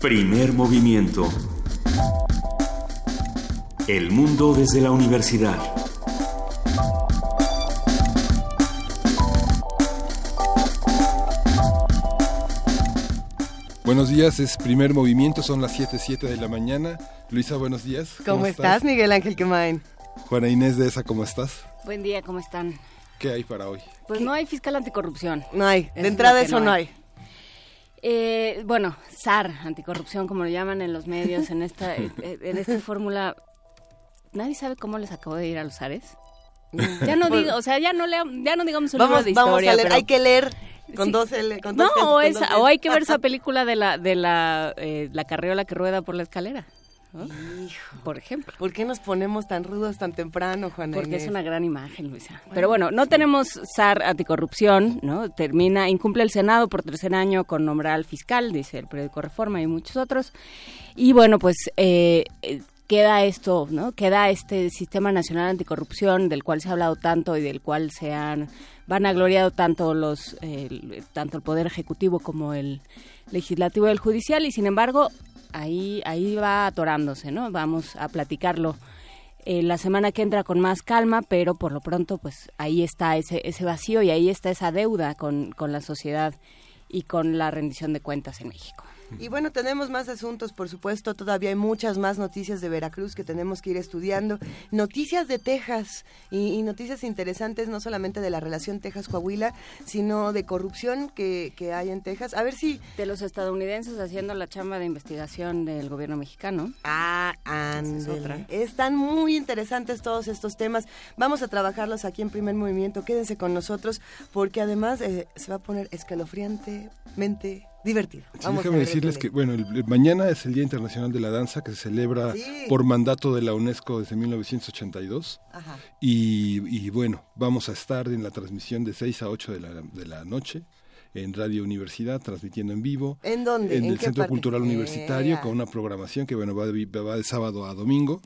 Primer movimiento. El mundo desde la universidad. Buenos días, es primer movimiento, son las 7.07 de la mañana. Luisa, buenos días. ¿Cómo, estás, Miguel Ángel Quemain? Juana Inés de esa, ¿cómo estás? Buen día, ¿cómo están? ¿Qué hay para hoy? Pues no hay fiscal anticorrupción. No hay, de entrada eso no hay. Eh, bueno, SAR, anticorrupción, como lo llaman en los medios, en esta, en esta fórmula. Nadie sabe cómo les acabó de ir a los SARES. Ya no digo, o sea, ya no leo, ya no digamos un vamos, libro de historia. Vamos a leer, pero- hay que leer con dos L. Con dos No, L, o, con esa- dos L. o hay que ver esa película de la de la eh, la carriola que rueda por la escalera, ¿no? por ejemplo. ¿Por qué nos ponemos tan rudos tan temprano, Juana Porque Inés? es una gran imagen, Luisa. Pero bueno, no tenemos SAR anticorrupción, ¿no? Termina, incumple el Senado por tercer año con nombrar al fiscal, dice el periódico Reforma y muchos otros. Y bueno, pues eh, eh, queda esto, ¿no? Queda este Sistema Nacional Anticorrupción del cual se ha hablado tanto y del cual se han vanagloriado tanto los eh, tanto el poder ejecutivo como el legislativo y el judicial y sin embargo ahí ahí va atorándose, ¿no? Vamos a platicarlo eh, la semana que entra con más calma, pero por lo pronto pues ahí está ese, ese vacío y ahí está esa deuda con, con la sociedad y con la rendición de cuentas en México. Y bueno, tenemos más asuntos, por supuesto, todavía hay muchas más noticias de Veracruz que tenemos que ir estudiando, noticias de Texas y, y noticias interesantes no solamente de la relación Texas-Coahuila, sino de corrupción que, que hay en Texas. A ver si... De los estadounidenses haciendo la chamba de investigación del gobierno mexicano. Ah, ándele. Están muy interesantes todos estos temas. Vamos a trabajarlos aquí en Primer Movimiento. Quédense con nosotros porque además eh, se va a poner escalofriantemente divertido. Vamos déjame decirles que, bueno, el- el mañana es el Día Internacional de la Danza que se celebra Sí. por mandato de la UNESCO desde 1982. Ajá. Y, y bueno, vamos a estar en la transmisión de 6 a 8 de la, de la noche en Radio Universidad, transmitiendo en vivo. ¿En dónde? En, ¿En el Centro parte? Cultural Universitario, con una programación que bueno va de, va de sábado a domingo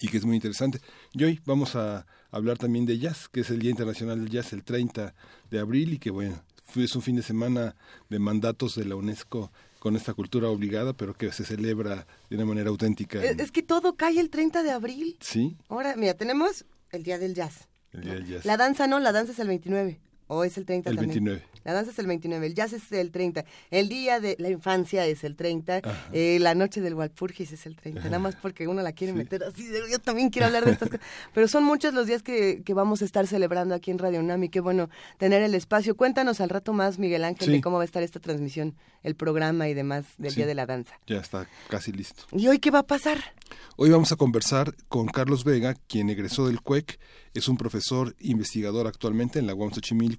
y que es muy interesante. Y hoy vamos a hablar también de jazz, que es el Día Internacional del Jazz, el 30 de abril, y que bueno, es un fin de semana de mandatos de la UNESCO con esta cultura obligada, pero que se celebra de una manera auténtica. Es, que todo cae el 30 de abril. Sí, Ahora, mira, tenemos el Día del Jazz. el Día del Jazz. La danza no, la danza es el 29. ¿O es el 30 El también? 29. La danza es el 29, el jazz es el 30. El Día de la Infancia es el 30. Ajá. eh, la Noche del Walpurgis es el 30. Nada más porque uno la quiere meter así. Yo también quiero hablar de estas cosas. Pero son muchos los días que, que vamos a estar celebrando aquí en Radio UNAM y qué bueno tener el espacio. Cuéntanos al rato más, Miguel Ángel, Sí. de cómo va a estar esta transmisión, el programa y demás del Sí. Día de la Danza. Ya está casi listo. ¿Y hoy qué va a pasar? Hoy vamos a conversar con Carlos Vega, quien egresó del CUEC, es un profesor investigador actualmente en la UAM Xochimilco,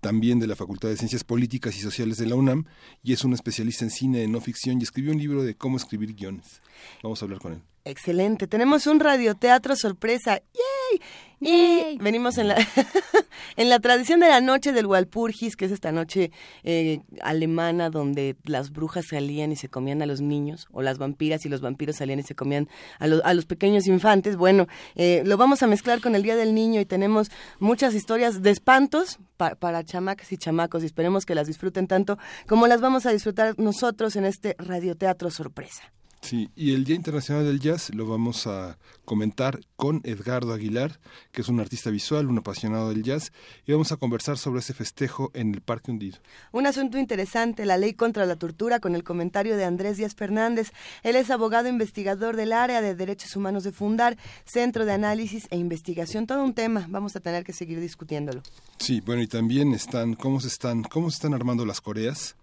también de la Facultad de Ciencias Políticas y Sociales de la UNAM, y es un especialista en cine de no ficción y escribió un libro de cómo escribir guiones. Vamos a hablar con él. Excelente. Tenemos un radioteatro sorpresa. ¡Yay! Y venimos en la, en la tradición de la noche del Walpurgis, que es esta noche eh, alemana donde las brujas salían y se comían a los niños, o las vampiras y los vampiros salían y se comían a, los- a los pequeños infantes. Bueno, eh, lo vamos a mezclar con el Día del Niño y tenemos muchas historias de espantos pa- para chamacas y chamacos y esperemos que las disfruten tanto como las vamos a disfrutar nosotros en este radioteatro sorpresa. Sí, y el Día Internacional del Jazz lo vamos a comentar con Edgardo Aguilar, que es un artista visual, un apasionado del jazz, y vamos a conversar sobre ese festejo en el Parque Hundido. Un asunto interesante, la ley contra la tortura, con el comentario de Andrés Díaz Fernández. Él es abogado investigador del área de derechos humanos de Fundar, Centro de Análisis e Investigación. Todo un tema, vamos a tener que seguir discutiéndolo. Sí, bueno, y también están cómo se están cómo se están armando las Coreas.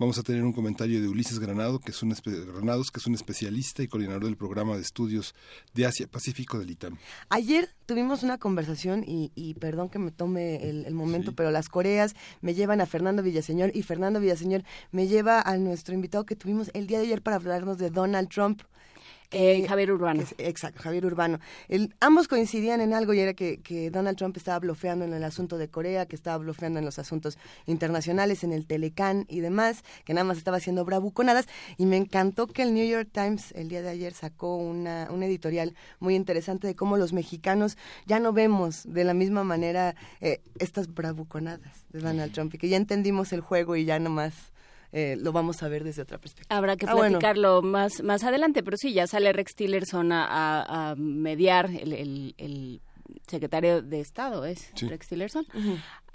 Vamos a tener un comentario de Ulises Granado, que es un Granados, que es un especialista y coordinador del programa de estudios de Asia Pacífico del ITAM. Ayer tuvimos una conversación y, y perdón que me tome el, el momento, Sí. pero las Coreas me llevan a Fernando Villaseñor y Fernando Villaseñor me lleva a nuestro invitado que tuvimos el día de ayer para hablarnos de Donald Trump. Eh, Javier Urbano. es- exacto, Javier Urbano. El- ambos coincidían en algo y era que, que Donald Trump estaba bloqueando en el asunto de Corea, que estaba bloqueando en los asuntos internacionales, en el Telecán y demás, que nada más estaba haciendo bravuconadas. Y me encantó que el New York Times el día de ayer sacó una, un editorial muy interesante de cómo los mexicanos ya no vemos de la misma manera eh, estas bravuconadas de Donald Trump y que ya entendimos el juego y ya nomás eh, lo vamos a ver desde otra perspectiva. Habrá que Ah, bueno. platicarlo más, más adelante, pero sí, ya sale Rex Tillerson a, a- a mediar, el, el- el secretario de Estado es Sí. Rex Tillerson,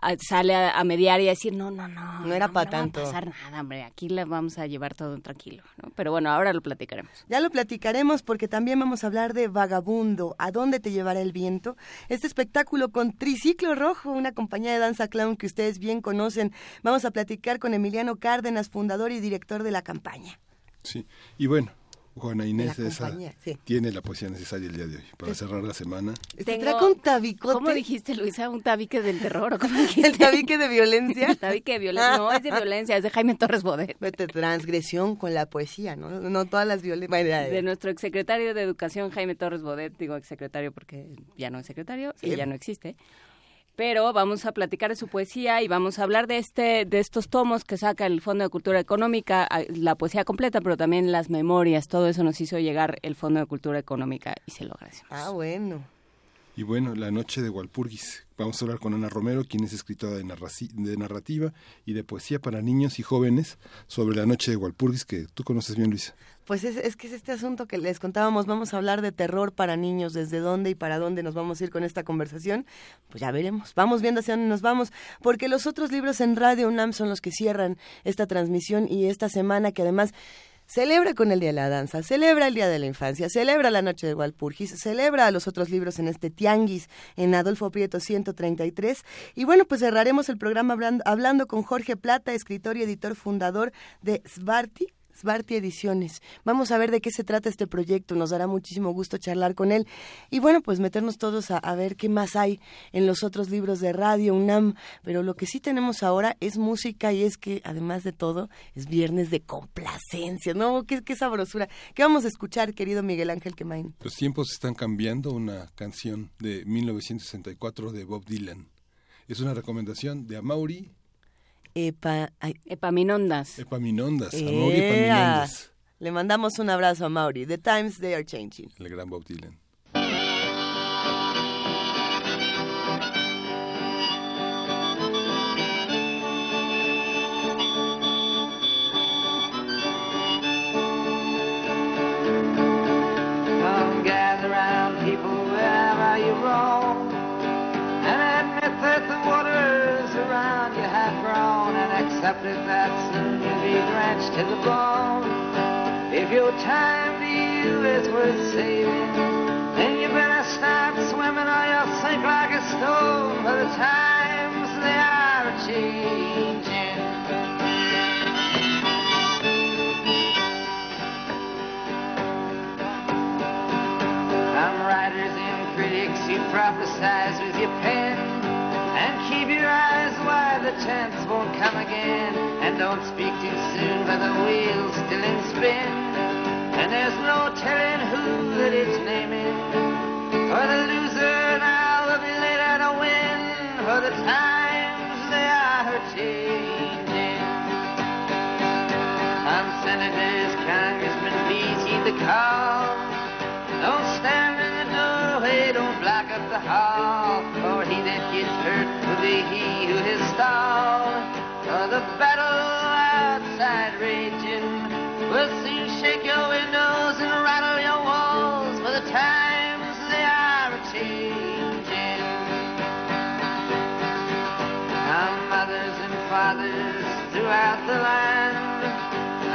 a- sale a, a mediar y a decir, no, no, no, No era pa' va tanto". a pasar nada, hombre, aquí le vamos a llevar todo tranquilo, ¿no? Pero bueno, ahora lo platicaremos. Ya lo platicaremos porque también vamos a hablar de Vagabundo, ¿A dónde te llevará el viento? Este espectáculo con Triciclo Rojo, una compañía de danza clown que ustedes bien conocen. Vamos a platicar con Emiliano Cárdenas, fundador y director de la campaña. Sí, y bueno, Juana Inés De la esa compañía, sí. tiene la poesía necesaria el día de hoy para cerrar la semana. Te Tengo- trae un tabicote. ¿Cómo dijiste, Luisa? ¿Un tabique del terror? ¿o cómo dijiste? ¿El tabique de violencia? El tabique de violencia. No, es de violencia, es de Jaime Torres Bodet. Vete, transgresión con la poesía, ¿no? No todas las violencias. De nuestro exsecretario de Educación, Jaime Torres Bodet, digo exsecretario porque ya no es secretario Sí. y ya no existe. Pero vamos a platicar de su poesía y vamos a hablar de este, de estos tomos que saca el Fondo de Cultura Económica, a- la poesía completa, pero también las memorias. Todo eso nos hizo llegar el Fondo de Cultura Económica y se lo agradecemos. Ah, bueno. Y bueno, La Noche de Walpurgis. Vamos a hablar con Ana Romero, quien es escritora de, de narrativa y de poesía para niños y jóvenes sobre La Noche de Walpurgis, que tú conoces bien, Luisa. Pues es, es que es este asunto que les contábamos, vamos a hablar de terror para niños, desde dónde y para dónde nos vamos a ir con esta conversación, pues ya veremos, vamos viendo hacia dónde nos vamos, porque los otros libros en Radio UNAM son los que cierran esta transmisión y esta semana que además celebra con el Día de la Danza, celebra el Día de la Infancia, celebra la Noche de Walpurgis, celebra a los otros libros en este Tianguis en Adolfo Prieto 133 y bueno, pues cerraremos el programa hablando, hablando con Jorge Plata, escritor y editor fundador de Svarti, Ediciones. Vamos a ver de qué se trata este proyecto, nos dará muchísimo gusto charlar con él y bueno, pues meternos todos a, a ver qué más hay en los otros libros de Radio UNAM, pero lo que sí tenemos ahora es música y es que además de todo es viernes de complacencia, ¿no? Qué, qué sabrosura. ¿Qué vamos a escuchar, querido Miguel Ángel Quemain? Los tiempos están cambiando, una canción de 1964 de Bob Dylan. Es una recomendación de Amaury Epa, ay, Epaminondas. Epaminondas. Amaury ea. Epaminondas. Le mandamos un abrazo a Mauri. The times they are changing. El gran Bob Dylan. And that soon you'll be drenched to the bone If your time to you is worth saving Then you better start swimming or you'll sink like a stone For the times they are changing Some writers and critics, you prophesize with your pen. And keep your eyes the chance won't come again. And don't speak too soon, for the wheel's still in spin. And there's no telling who that it's naming. For the loser now will be later to win. For the times they are changing. Some senators, congressmen, please heed the call. Don't stand in the doorway, don't block up the hall. Stalled. For the battle outside raging will soon shake your windows and rattle your walls. For the times they are changing. Some mothers and fathers throughout the land.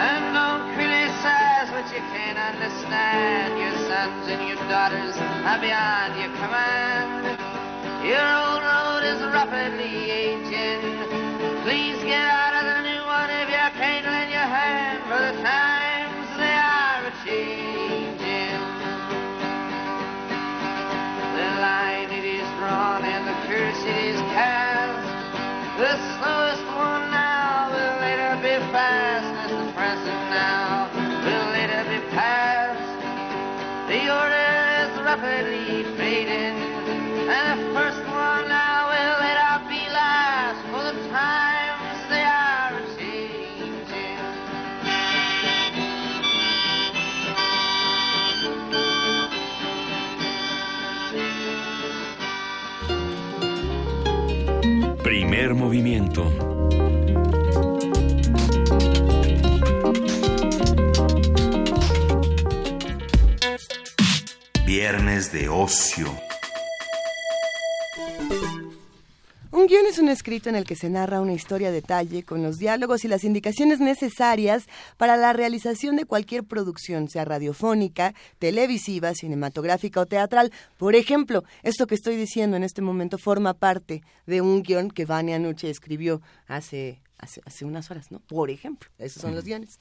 And don't criticize what you can't understand. Your sons and your daughters are beyond your command. Your old road is rapidly aging. Please get out of the new one if you can't lend your hand. For the times they are a-changing. The line it is drawn and the curse it is cast. The slowest one now will later be fast as the present now will later be past. The order is rapidly fading, and the first Primer movimiento. Viernes de ocio. Un guion es un escrito en el que se narra una historia a detalle con los diálogos y las indicaciones necesarias para la realización de cualquier producción, sea radiofónica, televisiva, cinematográfica o teatral. Por ejemplo, esto que estoy diciendo en este momento forma parte de un guion que Vania Nuche escribió hace, hace, hace unas horas, ¿no? Por ejemplo, esos son los guiones.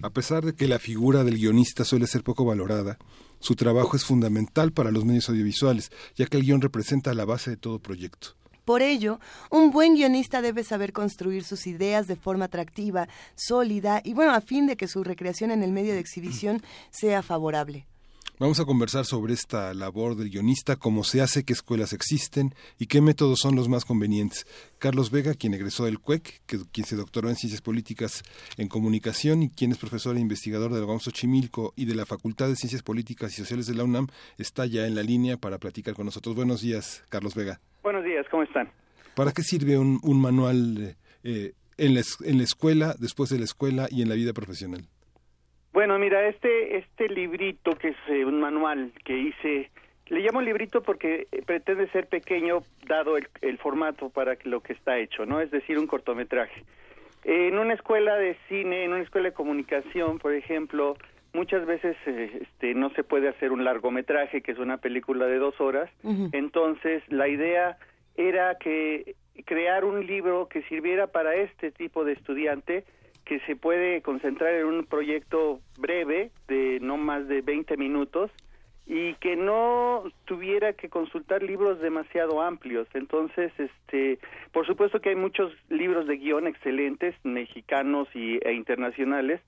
A pesar de que la figura del guionista suele ser poco valorada, su trabajo es fundamental para los medios audiovisuales, ya que el guion representa la base de todo proyecto. Por ello, un buen guionista debe saber construir sus ideas de forma atractiva, sólida y bueno, a fin de que su recreación en el medio de exhibición sea favorable. Vamos a conversar sobre esta labor del guionista, cómo se hace, qué escuelas existen y qué métodos son los más convenientes. Carlos Vega, quien egresó del CUEC, que, quien se doctoró en Ciencias Políticas en Comunicación y quien es profesor e investigador de la UAM Xochimilco y de la Facultad de Ciencias Políticas y Sociales de la UNAM, está ya en la línea para platicar con nosotros. Buenos días, Carlos Vega. Buenos días, ¿cómo están? ¿Para qué sirve un, un manual eh, en, la, en la escuela, después de la escuela y en la vida profesional? Bueno, mira, este este librito que es eh, un manual que hice, le llamo librito porque eh, pretende ser pequeño dado el, el, formato para lo que está hecho, ¿no? Es decir, un cortometraje. en una escuela de cine, en una escuela de comunicación, por ejemplo, muchas veces eh, este, no se puede hacer un largometraje, que es una película de dos horas. Uh -huh. Entonces, la idea era que crear un libro que sirviera para este tipo de estudiante que se puede concentrar en un proyecto breve de no más de 20 minutos y que no tuviera que consultar libros demasiado amplios. Entonces, este, por supuesto que hay muchos libros de guion excelentes, mexicanos y, e internacionales,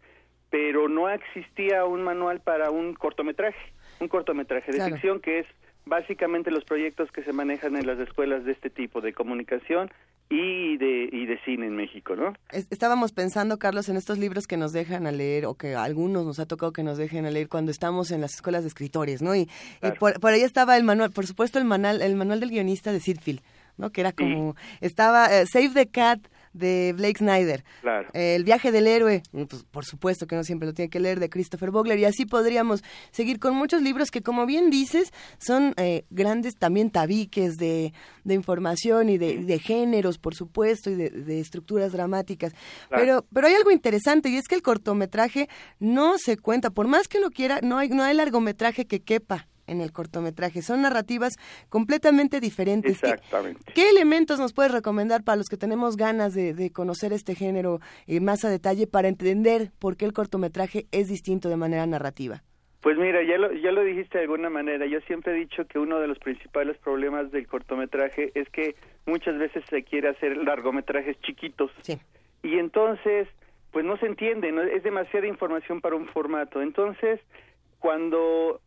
pero no existía un manual para un cortometraje, un cortometraje de claro. ficción que es básicamente los proyectos que se manejan en las escuelas de este tipo de comunicación y de, y de cine en México, ¿no? Estábamos pensando, Carlos, en estos libros que nos dejan a leer o que a algunos nos ha tocado que nos dejen a leer cuando estamos en las escuelas de escritores, ¿no? Y, claro. y por, por, ahí estaba el manual, por supuesto, el manual, el manual del guionista de Sidfield, ¿no? Que era como, sí. estaba uh, Save the Cat, de Blake Snyder. Claro. Eh, el viaje del héroe, pues, por supuesto que no siempre lo tiene que leer, de Christopher Vogler. Y así podríamos seguir con muchos libros que, como bien dices, son eh, grandes también tabiques de, de información y de, de, géneros, por supuesto, y de, de estructuras dramáticas. Claro. Pero, pero hay algo interesante y es que el cortometraje no se cuenta, por más que lo quiera, no hay, no hay largometraje que quepa en el cortometraje. Son narrativas completamente diferentes. Exactamente. ¿Qué, qué elementos nos puedes recomendar para los que tenemos ganas de, de conocer este género eh, más a detalle para entender por qué el cortometraje es distinto de manera narrativa? Pues mira, ya lo, ya lo dijiste de alguna manera. Yo siempre he dicho que uno de los principales problemas del cortometraje es que muchas veces se quiere hacer largometrajes chiquitos. Sí. Y entonces, pues no se entiende, ¿no? es demasiada información para un formato. Entonces, cuando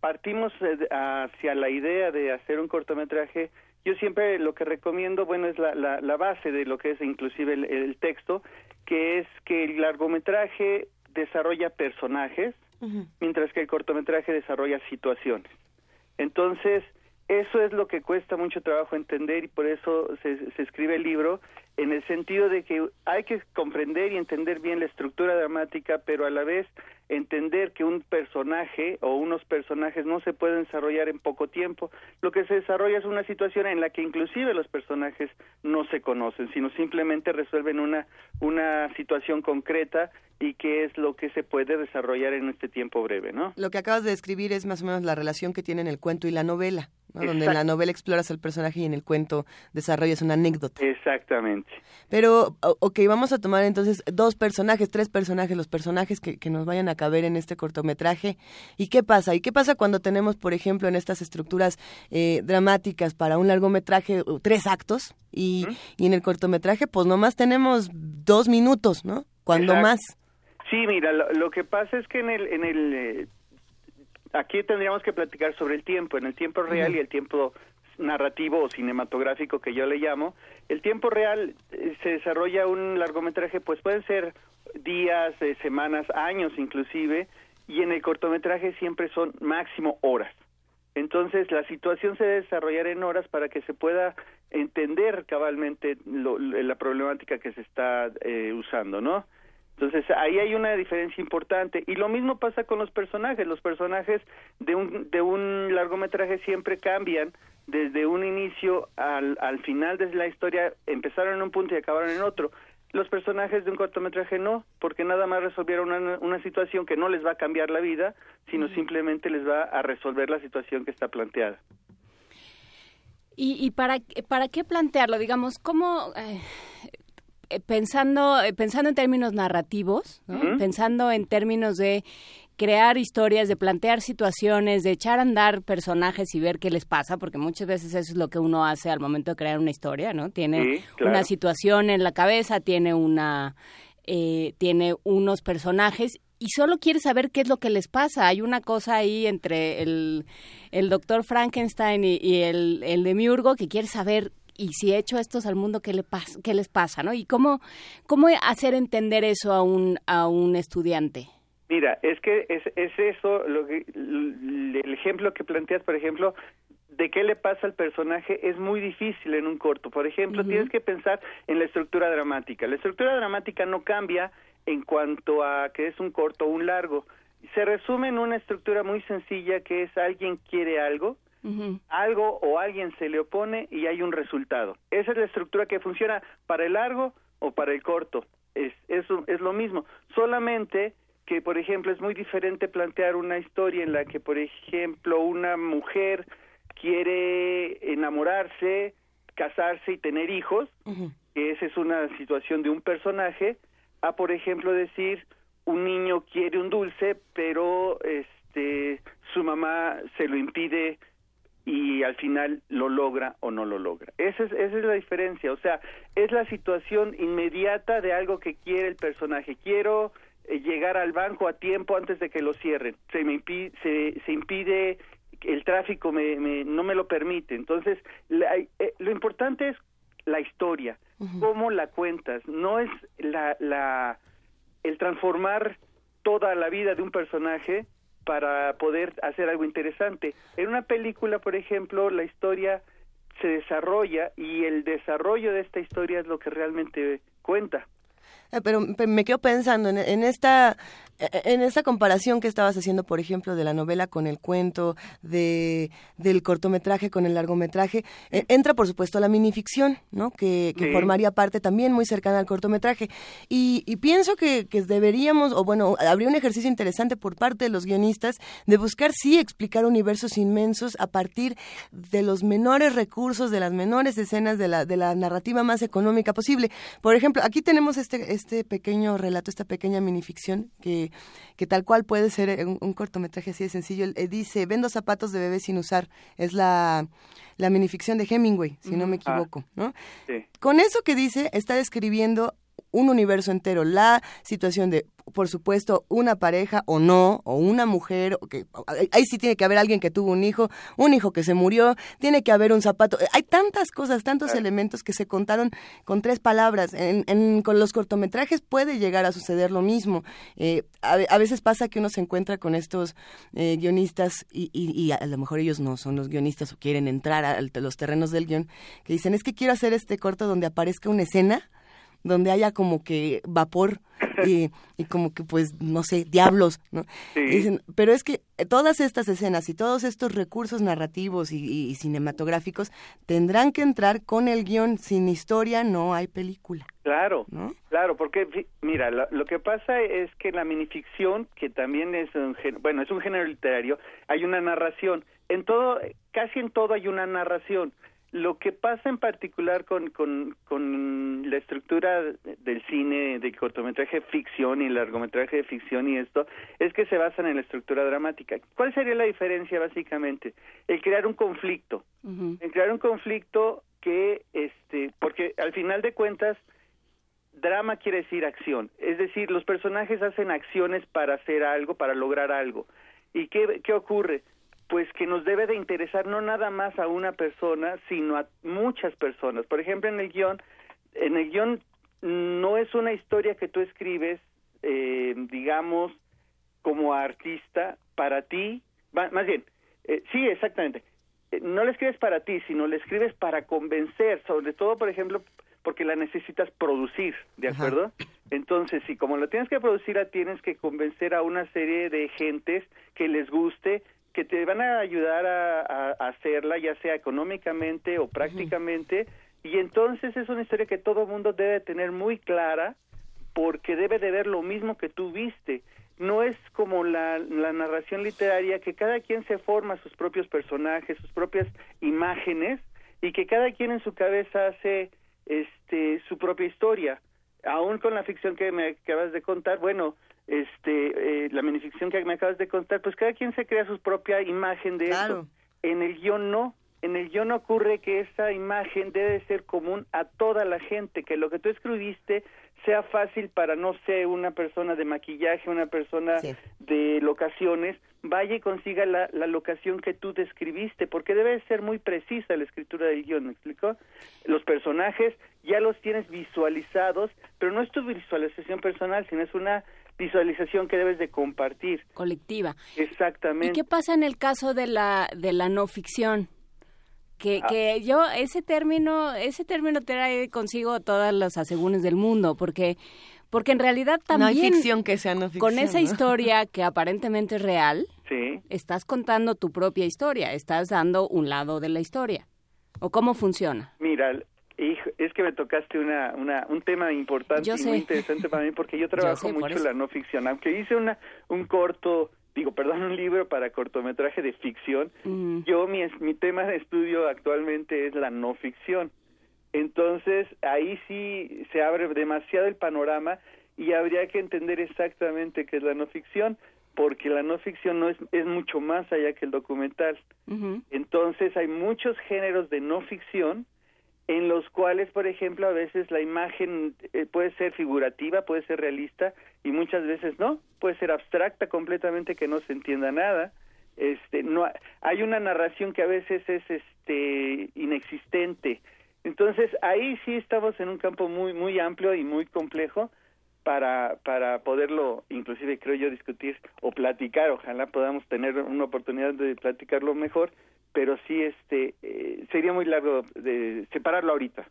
partimos eh, hacia la idea de hacer un cortometraje, yo siempre lo que recomiendo, bueno, es la, la, la base de lo que es inclusive el, el, texto, que es que el largometraje desarrolla personajes, uh -huh. mientras que el cortometraje desarrolla situaciones. Entonces, eso es lo que cuesta mucho trabajo entender y por eso se, se escribe el libro, en el sentido de que hay que comprender y entender bien la estructura dramática, pero a la vez entender que un personaje o unos personajes no se pueden desarrollar en poco tiempo. Lo que se desarrolla es una situación en la que inclusive los personajes no se conocen, sino simplemente resuelven una, una situación concreta y qué es lo que se puede desarrollar en este tiempo breve, ¿no? Lo que acabas de describir es más o menos la relación que tienen el cuento y la novela, ¿no? donde en la novela exploras el personaje y en el cuento desarrollas una anécdota. Exactamente. Pero, ok, vamos a tomar entonces dos personajes, tres personajes, los personajes que, que nos vayan a caber en este cortometraje. ¿Y qué pasa? ¿Y qué pasa cuando tenemos, por ejemplo, en estas estructuras eh, dramáticas para un largometraje, tres actos? Y, ¿Mm? y en el cortometraje, pues nomás tenemos dos minutos, ¿no? Cuando Exacto. más. Sí, mira, lo, lo, que pasa es que en el, en el eh, aquí tendríamos que platicar sobre el tiempo, en el tiempo real uh -huh. y el tiempo narrativo o cinematográfico que yo le llamo. El tiempo real eh, se desarrolla un largometraje, pues pueden ser días, eh, semanas, años inclusive, y en el cortometraje siempre son máximo horas. Entonces la situación se debe desarrollar en horas para que se pueda entender cabalmente lo, la problemática que se está eh, usando, ¿no? Entonces ahí hay una diferencia importante y lo mismo pasa con los personajes. Los personajes de un de un largometraje siempre cambian desde un inicio al, al final de la historia, empezaron en un punto y acabaron en otro. Los personajes de un cortometraje no, porque nada más resolvieron una, una situación que no les va a cambiar la vida, sino simplemente les va a resolver la situación que está planteada. ¿Y, y para, para qué plantearlo? Digamos, ¿cómo... Eh, pensando, pensando en términos narrativos, pensando en términos de crear historias, de plantear situaciones, de echar a andar personajes y ver qué les pasa, porque muchas veces eso es lo que uno hace al momento de crear una historia, ¿no? Tiene Sí, claro. una situación en la cabeza, tiene una eh, tiene unos personajes y solo quiere saber qué es lo que les pasa. Hay una cosa ahí entre el, el doctor Frankenstein y, y el, el demiurgo que quiere saber y si he hecho estos al mundo, ¿qué, le pas qué les pasa? ¿no? Y cómo, cómo hacer entender eso a un, a un estudiante. Mira, es que es, es eso, lo que, el ejemplo que planteas, por ejemplo, de qué le pasa al personaje es muy difícil en un corto. Por ejemplo, tienes que pensar en la estructura dramática. La estructura dramática no cambia en cuanto a que es un corto o un largo. Se resume en una estructura muy sencilla que es alguien quiere algo, algo o alguien se le opone y hay un resultado. Esa es la estructura que funciona para el largo o para el corto. Es, eso es lo mismo. Solamente que, por ejemplo, es muy diferente plantear una historia en la que, por ejemplo, una mujer quiere enamorarse, casarse y tener hijos, que esa es una situación de un personaje, a, por ejemplo, decir, un niño quiere un dulce, pero este su mamá se lo impide y al final lo logra o no lo logra. Esa es, esa es la diferencia, o sea, es la situación inmediata de algo que quiere el personaje. Quiero llegar al banco a tiempo antes de que lo cierren. Se me impide, se, se impide el tráfico me, me- no me lo permite. Entonces, la- eh, lo importante es la historia, cómo la cuentas, no es la, la el transformar toda la vida de un personaje para poder hacer algo interesante. En una película, por ejemplo, la historia se desarrolla y el desarrollo de esta historia es lo que realmente cuenta. Eh, Pero, pero me quedo pensando en, en esta eh, en esta comparación que estabas haciendo, por ejemplo, de la novela con el cuento, de del cortometraje con el largometraje, eh, entra por supuesto la minificción, ¿no? Que, que Sí. formaría parte también muy cercana al cortometraje. Y, y pienso que, que deberíamos, o bueno, habría un ejercicio interesante por parte de los guionistas de buscar sí explicar universos inmensos a partir de los menores recursos, de las menores escenas de la, de la narrativa más económica posible. Por ejemplo, aquí tenemos este, este pequeño relato, esta pequeña minificción que, que tal cual puede ser un, un cortometraje así de sencillo. Eh, dice, vendo zapatos de bebé sin usar. Es la, la minificción de Hemingway, si no me equivoco, ¿no? Sí. Con eso que dice, está describiendo un universo entero, la situación de, por supuesto, una pareja o no, o una mujer, o que ahí sí tiene que haber alguien que tuvo un hijo, un hijo que se murió, tiene que haber un zapato, hay tantas cosas, tantos elementos que se contaron con tres palabras. En, en- con los cortometrajes puede llegar a suceder lo mismo. Eh, a, a veces pasa que uno se encuentra con estos eh, guionistas y, y- y a lo mejor ellos no son los guionistas o quieren entrar a, a los terrenos del guion, que dicen, es que quiero hacer este corto donde aparezca una escena donde haya como que vapor y, y como que pues no sé diablos no Sí. Dicen pero es que todas estas escenas y todos estos recursos narrativos y, y- y cinematográficos tendrán que entrar con el guion sin historia no hay película Claro, ¿no? claro, porque mira, lo, lo que pasa es que la minificción, que también es un bueno, es un género literario, hay una narración. En todo, casi en todo hay una narración. Lo que pasa en particular con, con, con la estructura del cine, de cortometraje ficción y largometraje de ficción y esto, es que se basan en la estructura dramática. ¿Cuál sería la diferencia básicamente? El crear un conflicto. En crear un conflicto que este porque al final de cuentas drama quiere decir acción. Es decir los personajes hacen acciones para hacer algo para lograr algo. Y qué qué ocurre pues que nos debe de interesar no nada más a una persona sino a muchas personas por ejemplo en el guion en el guion no es una historia que tú escribes eh, digamos como artista para ti más bien eh, sí exactamente eh, no la escribes para ti, sino la escribes para convencer, sobre todo, por ejemplo, porque la necesitas producir, ¿de Ajá. acuerdo? Entonces, si como lo tienes que producir, tienes que convencer a una serie de gentes que les guste, que te van a ayudar a, a- a hacerla, ya sea económicamente o prácticamente, y entonces es una historia que todo mundo debe tener muy clara, porque debe de ver lo mismo que tú viste. No es como la, la narración literaria, que cada quien se forma sus propios personajes, sus propias imágenes, y que cada quien en su cabeza hace este su propia historia. Aún con la ficción que me acabas de contar, bueno, este eh, la minificción que me acabas de contar, pues cada quien se crea su propia imagen de Claro. eso. En el guion no. En el guion ocurre que esa imagen debe ser común a toda la gente, que lo que tú escribiste sea fácil para, no sé, una persona de maquillaje, una persona Sí. de locaciones, vaya y consiga la, la locación que tú describiste, porque debe ser muy precisa la escritura del guion, ¿me explico? Los personajes ya los tienes visualizados, pero no es tu visualización personal, sino es una visualización que debes de compartir. colectiva. ¿Y Exactamente. qué pasa en el caso de la de la no ficción? Que, Ah. que yo ese término ese término trae consigo todas las asegúnes del mundo porque porque en realidad no hay también ficción que sea no ficción. con esa ¿no? historia que aparentemente es real Sí. estás contando tu propia historia estás dando un lado de la historia o cómo funciona Mira, hijo, es que me tocaste una, una, un tema importante Yo y sé. muy interesante para mí porque yo trabajo sé, por mucho la no ficción. Aunque hice una, un corto, digo, perdón, un libro para cortometraje de ficción, Mm. yo mi, es- mi tema de estudio actualmente es la no ficción. Entonces, ahí sí se abre demasiado el panorama y habría que entender exactamente qué es la no ficción, porque la no ficción no es, es mucho más allá que el documental. Entonces hay muchos géneros de no ficción en los cuales, por ejemplo, a veces la imagen eh, puede ser figurativa, puede ser realista y muchas veces no, puede ser abstracta completamente que no se entienda nada. Este, no ha- hay una narración que a veces es este inexistente. Entonces, ahí sí estamos en un campo muy muy amplio y muy complejo para para poderlo inclusive creo yo discutir o platicar, ojalá podamos tener una oportunidad de platicarlo mejor, pero sí este eh, sería muy largo de separarlo ahorita.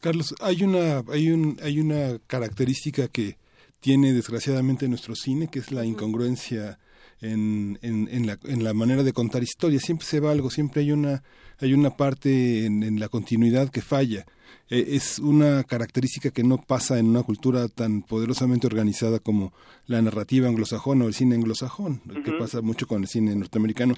Carlos, hay una, hay un, hay una característica que tiene desgraciadamente nuestro cine, que es la incongruencia en, en, en, la, en la manera de contar historias. Siempre se va algo, siempre hay una, hay una parte en, en la continuidad que falla. Eh, es una característica que no pasa en una cultura tan poderosamente organizada como la narrativa anglosajona o el cine anglosajón, que pasa mucho con el cine norteamericano.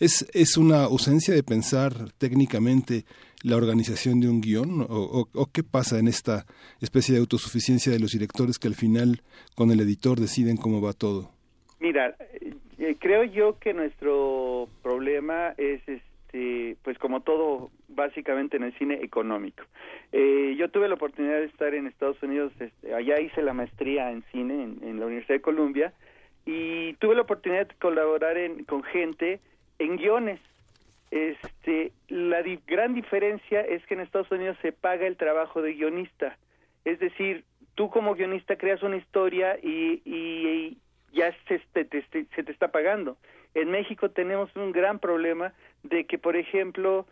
¿Es, ¿Es una ausencia de pensar técnicamente la organización de un guion? ¿O, qué pasa en esta especie de autosuficiencia de los directores que al final con el editor deciden cómo va todo? Mira, eh, eh, creo yo que nuestro problema es este pues como todo básicamente en el cine económico. Eh, yo tuve la oportunidad de estar en Estados Unidos, este, allá hice la maestría en cine en, en la Universidad de Columbia y tuve la oportunidad de colaborar en, con gente en guiones. Este, la gran diferencia es que en Estados Unidos se paga el trabajo de guionista. Es decir, tú como guionista creas una historia y, y ya se te, te- te- se te está pagando. En México tenemos un gran problema de que, por ejemplo,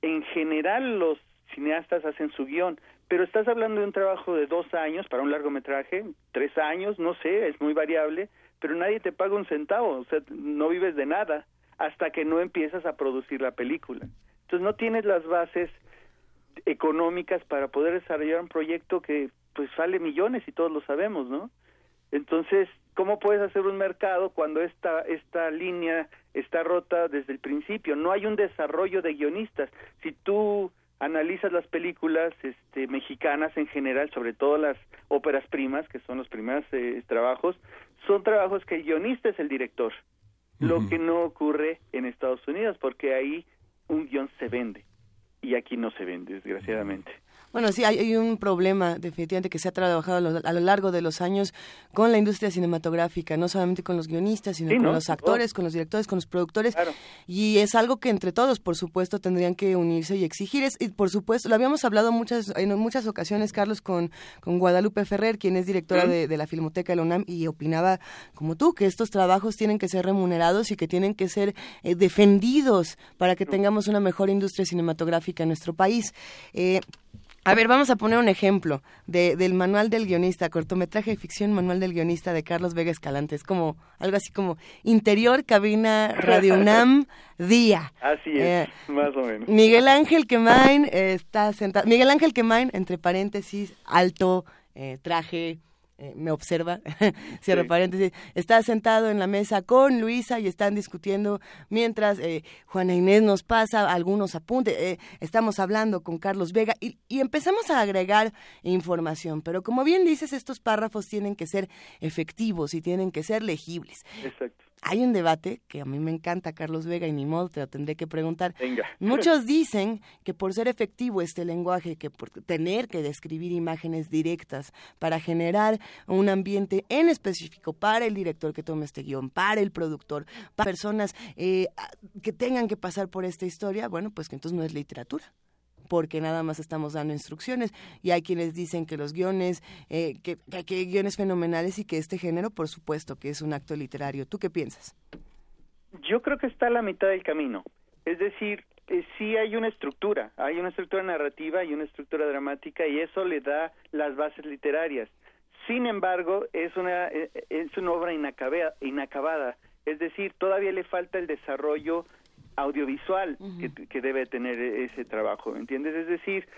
en general los cineastas hacen su guion, pero estás hablando de un trabajo de dos años para un largometraje, tres años, no sé, es muy variable, pero nadie te paga un centavo, o sea, no vives de nada hasta que no empiezas a producir la película. Entonces no tienes las bases económicas para poder desarrollar un proyecto que pues sale millones y todos lo sabemos, ¿no? Entonces, ¿cómo puedes hacer un mercado cuando esta esta línea está rota desde el principio? No hay un desarrollo de guionistas. Si tú analizas las películas este, mexicanas en general, sobre todo las óperas primas, que son los primeros eh, trabajos, son trabajos que el guionista es el director. Lo que no ocurre en Estados Unidos, porque ahí un guion se vende y aquí no se vende, desgraciadamente. Bueno, sí, hay, hay un problema definitivamente que se ha trabajado a lo, a lo largo de los años con la industria cinematográfica, no solamente con los guionistas, sino Sí, con los actores, con los directores, con los productores. Claro. Y es algo que entre todos, por supuesto, tendrían que unirse y exigir. Es, y por supuesto, lo habíamos hablado muchas, en muchas ocasiones, Carlos, con, con Guadalupe Ferrer, quien es directora Ujú. de, de la Filmoteca de la UNAM, y opinaba, como tú, que estos trabajos tienen que ser remunerados y que tienen que ser eh, defendidos para que tengamos una mejor industria cinematográfica en nuestro país. Eh, A ver, vamos a poner un ejemplo de, del manual del guionista, cortometraje de ficción, manual del guionista de Carlos Vega Escalante. Es como algo así como interior, cabina, Radio UNAM, día. Así es, Eh, más o menos. Miguel Ángel Quemain eh, está sentado. Miguel Ángel Quemain, entre paréntesis, alto, eh, traje, eh, me observa, cierro Sí. paréntesis, está sentado en la mesa con Luisa y están discutiendo mientras eh, Juana Inés nos pasa algunos apuntes. eh, estamos hablando con Carlos Vega y, y empezamos a agregar información. Pero como bien dices, estos párrafos tienen que ser efectivos y tienen que ser legibles. Exacto. Hay un debate que a mí me encanta, Carlos Vega, y ni modo te lo tendré que preguntar. Venga. Muchos dicen que por ser efectivo este lenguaje, que por tener que describir imágenes directas para generar un ambiente en específico para el director que tome este guion, para el productor, para personas eh, que tengan que pasar por esta historia, bueno, pues que entonces no es literatura porque nada más estamos dando instrucciones y hay quienes dicen que los guiones, eh, que, que, hay guiones fenomenales y que este género, por supuesto, que es un acto literario. ¿Tú qué piensas? Yo creo que está a la mitad del camino. Es decir, eh, sí hay una estructura, hay una estructura narrativa y una estructura dramática y eso le da las bases literarias. Sin embargo, es una eh, es una obra inacabea- inacabada, es decir, todavía le falta el desarrollo audiovisual que, que debe tener e- ese trabajo, ¿me entiendes? Es decir,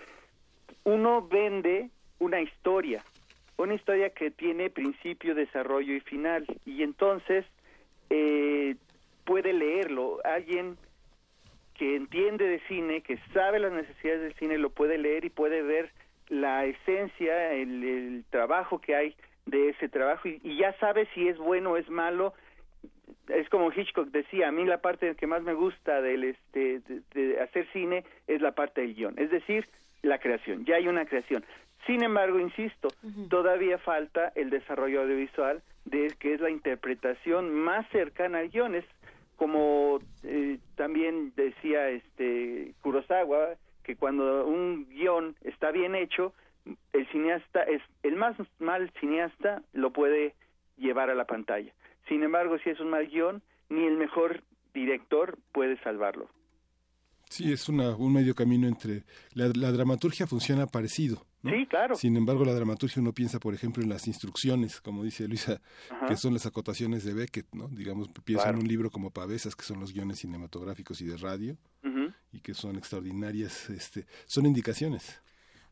uno vende una historia, una historia que tiene principio, desarrollo y final, y entonces eh, puede leerlo. Alguien que entiende de cine, que sabe las necesidades del cine, lo puede leer y puede ver la esencia, el, el trabajo que hay de ese trabajo y, y ya sabe si es bueno o es malo. Es como Hitchcock decía, a mí la parte que más me gusta del este de, de hacer cine es la parte del guion, es decir, la creación. Ya hay una creación. Sin embargo, insisto, todavía falta el desarrollo audiovisual de que es la interpretación más cercana al guion. Es como eh, también decía este Kurosawa que cuando un guion está bien hecho, el cineasta es el más mal cineasta lo puede llevar a la pantalla. Sin embargo, si es un mal guion, ni el mejor director puede salvarlo. Sí, es una, un medio camino entre... La, la dramaturgia funciona parecido. ¿no? Sí, claro. Sin embargo, la dramaturgia uno piensa, por ejemplo, en las instrucciones, como dice Luisa, Ajá. que son las acotaciones de Beckett, ¿no? Digamos, piensa Claro. en un libro como Pavesas, que son los guiones cinematográficos y de radio, y que son extraordinarias, este, son indicaciones.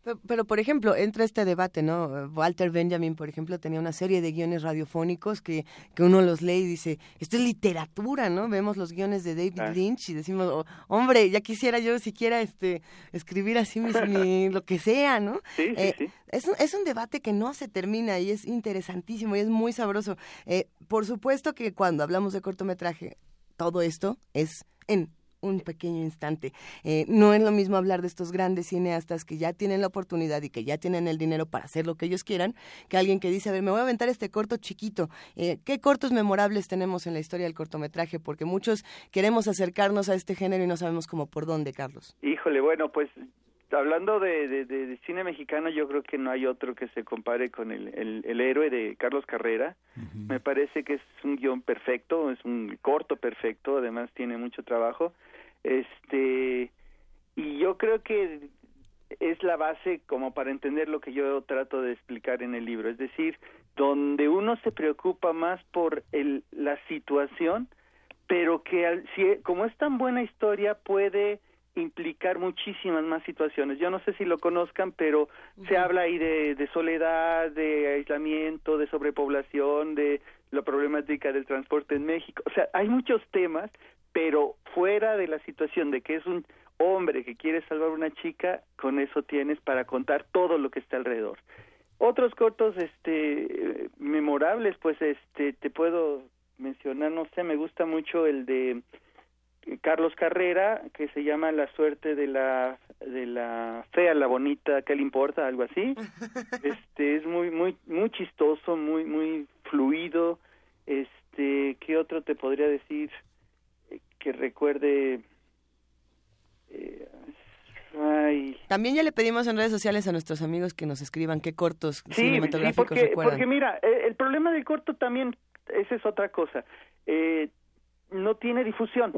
Pero, pero, por ejemplo, entra este debate, ¿no? Walter Benjamin, por ejemplo, tenía una serie de guiones radiofónicos que, que uno los lee y dice, esto es literatura, ¿no? Vemos los guiones de David Ah. Lynch y decimos, "Oh, hombre, ya quisiera yo siquiera este, escribir así mis, mi- lo que sea, ¿no? Sí, sí, Eh, sí. Es un, es un debate que no se termina y es interesantísimo y es muy sabroso. Eh, por supuesto que cuando hablamos de cortometraje, todo esto es en un pequeño instante. Eh, no es lo mismo hablar de estos grandes cineastas que ya tienen la oportunidad y que ya tienen el dinero para hacer lo que ellos quieran, que alguien que dice, a ver, me voy a aventar este corto chiquito. Eh, ¿Qué cortos memorables tenemos en la historia del cortometraje? Porque muchos queremos acercarnos a este género y no sabemos cómo por dónde, Carlos. Híjole, bueno, pues hablando de, de- cine mexicano, yo creo que no hay otro que se compare con el, el, el héroe de Carlos Carrera. Me parece que es un guion perfecto, es un corto perfecto, además tiene mucho trabajo. Este, y yo creo que es la base como para entender lo que yo trato de explicar en el libro, es decir, donde uno se preocupa más por el, la situación, pero que al- si, como es tan buena historia puede implicar muchísimas más situaciones. Yo no sé si lo conozcan, pero se habla ahí de, de soledad, de aislamiento, de sobrepoblación, de la problemática del transporte en México. O sea, hay muchos temas, pero fuera de la situación de que es un hombre que quiere salvar a una chica, con eso tienes para contar todo lo que está alrededor. Otros cortos este memorables, pues este te puedo mencionar, no sé, me gusta mucho el de Carlos Carrera, que se llama La suerte de la de la fea, la bonita, ¿qué le importa? algo así. Este es muy muy muy chistoso, muy muy fluido. Este, ¿qué otro te podría decir eh, que recuerde eh, ay, También ya le pedimos en redes sociales a nuestros amigos que nos escriban qué cortos Sí, sí, cinematográficos porque, recuerdan. porque mira, eh, el problema del corto también, esa es otra cosa, eh, no tiene difusión.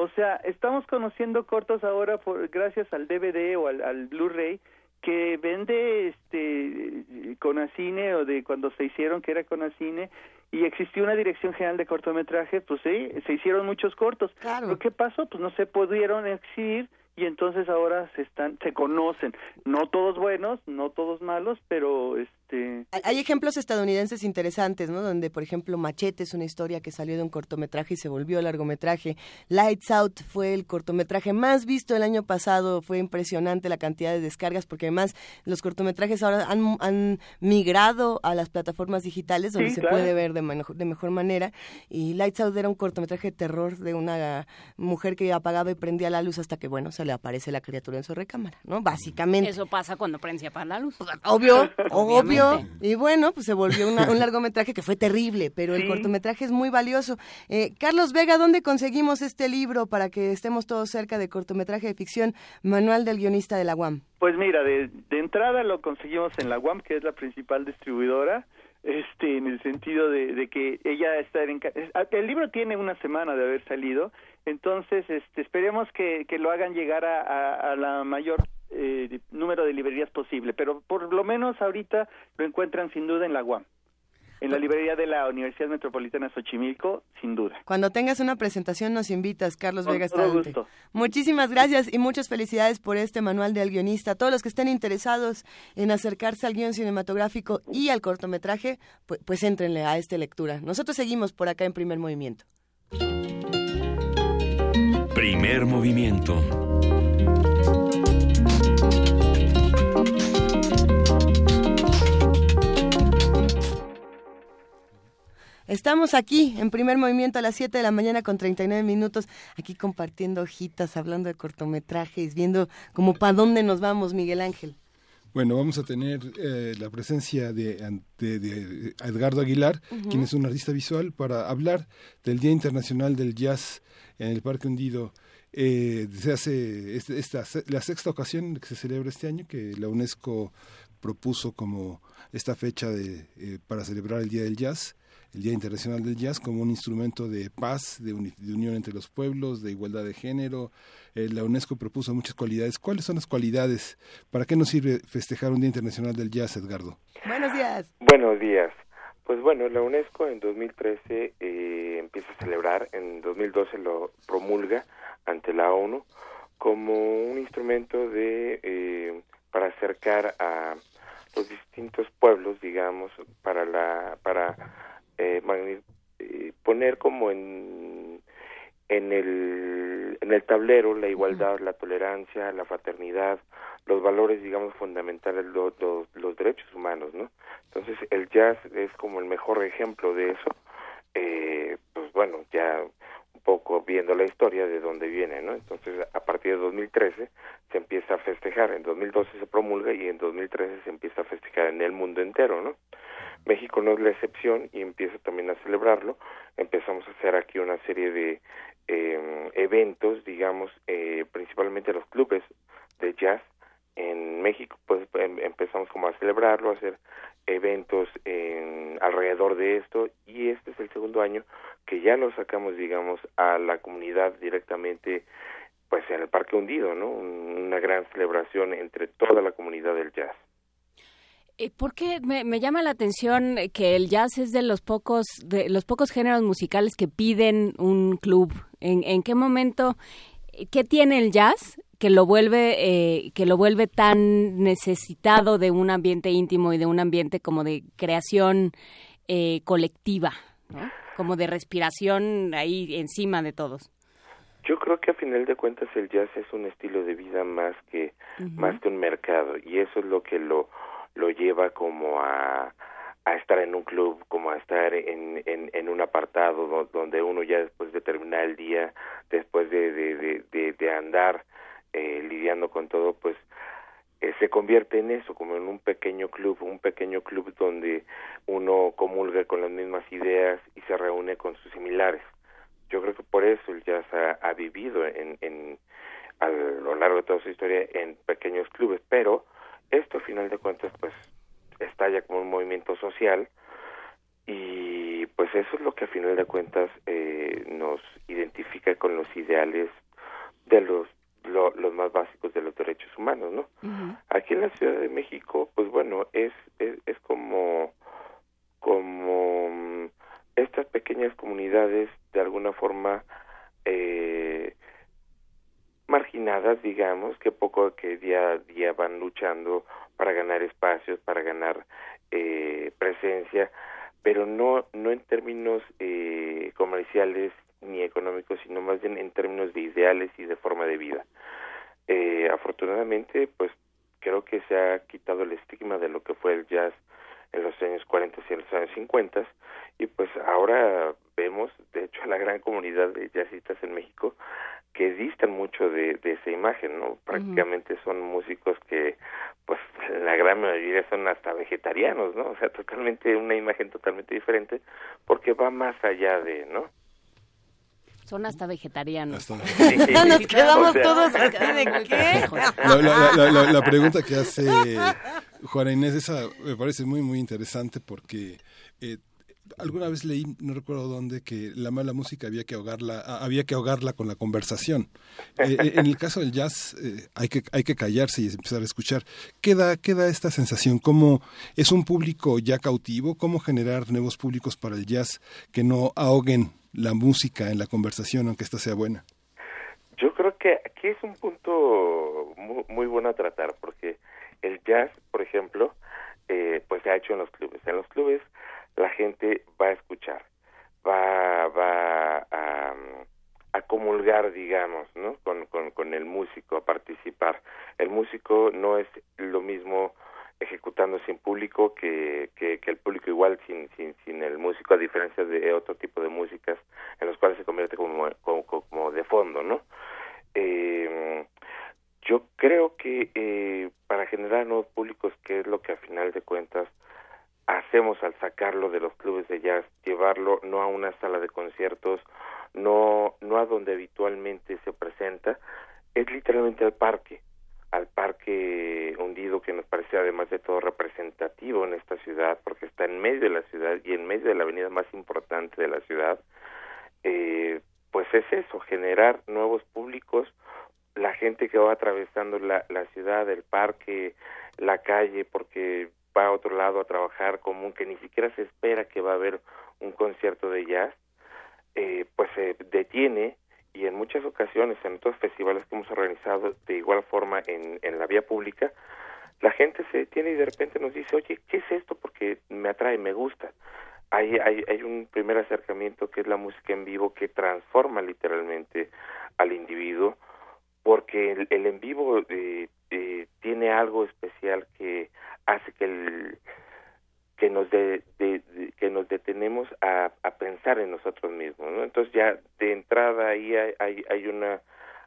O sea, estamos conociendo cortos ahora por, gracias al DVD o al, al Blu-ray que vende este Conacine o de cuando se hicieron que era Conacine y existió una dirección general de cortometraje, pues sí, se hicieron muchos cortos. Claro. Pero ¿qué pasó? Pues no se pudieron exhibir y entonces ahora se están se conocen, no todos buenos, no todos malos, pero este Hay- ejemplos estadounidenses interesantes, ¿no? Donde, por ejemplo, Machete es una historia que salió de un cortometraje y se volvió largometraje. Lights Out fue el cortometraje más visto el año pasado. Fue impresionante la cantidad de descargas porque además los cortometrajes ahora han, han migrado a las plataformas digitales donde Sí, se claro. puede ver de, de mejor manera. Y Lights Out era un cortometraje de terror de una mujer que apagaba y prendía la luz hasta que, bueno, se le aparece la criatura en su recámara, ¿no? Básicamente. Eso pasa cuando prende y apaga la luz. Obvio, obvio. Y bueno, pues se volvió una- un largometraje que fue terrible, pero el Sí. cortometraje es muy valioso. Eh, Carlos Vega, ¿dónde conseguimos este libro para que estemos todos cerca de cortometraje de ficción? Manual del guionista de la UAM. Pues mira, de, de entrada lo conseguimos en la UAM, que es la principal distribuidora, este, en el sentido de, de que ella está en... es- El libro tiene una semana de haber salido, entonces este, esperemos que, que lo hagan llegar a, a- a la mayor eh, número de librerías posible, pero por lo menos ahorita lo encuentran sin duda en la UAM. En la librería de la Universidad Metropolitana Xochimilco, sin duda. Cuando tengas una presentación nos invitas, Carlos Con Vega todo gusto. Muchísimas gracias y muchas felicidades por este manual del guionista. Todos los que estén interesados en acercarse al guion cinematográfico y al cortometraje, pues, pues éntrenle a esta lectura. Nosotros seguimos por acá en primer movimiento. Primer movimiento. Estamos aquí en primer movimiento a las 7 de la mañana con 39 minutos, aquí compartiendo hojitas, hablando de cortometrajes, viendo como para dónde nos vamos, Miguel Ángel. Bueno, vamos a tener eh, la presencia de, an- de- de Edgardo Aguilar, quien es un artista visual, para hablar del Día Internacional del Jazz en el Parque Hundido. Eh, se hace este- esta, la sexta ocasión que se celebra este año, que la UNESCO propuso como esta fecha de, eh, para celebrar el Día del Jazz, el Día Internacional del Jazz, como un instrumento de paz, de, uni- de unión entre los pueblos, de igualdad de género. Eh, la UNESCO propuso muchas cualidades. ¿Cuáles son las cualidades? ¿Para qué nos sirve festejar un Día Internacional del Jazz, Edgardo? Buenos días. Buenos días. Pues bueno, la UNESCO en 2013 eh, empieza a celebrar, en 2012 lo promulga ante la ONU como un instrumento de eh, para acercar a los distintos pueblos, digamos, para la para eh, eh, poner como en en el en el tablero la igualdad, la tolerancia, la fraternidad, los valores, digamos, fundamentales, lo- lo- los derechos humanos, ¿no? Entonces el jazz es como el mejor ejemplo de eso. Eh, pues bueno, ya un poco viendo la historia de dónde viene, ¿no? Entonces a partir de 2013 se empieza a festejar, en 2012 se promulga y en 2013 se empieza a festejar en el mundo entero, ¿no? México no es la excepción y empieza también a celebrarlo. Empezamos a hacer aquí una serie de eh, eventos, digamos, eh, principalmente los clubes de jazz en México, pues em- empezamos como a celebrarlo, a hacer eventos en, alrededor de esto y este es el segundo año que ya lo sacamos, digamos, a la comunidad directamente, pues en el Parque Hundido, ¿no? Un- Una gran celebración entre toda la comunidad del jazz. Eh, ¿Por qué me, me llama la atención que el jazz es de los pocos de los pocos géneros musicales que piden un club? ¿En, en qué momento qué tiene el jazz que lo vuelve eh, que lo vuelve tan necesitado de un ambiente íntimo y de un ambiente como de creación eh, colectiva, ¿no? como de respiración ahí encima de todos? Yo creo que a final de cuentas el jazz es un estilo de vida más que más que un mercado y eso es lo que lo lo lleva como a a estar en un club, como a estar en, en, un apartado do- donde uno ya después de terminar el día, después de, de, de, de, de andar eh, lidiando con todo, pues eh, se convierte en eso, como en un pequeño club, un pequeño club donde uno comulga con las mismas ideas y se reúne con sus similares. Yo creo que por eso el jazz ha, ha vivido en, en, a lo largo de toda su historia en pequeños clubes, pero esto a final de cuentas pues estalla como un movimiento social y pues eso es lo que a final de cuentas eh, nos identifica con los ideales de los lo- los más básicos de los derechos humanos, ¿no? Aquí en la Ciudad de México, pues bueno, es, es, es como, como mm, estas pequeñas comunidades de alguna forma eh, marginadas, digamos, que poco que día a día van luchando para ganar espacios, para ganar eh, presencia, pero no no en términos eh, comerciales ni económicos, sino más bien en términos de ideales y de forma de vida. Eh, afortunadamente, pues creo que se ha quitado el estigma de lo que fue el jazz en los años 40 y en los años 50 y pues ahora vemos, de hecho, a la gran comunidad de jazzistas en México que distan mucho de, esa imagen, ¿no? Prácticamente son músicos que, pues, la gran mayoría son hasta vegetarianos, ¿no? O sea, totalmente, una imagen totalmente diferente, porque va más allá de, ¿no? Son hasta vegetarianos. Nos quedamos todos ¿de qué? La, pregunta que hace Juana Inés, esa me parece muy, muy interesante porque eh, alguna vez leí, no recuerdo dónde, que la mala música había que ahogarla, había que ahogarla con la conversación. Eh, eh, en el caso del jazz eh, hay que hay que callarse y empezar a escuchar. Queda queda esta sensación cómo es un público ya cautivo, cómo generar nuevos públicos para el jazz que no ahoguen la música en la conversación aunque esta sea buena. Yo creo que aquí es un punto muy, muy bueno a tratar porque el jazz, por ejemplo, pues se ha hecho en los clubes. En los clubes la gente va a escuchar, va, va a, a comulgar, digamos, ¿no? Con, con, con el músico, a participar. El músico no es lo mismo ejecutando sin público que, que, el público igual sin, sin, sin el músico, a diferencia de otro tipo de músicas en los cuales se convierte como, como, como de fondo, ¿no? Eh, yo creo que eh, para generar nuevos públicos, que es lo que a final de cuentas hacemos al sacarlo de los clubes de jazz, llevarlo no a una sala de conciertos, no, no a donde habitualmente se presenta, es literalmente al parque, al parque hundido que nos parece además de todo representativo en esta ciudad, porque está en medio de la ciudad y en medio de la avenida más importante de la ciudad, eh, pues es eso, generar nuevos públicos, la gente que va atravesando la, la ciudad, el parque, la calle, porque va a otro lado a trabajar común, que ni siquiera se espera que va a haber un concierto de jazz, eh, pues se detiene y en muchas ocasiones, en otros festivales que hemos organizado de igual forma en, en la vía pública, la gente se detiene y de repente nos dice, oye, ¿qué es esto? Porque me atrae, me gusta. Hay, hay, hay un primer acercamiento que es la música en vivo que transforma literalmente al individuo, porque el, en vivo eh, eh, tiene algo especial que hace que el que nos de, que nos detenemos a, a, pensar en nosotros mismos ¿no? entonces ya de entrada ahí hay, hay, hay una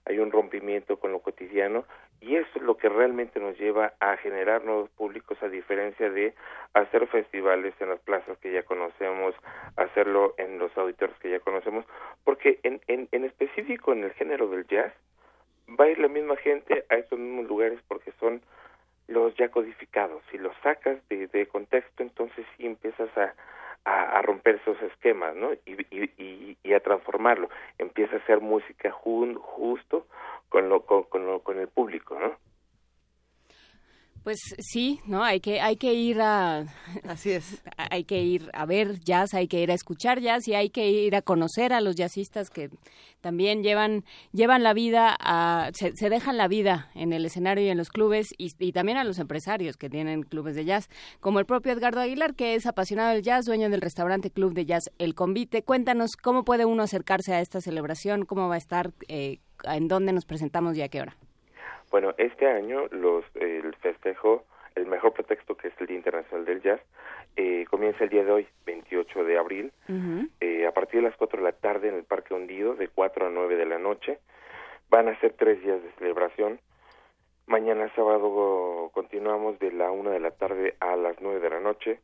hay un rompimiento con lo cotidiano y eso es lo que realmente nos lleva a generar nuevos públicos a diferencia de hacer festivales en las plazas que ya conocemos, hacerlo en los auditorios que ya conocemos, porque en, en, en específico en el género del jazz va ir la misma gente a esos mismos lugares porque son los ya codificados. Si los sacas de, de contexto, entonces sí empiezas a, a, romper esos esquemas, ¿no? Y, y, y, a transformarlo. Empieza a ser música justo con, lo, con, con, con el público, ¿no? Pues sí, ¿no? Hay que, hay que ir a... Así es. Hay que ir a ver jazz, hay que ir a escuchar jazz y hay que ir a conocer a los jazzistas que también llevan, llevan la vida, a, se, dejan la vida en el escenario y en los clubes y, también a los empresarios que tienen clubes de jazz, como el propio Edgardo Aguilar, que es apasionado del jazz, dueño del restaurante Club de Jazz El Convite. Cuéntanos cómo puede uno acercarse a esta celebración, cómo va a estar, eh, en dónde nos presentamos y a qué hora. Bueno, este año los, el festejo, el mejor pretexto que es el Día Internacional del Jazz, eh, comienza el día de hoy, 28 de abril, eh, a partir de las 4 de la tarde en el Parque Hundido, de 4 a 9 de la noche. Van a ser tres días de celebración. Mañana sábado continuamos de la 1 de la tarde a las 9 de la noche.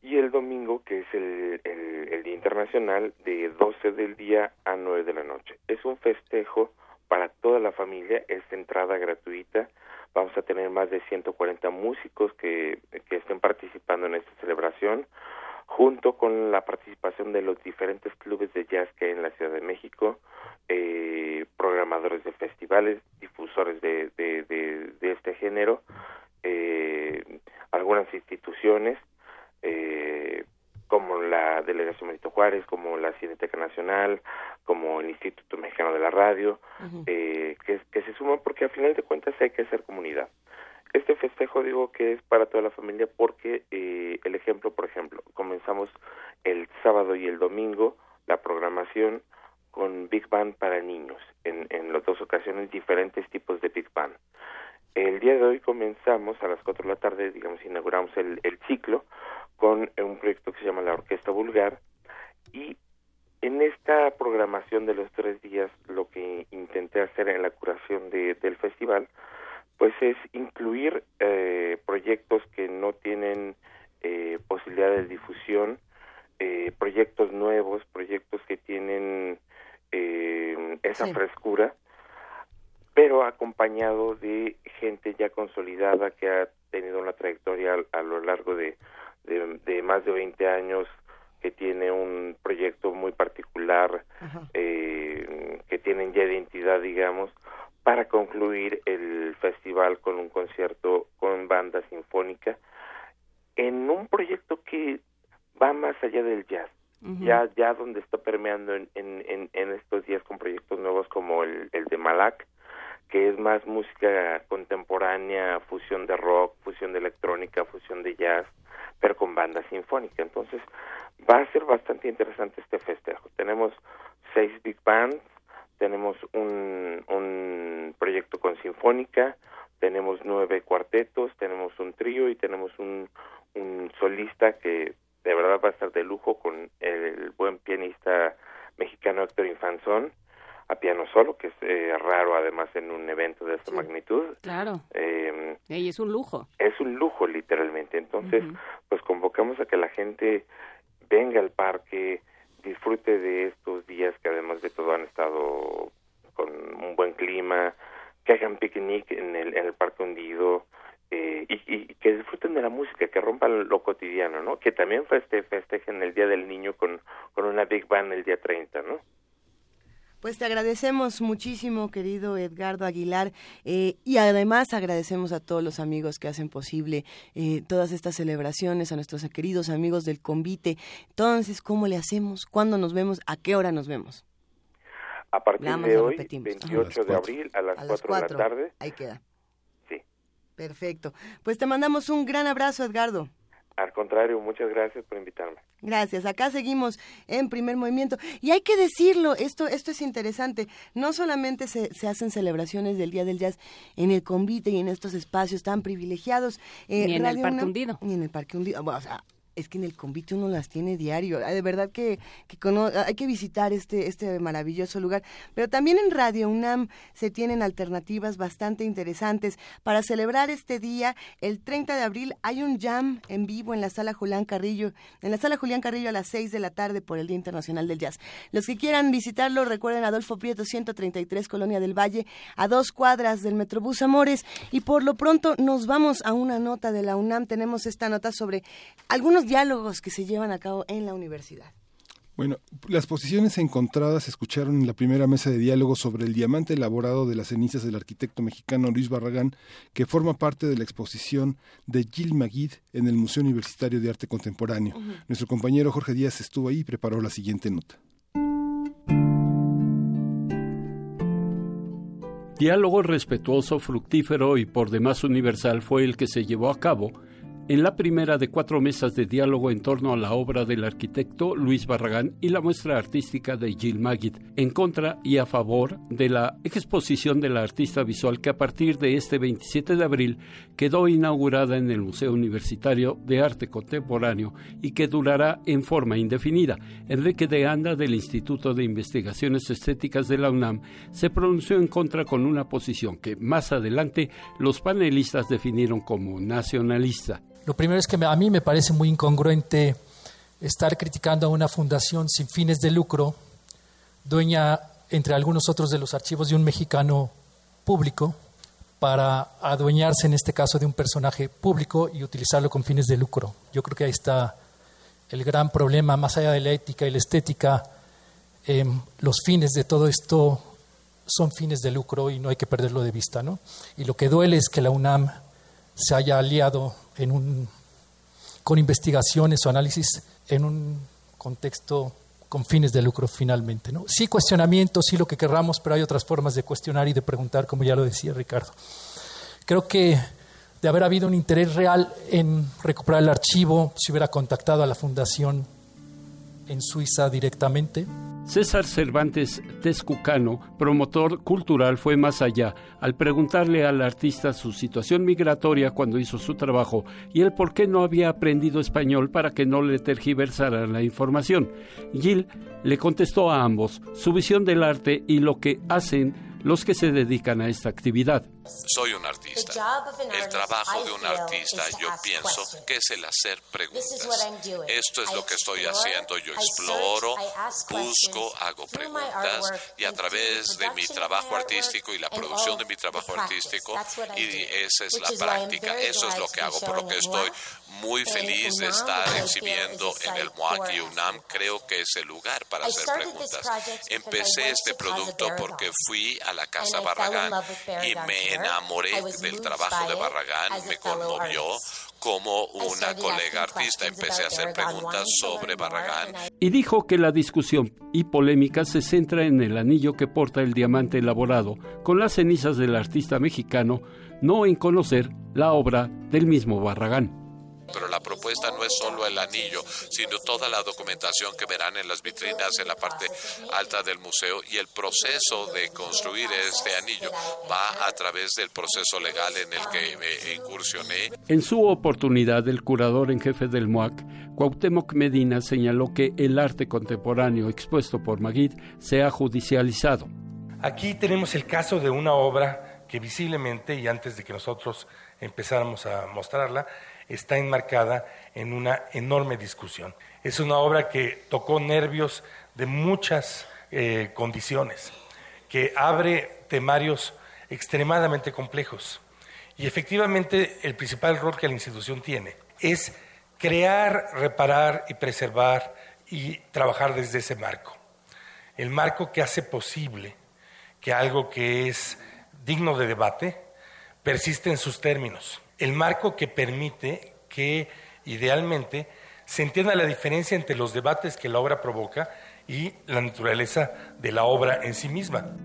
Y el domingo, que es el, el, el Día Internacional, de 12 del día a 9 de la noche. Es un festejo para toda la familia, es entrada gratuita. Vamos a tener más de 140 músicos que, que estén participando en esta celebración. junto con la participación de los diferentes clubes de jazz que hay en la Ciudad de México, eh, programadores de festivales, difusores de, de, de, este género, eh, algunas instituciones, eh, como la Delegación Benito Juárez, como la Cineteca Nacional, como el Instituto Mexicano de la Radio, eh, que, que se suman porque al final de cuentas hay que hacer comunidad. Este festejo digo que es para toda la familia porque eh, el ejemplo, por ejemplo, comenzamos el sábado y el domingo la programación con Big Band para niños, en, en las dos ocasiones diferentes tipos de Big Band. El día de hoy comenzamos a las 4 de la tarde, digamos, inauguramos el, el ciclo con un proyecto que se llama la Orquesta Vulgar y en esta programación de los tres días lo que intenté hacer en la curación de, del festival pues es incluir eh, proyectos que no tienen eh, posibilidad de difusión, eh, proyectos nuevos, proyectos que tienen eh, esa frescura, pero acompañado de gente ya consolidada que ha tenido una trayectoria a, a lo largo de, de, de, más de 20 años, que tiene un proyecto muy particular, eh, que tienen ya identidad, digamos, para concluir el festival con un concierto con banda sinfónica en un proyecto que va más allá del jazz. Uh -huh. ya ya donde está permeando en, en, en, estos días con proyectos nuevos como el, el de Malak, que es más música contemporánea, fusión de rock, fusión de electrónica, fusión de jazz, pero con banda sinfónica. Entonces, va a ser bastante interesante este festejo. Tenemos seis big bands, tenemos un, un proyecto con sinfónica, tenemos nueve cuartetos, tenemos un trío y tenemos un, un solista que de verdad va a estar de lujo con el buen pianista mexicano Héctor Infanzón a piano solo, que es eh, raro además en un evento de esta sí, magnitud. Claro. Eh, y es un lujo. Es un lujo literalmente. Entonces, uh -huh. pues convocamos a que la gente venga al parque, disfrute de estos días que además de todo han estado con un buen clima, que hagan picnic en el, en el parque hundido eh, y, y, que disfruten de la música, que rompan lo cotidiano, ¿no? Que también feste, festejen el Día del Niño con, con una Big Band el día 30, ¿no? Pues te agradecemos muchísimo, querido Edgardo Aguilar, eh, y además agradecemos a todos los amigos que hacen posible eh, todas estas celebraciones, a nuestros queridos amigos del convite. Entonces, ¿cómo le hacemos? ¿Cuándo nos vemos? ¿A qué hora nos vemos? A partir de hoy, 28 de abril, a las, a 4, 4 de la tarde. Ahí queda. Sí. Perfecto. Pues te mandamos un gran abrazo, Edgardo. Al contrario, muchas gracias por invitarme. Gracias. Acá seguimos en primer movimiento. Y hay que decirlo, esto, esto es interesante. No solamente se, se hacen celebraciones del Día del Jazz en el convite y en estos espacios tan privilegiados. Eh, ni en Radio el Parque Hundido. Ni en el Parque Hundido. Bueno, o sea, es que en el convite uno las tiene diario. De verdad que, que hay que visitar este, este maravilloso lugar. Pero también en Radio UNAM se tienen alternativas bastante interesantes. Para celebrar este día, el 30 de abril, hay un jam en vivo en la sala Julián Carrillo, en la sala Julián Carrillo a las 6 de la tarde por el Día Internacional del Jazz. Los que quieran visitarlo, recuerden Adolfo Prieto 133, Colonia del Valle, a dos cuadras del Metrobús Amores. Y por lo pronto nos vamos a una nota de la UNAM. Tenemos esta nota sobre algunos diálogos que se llevan a cabo en la universidad. Bueno, las posiciones encontradas se escucharon en la primera mesa de diálogo sobre el diamante elaborado de las cenizas del arquitecto mexicano Luis Barragán, que forma parte de la exposición de Gil Maguid en el Museo Universitario de Arte Contemporáneo. Uh -huh. Nuestro compañero Jorge Díaz estuvo ahí y preparó la siguiente nota. Diálogo respetuoso, fructífero y por demás universal fue el que se llevó a cabo en la primera de cuatro mesas de diálogo en torno a la obra del arquitecto Luis Barragán y la muestra artística de Gil Magid, en contra y a favor de la exposición de la artista visual que a partir de este 27 de abril quedó inaugurada en el Museo Universitario de Arte Contemporáneo y que durará en forma indefinida. Enrique de Anda, del Instituto de Investigaciones Estéticas de la UNAM, se pronunció en contra con una posición que más adelante los panelistas definieron como nacionalista. Lo primero es que a mí me parece muy incongruente estar criticando a una fundación sin fines de lucro, dueña, entre algunos otros, de los archivos de un mexicano público, para adueñarse, en este caso, de un personaje público y utilizarlo con fines de lucro. Yo creo que ahí está el gran problema, más allá de la ética y la estética, em, los fines de todo esto son fines de lucro y no hay que perderlo de vista. ¿no? Y lo que duele es que la UNAM se haya aliado en un, con investigaciones o análisis en un contexto con fines de lucro finalmente. ¿no? Sí cuestionamiento, sí lo que querramos, pero hay otras formas de cuestionar y de preguntar, como ya lo decía Ricardo. Creo que de haber habido un interés real en recuperar el archivo, se hubiera contactado a la Fundación en Suiza directamente. César Cervantes Tezcucano, promotor cultural, fue más allá al preguntarle al artista su situación migratoria cuando hizo su trabajo y el por qué no había aprendido español para que no le tergiversara la información. Gil le contestó a ambos su visión del arte y lo que hacen los que se dedican a esta actividad. Soy un artista. El trabajo de un artista yo pienso que es el hacer preguntas. Esto es lo que estoy haciendo. Yo exploro, busco, hago preguntas y a través de mi trabajo artístico y la producción de mi trabajo artístico, y esa es la práctica, eso es lo que hago, por lo que estoy muy feliz de estar exhibiendo en el MOAC y UNAM. Creo que es el lugar para hacer preguntas. Empecé este producto porque fui a la Casa Barragán y me enamoré del trabajo de Barragán, me conmovió como una colega artista. Empecé a hacer preguntas sobre Barragán. Y dijo que la discusión y polémica se centra en el anillo que porta el diamante elaborado con las cenizas del artista mexicano, no en conocer la obra del mismo Barragán. Pero la propuesta no es solo el anillo, sino toda la documentación que verán en las vitrinas en la parte alta del museo y el proceso de construir este anillo va a través del proceso legal en el que me incursioné. En su oportunidad, el curador en jefe del MOAC, Cuauhtémoc Medina, señaló que el arte contemporáneo expuesto por Magid se ha judicializado. Aquí tenemos el caso de una obra que visiblemente, y antes de que nosotros empezáramos a mostrarla, está enmarcada en una enorme discusión. Es una obra que tocó nervios de muchas eh, condiciones, que abre temarios extremadamente complejos. Y efectivamente el principal rol que la institución tiene es crear, reparar y preservar y trabajar desde ese marco. El marco que hace posible que algo que es digno de debate persiste en sus términos el marco que permite que idealmente se entienda la diferencia entre los debates que la obra provoca y la naturaleza de la obra en sí misma.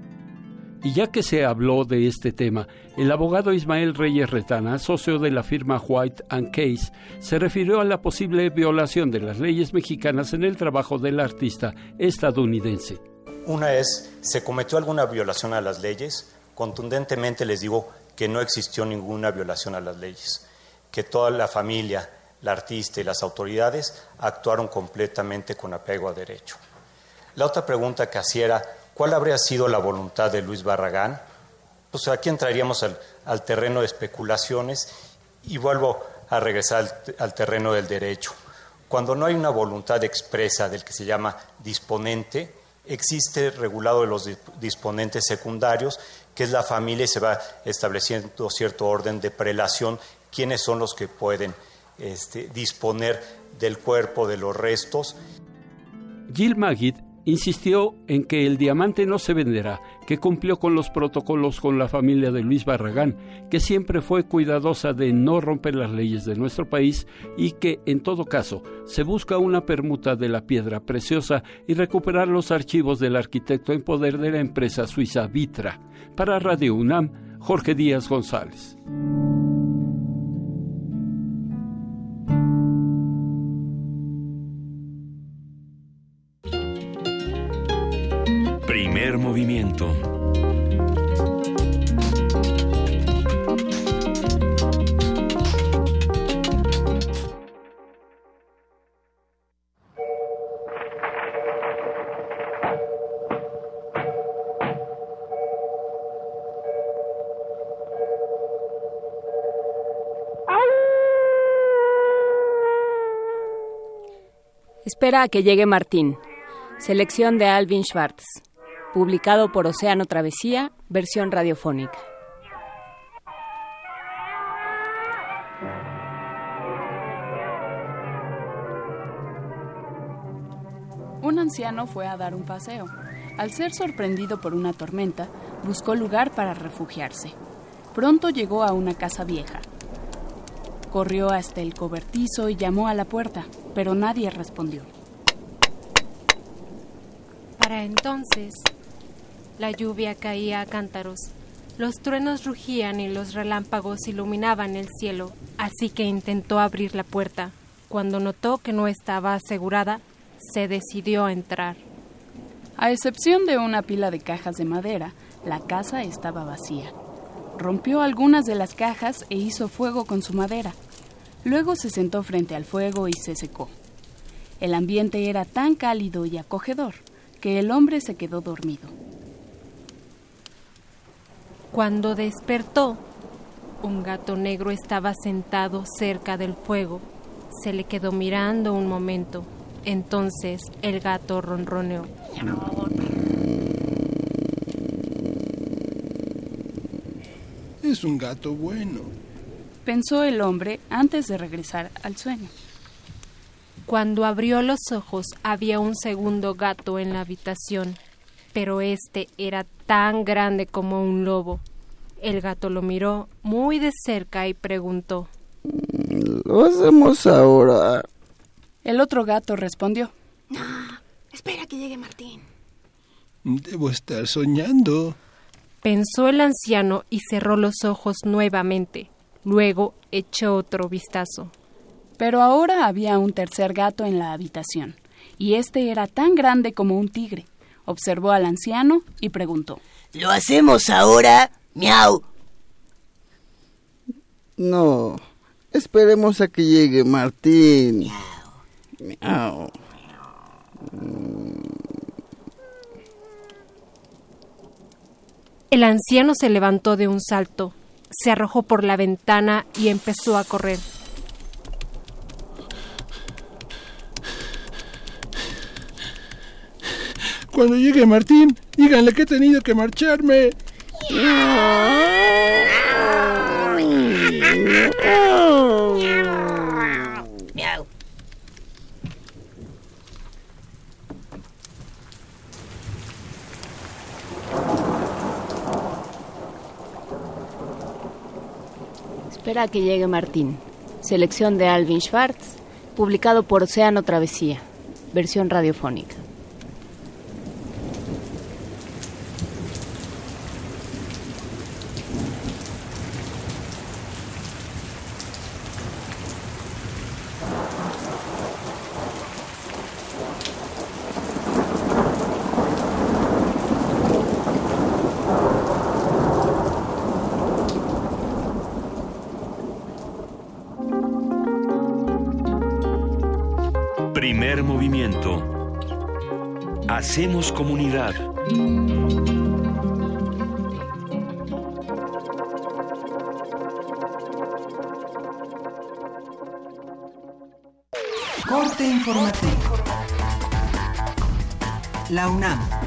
Y ya que se habló de este tema, el abogado Ismael Reyes Retana, socio de la firma White and Case, se refirió a la posible violación de las leyes mexicanas en el trabajo del artista estadounidense. Una es, ¿se cometió alguna violación a las leyes? Contundentemente les digo, que no existió ninguna violación a las leyes, que toda la familia, la artista y las autoridades actuaron completamente con apego a derecho. La otra pregunta que hacía era, ¿cuál habría sido la voluntad de Luis Barragán? Pues aquí entraríamos al, terreno de especulaciones y vuelvo a regresar al terreno del derecho. Cuando no hay una voluntad expresa del que se llama disponente, existe regulado de los disponentes secundarios que es la familia y se va estableciendo cierto orden de prelación, quiénes son los que pueden este, disponer del cuerpo, de los restos. Gil Magid insistió en que el diamante no se venderá, que cumplió con los protocolos con la familia de Luis Barragán, que siempre fue cuidadosa de no romper las leyes de nuestro país y que, en todo caso, se busca una permuta de la piedra preciosa y recuperar los archivos del arquitecto en poder de la empresa suiza Vitra. Para Radio UNAM, Jorge Díaz González. Espera a que llegue Martín. Selección de Alvin Schwartz. Publicado por Océano Travesía, versión radiofónica. anciano fue a dar un paseo. Al ser sorprendido por una tormenta, buscó lugar para refugiarse. Pronto llegó a una casa vieja. Corrió hasta el cobertizo y llamó a la puerta, pero nadie respondió. Para entonces, la lluvia caía a cántaros. Los truenos rugían y los relámpagos iluminaban el cielo, así que intentó abrir la puerta. Cuando notó que no estaba asegurada, se decidió a entrar. A excepción de una pila de cajas de madera, la casa estaba vacía. Rompió algunas de las cajas e hizo fuego con su madera. Luego se sentó frente al fuego y se secó. El ambiente era tan cálido y acogedor que el hombre se quedó dormido. Cuando despertó, un gato negro estaba sentado cerca del fuego. Se le quedó mirando un momento. Entonces el gato ronroneó. Es un gato bueno. Pensó el hombre antes de regresar al sueño. Cuando abrió los ojos había un segundo gato en la habitación pero este era tan grande como un lobo. El gato lo miró muy de cerca y preguntó ¿Lo hacemos ahora? El otro gato respondió No, espera que llegue Martín. Debo estar soñando. Pensó el anciano y cerró los ojos nuevamente. Luego echó otro vistazo. Pero ahora había un tercer gato en la habitación, y este era tan grande como un tigre. Observó al anciano y preguntó. ¿Lo hacemos ahora? Miau. No. Esperemos a que llegue Martín. Miau. El anciano se levantó de un salto, se arrojó por la ventana y empezó a correr. Cuando llegue Martín, díganle que he tenido que marcharme. Espera que llegue Martín. Selección de Alvin Schwartz, publicado por Océano Travesía, versión radiofónica. La UNAM.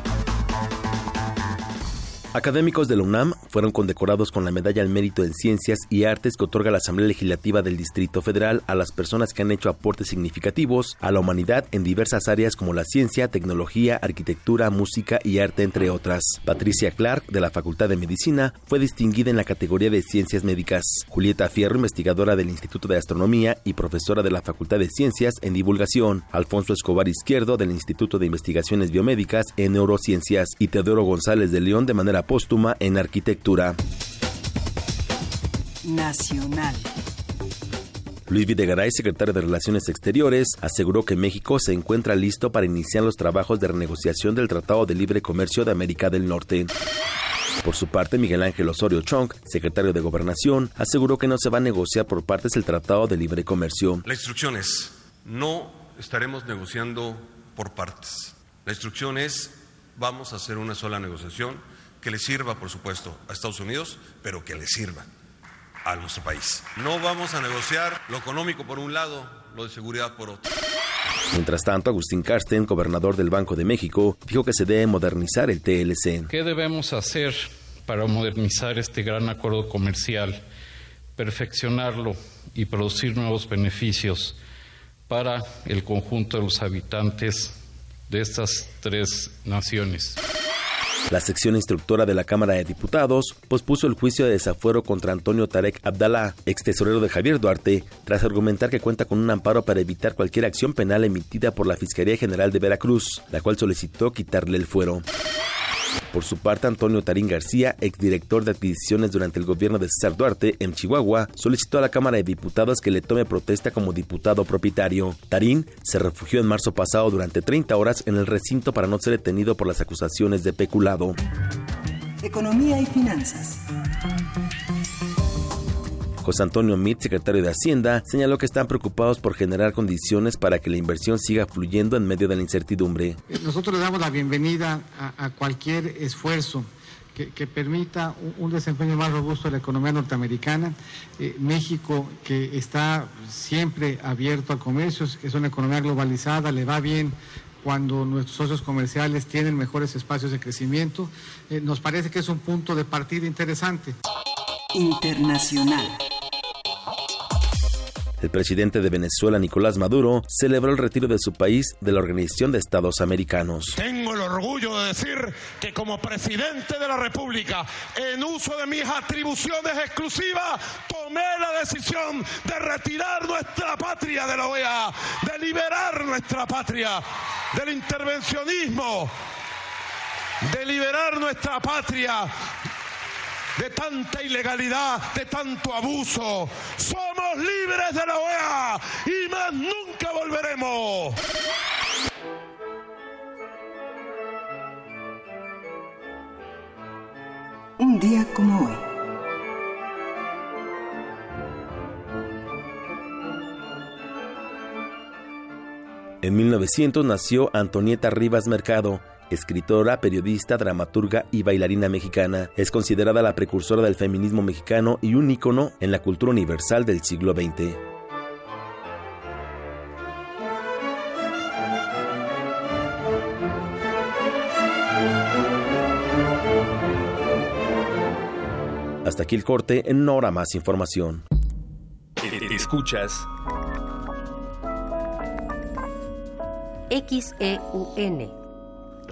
Académicos de la UNAM fueron condecorados con la Medalla al Mérito en Ciencias y Artes que otorga la Asamblea Legislativa del Distrito Federal a las personas que han hecho aportes significativos a la humanidad en diversas áreas como la ciencia, tecnología, arquitectura, música y arte, entre otras. Patricia Clark, de la Facultad de Medicina, fue distinguida en la categoría de Ciencias Médicas. Julieta Fierro, investigadora del Instituto de Astronomía y profesora de la Facultad de Ciencias en Divulgación. Alfonso Escobar Izquierdo, del Instituto de Investigaciones Biomédicas en Neurociencias. Y Teodoro González de León, de manera póstuma en arquitectura. Nacional. Luis Videgaray, secretario de Relaciones Exteriores, aseguró que México se encuentra listo para iniciar los trabajos de renegociación del Tratado de Libre Comercio de América del Norte. Por su parte, Miguel Ángel Osorio Chong, secretario de Gobernación, aseguró que no se va a negociar por partes el Tratado de Libre Comercio. La instrucción es, no estaremos negociando por partes. La instrucción es, vamos a hacer una sola negociación que le sirva, por supuesto, a Estados Unidos, pero que le sirva a nuestro país. No vamos a negociar lo económico por un lado, lo de seguridad por otro. Mientras tanto, Agustín Carsten, gobernador del Banco de México, dijo que se debe modernizar el TLC. ¿Qué debemos hacer para modernizar este gran acuerdo comercial, perfeccionarlo y producir nuevos beneficios para el conjunto de los habitantes de estas tres naciones. La sección instructora de la Cámara de Diputados pospuso el juicio de desafuero contra Antonio Tarek Abdalá, ex tesorero de Javier Duarte, tras argumentar que cuenta con un amparo para evitar cualquier acción penal emitida por la Fiscalía General de Veracruz, la cual solicitó quitarle el fuero. Por su parte, Antonio Tarín García, exdirector de adquisiciones durante el gobierno de César Duarte en Chihuahua, solicitó a la Cámara de Diputados que le tome protesta como diputado propietario. Tarín se refugió en marzo pasado durante 30 horas en el recinto para no ser detenido por las acusaciones de peculado. Economía y finanzas. José Antonio Mit, secretario de Hacienda, señaló que están preocupados por generar condiciones para que la inversión siga fluyendo en medio de la incertidumbre. Nosotros le damos la bienvenida a, a cualquier esfuerzo que, que, permita un, un, desempeño más robusto de la economía norteamericana. Eh, México, que está siempre abierto a comercios, es una economía globalizada, le va bien cuando nuestros socios comerciales tienen mejores espacios de crecimiento. Eh, nos parece que es un punto de partida interesante. Internacional. El presidente de Venezuela, Nicolás Maduro, celebró el retiro de su país de la Organización de Estados Americanos. Tengo el orgullo de decir que como presidente de la República, en uso de mis atribuciones exclusivas, tomé la decisión de retirar nuestra patria de la OEA, de liberar nuestra patria del intervencionismo, de liberar nuestra patria de tanta ilegalidad, de tanto abuso. Somos libres de la OEA y más nunca volveremos. Un día como hoy. En 1900 nació Antonieta Rivas Mercado, escritora, periodista, dramaturga y bailarina mexicana. Es considerada la precursora del feminismo mexicano y un ícono en la cultura universal del siglo XX. Hasta aquí el corte, en una hora más información. Escuchas XEUN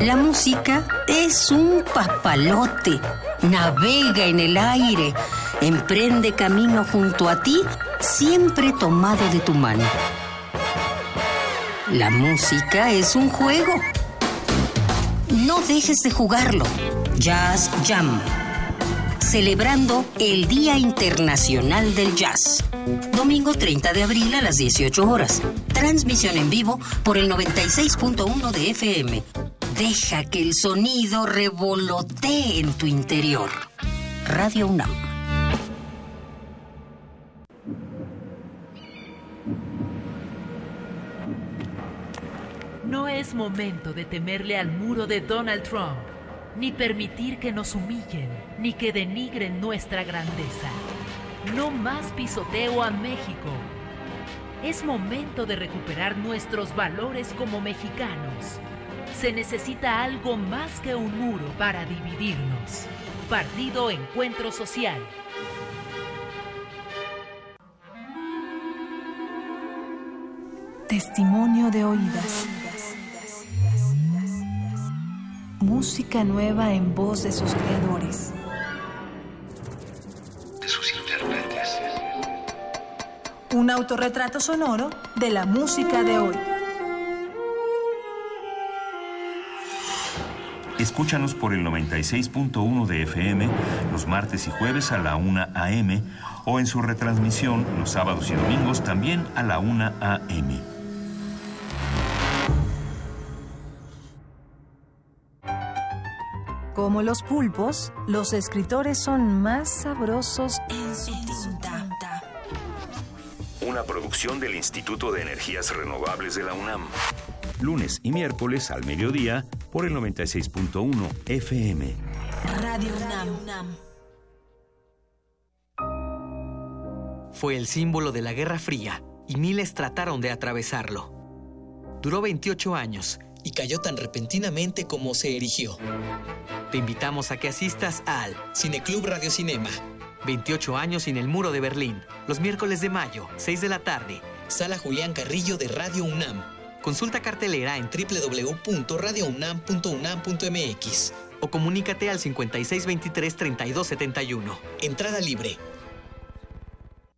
La música es un papalote. Navega en el aire. Emprende camino junto a ti, siempre tomado de tu mano. La música es un juego. No dejes de jugarlo. Jazz Jam. Celebrando el Día Internacional del Jazz. Domingo 30 de abril a las 18 horas. Transmisión en vivo por el 96.1 de FM. Deja que el sonido revolotee en tu interior. Radio UNAM. No es momento de temerle al muro de Donald Trump, ni permitir que nos humillen, ni que denigren nuestra grandeza. No más pisoteo a México. Es momento de recuperar nuestros valores como mexicanos se necesita algo más que un muro para dividirnos. Partido Encuentro Social. Testimonio de oídas. Música nueva en voz de sus creadores. De sus intérpretes. Un autorretrato sonoro de la música de hoy. Escúchanos por el 96.1 de FM los martes y jueves a la 1 a.m. o en su retransmisión los sábados y domingos también a la 1 a.m. Como los pulpos, los escritores son más sabrosos en su tinta. Una producción del Instituto de Energías Renovables de la UNAM. Lunes y miércoles al mediodía por el 96.1 FM. Radio UNAM. Fue el símbolo de la Guerra Fría y miles trataron de atravesarlo. Duró 28 años y cayó tan repentinamente como se erigió. Te invitamos a que asistas al Cineclub Radio Cinema. 28 años sin el muro de Berlín. Los miércoles de mayo, 6 de la tarde. Sala Julián Carrillo de Radio UNAM. Consulta cartelera en www.radiounam.unam.mx o comunícate al 5623-3271. Entrada libre.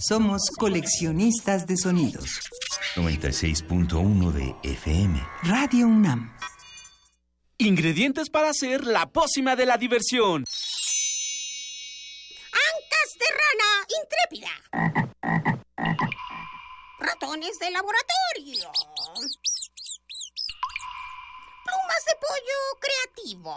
Somos coleccionistas de sonidos. 96.1 de FM. Radio UNAM. Ingredientes para hacer la pócima de la diversión. Ancas de rana intrépida. Ratones de laboratorio. Plumas de pollo creativo.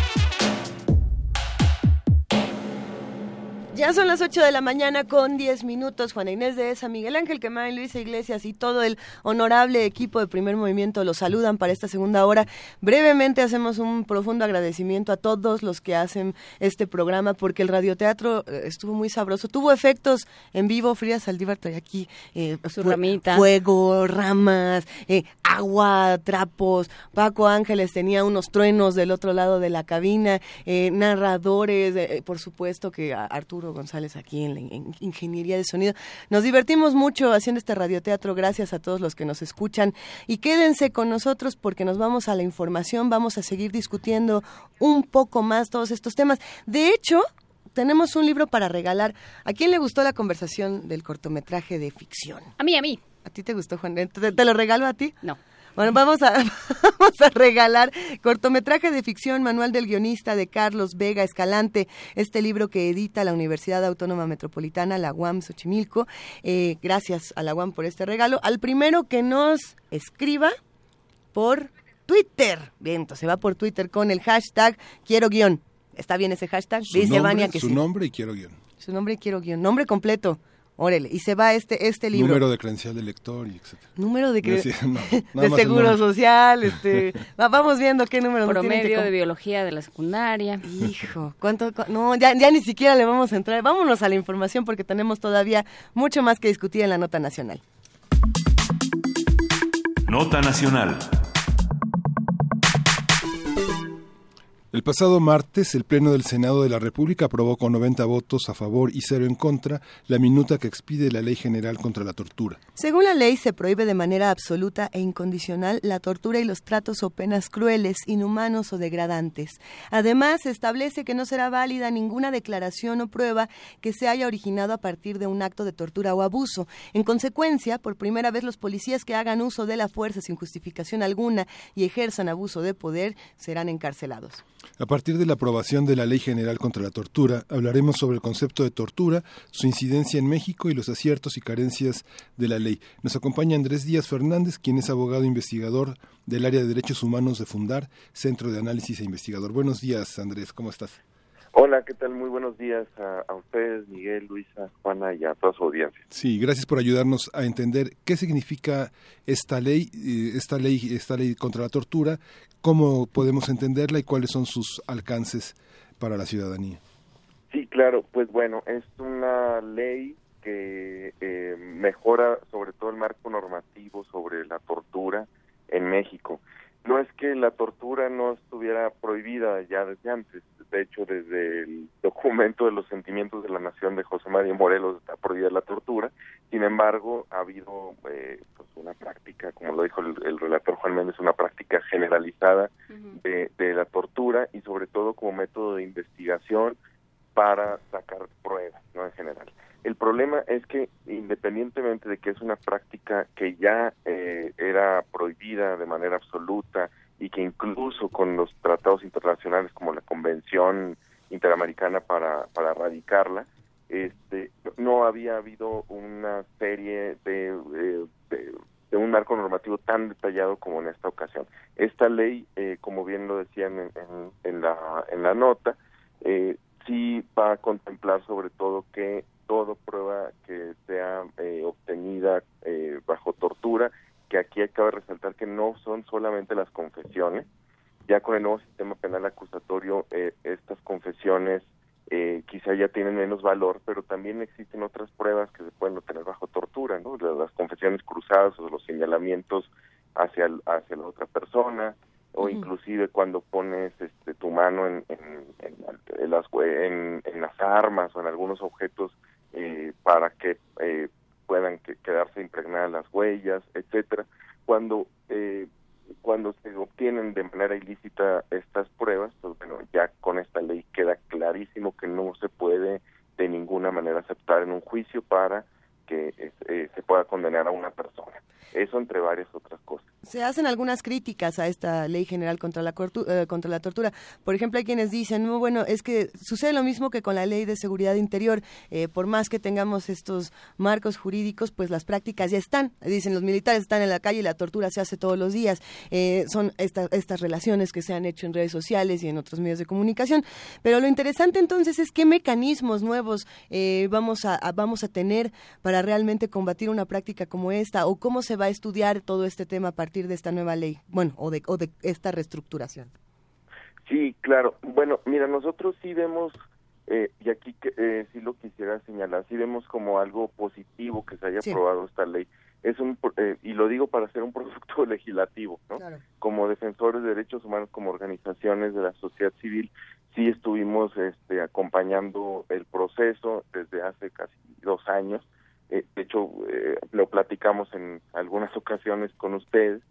Ya son las 8 de la mañana con 10 minutos. Juana Inés de esa, Miguel Ángel Quemán, Luisa Iglesias y todo el honorable equipo de primer movimiento los saludan para esta segunda hora. Brevemente hacemos un profundo agradecimiento a todos los que hacen este programa porque el radioteatro eh, estuvo muy sabroso. Tuvo efectos en vivo. Frida Saldívar trae aquí eh, Su ramita. fuego, ramas, eh, agua, trapos. Paco Ángeles tenía unos truenos del otro lado de la cabina, eh, narradores, por supuesto que a- Arturo González aquí en, la in- Ingeniería de Sonido. Nos divertimos mucho haciendo este radioteatro, gracias a todos los que nos escuchan. Y quédense con nosotros porque nos vamos a la información, vamos a seguir discutiendo un poco más todos estos temas. De hecho, tenemos un libro para regalar. ¿A quién le gustó la conversación del cortometraje de ficción? A mí, a mí. ¿A ti te gustó, Juan? ¿Te, te lo regalo a ti? No. Bueno, vamos a, vamos a regalar cortometraje de ficción, manual del guionista de Carlos Vega Escalante, este libro que edita la Universidad Autónoma Metropolitana, la UAM Xochimilco. Eh, gracias a la UAM por este regalo. Al primero que nos escriba por Twitter. Bien, entonces se va por Twitter con el hashtag quiero guion. ¿Está bien ese hashtag? Su Dice nombre, Vania que su sí. nombre y quiero guion. Su nombre y quiero guion. Nombre completo. Órale. Y se va este, este libro. Número de credencial del lector y etc. Número de, cre- Sí, no, nada de seguro social, este, va- vamos viendo qué número Promedio de biología de la secundaria. Hijo, ¿cuánto? cu- No, ya, ya ni siquiera le vamos a entrar. Vámonos a la información porque tenemos todavía mucho más que discutir en la nota nacional. Nota Nacional. El pasado martes, el Pleno del Senado de la República aprobó con 90 votos a favor y cero en contra la minuta que expide la Ley General contra la Tortura. Según la ley, se prohíbe de manera absoluta e incondicional la tortura y los tratos o penas crueles, inhumanos o degradantes. Además, se establece que no será válida ninguna declaración o prueba que se haya originado a partir de un acto de tortura o abuso. En consecuencia, por primera vez los policías que hagan uso de la fuerza sin justificación alguna y ejerzan abuso de poder serán encarcelados. A partir de la aprobación de la Ley General contra la Tortura, hablaremos sobre el concepto de tortura, su incidencia en México y los aciertos y carencias de la ley. Nos acompaña Andrés Díaz Fernández, quien es abogado investigador del área de derechos humanos de Fundar, Centro de Análisis e Investigador. Buenos días, Andrés, ¿cómo estás? Hola, ¿qué tal? Muy buenos días a, a, ustedes, Miguel, Luisa, Juana y a toda su audiencia. Sí, gracias por ayudarnos a entender qué significa esta ley, eh, esta ley, esta ley contra la tortura, cómo podemos entenderla y cuáles son sus alcances para la ciudadanía. Sí, claro, pues bueno, es una ley que eh, mejora sobre todo el marco normativo sobre la tortura en México. No es que la tortura no estuviera prohibida ya desde antes, de hecho desde el documento de los sentimientos de la nación de José María Morelos está prohibida la tortura, sin embargo ha habido eh, pues una práctica, como lo dijo el, el, relator Juan Méndez, una práctica generalizada uh -huh. de, de la tortura y sobre todo como método de investigación para sacar pruebas, ¿no? En general. El problema es que independientemente de que es una práctica que ya eh, era prohibida de manera absoluta y que incluso con los tratados internacionales como la Convención Interamericana para, para erradicarla, este, no había habido una serie de, eh, de, un marco normativo tan detallado como en esta ocasión. Esta ley, eh, como bien lo decían en, en, en, la, en la nota, eh, sí va a contemplar sobre todo que todo prueba que sea eh, obtenida eh, bajo tortura, que aquí acaba de resaltar que no son solamente las confesiones, ya con el nuevo sistema penal acusatorio eh, estas confesiones quizá ya tienen menos valor, pero también existen otras pruebas que se pueden obtener bajo tortura, ¿no? Las confesiones cruzadas o los señalamientos hacia, hacia la otra persona, o inclusive cuando pones este, tu mano en, en, en, en las, en, las armas o en algunos objetos eh, para que eh, puedan que, quedarse impregnadas las huellas, etcétera. Cuando eh, cuando se obtienen de manera ilícita estas pruebas, pues bueno, ya con esta ley queda clarísimo que no se puede de ninguna manera aceptar en un juicio para que eh, se pueda condenar a una persona. Eso entre varias otras cosas. Se hacen algunas críticas a esta ley general contra la, eh, contra la tortura. Por ejemplo, hay quienes dicen, no, bueno, es que sucede lo mismo que con la ley de seguridad interior. Eh, por más que tengamos estos marcos jurídicos, pues las prácticas ya están. Dicen, los militares están en la calle y la tortura se hace todos los días. Eh, son esta, estas relaciones que se han hecho en redes sociales y en otros medios de comunicación. Pero lo interesante entonces es qué mecanismos nuevos eh, vamos, a, vamos a tener para realmente combatir una práctica como esta o cómo se va a estudiar todo este tema a partir de esta nueva ley, bueno, o de, o de esta reestructuración. Sí, claro. Bueno, mira, nosotros sí vemos, eh, y aquí eh, sí lo quisiera señalar, sí vemos como algo positivo que se haya sí. aprobado esta ley. Es un, eh, y lo digo para ser un producto legislativo, ¿no? Claro. Como defensores de derechos humanos, como organizaciones de la sociedad civil, sí estuvimos este, acompañando el proceso desde hace casi dos años eh, de hecho eh, lo platicamos en algunas ocasiones con ustedes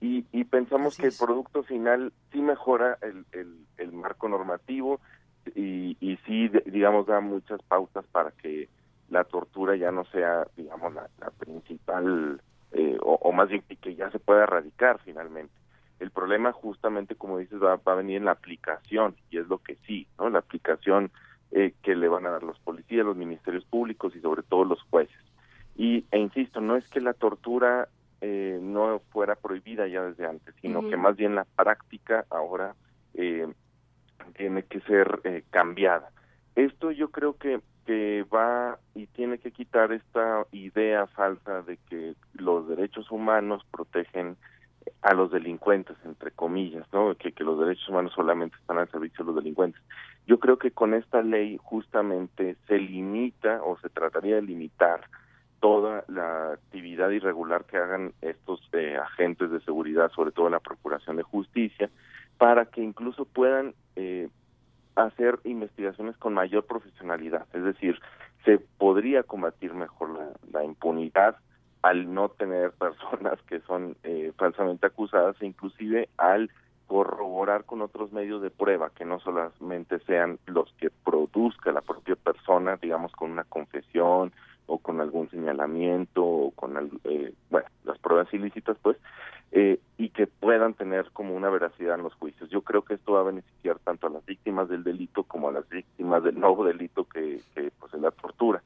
y, y pensamos Así que es. el producto final sí mejora el, el, el marco normativo y, y sí digamos da muchas pautas para que la tortura ya no sea digamos la, la principal eh, o, o, más bien que ya se pueda erradicar finalmente el problema justamente como dices va, va a venir en la aplicación y es lo que sí no la aplicación eh, que le van a dar los policías, los ministerios públicos y sobre todo los jueces. Y, e insisto, no es que la tortura eh, no fuera prohibida ya desde antes, sino uh -huh. que más bien la práctica ahora eh, tiene que ser eh, cambiada. Esto yo creo que, que va y tiene que quitar esta idea falsa de que los derechos humanos protegen a los delincuentes, entre comillas, ¿no? Que, los derechos humanos solamente están al servicio de los delincuentes. Yo creo que con esta ley justamente se limita o se trataría de limitar toda la actividad irregular que hagan estos eh, agentes de seguridad, sobre todo en la Procuración de Justicia, para que incluso puedan eh, hacer investigaciones con mayor profesionalidad. Es decir, se podría combatir mejor la, la impunidad al no tener personas que son eh, falsamente acusadas e inclusive al corroborar con otros medios de prueba que no solamente sean los que produzca la propia persona, digamos con una confesión o con algún señalamiento o con eh, bueno las pruebas ilícitas pues eh, y que puedan tener como una veracidad en los juicios. Yo creo que esto va a beneficiar tanto a las víctimas del delito como a las víctimas del nuevo delito que, que pues es la tortura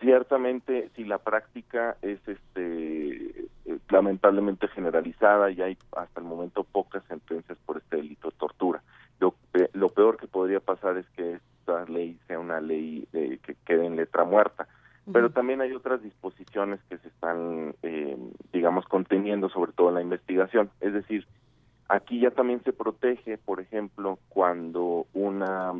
ciertamente si la práctica es este eh, lamentablemente generalizada y hay hasta el momento pocas sentencias por este delito de tortura lo, lo peor que podría pasar es que esta ley sea una ley eh, que quede en letra muerta. Pero también hay otras disposiciones que se están eh, digamos conteniendo sobre todo en la investigación. Es decir aquí ya también se protege por ejemplo cuando una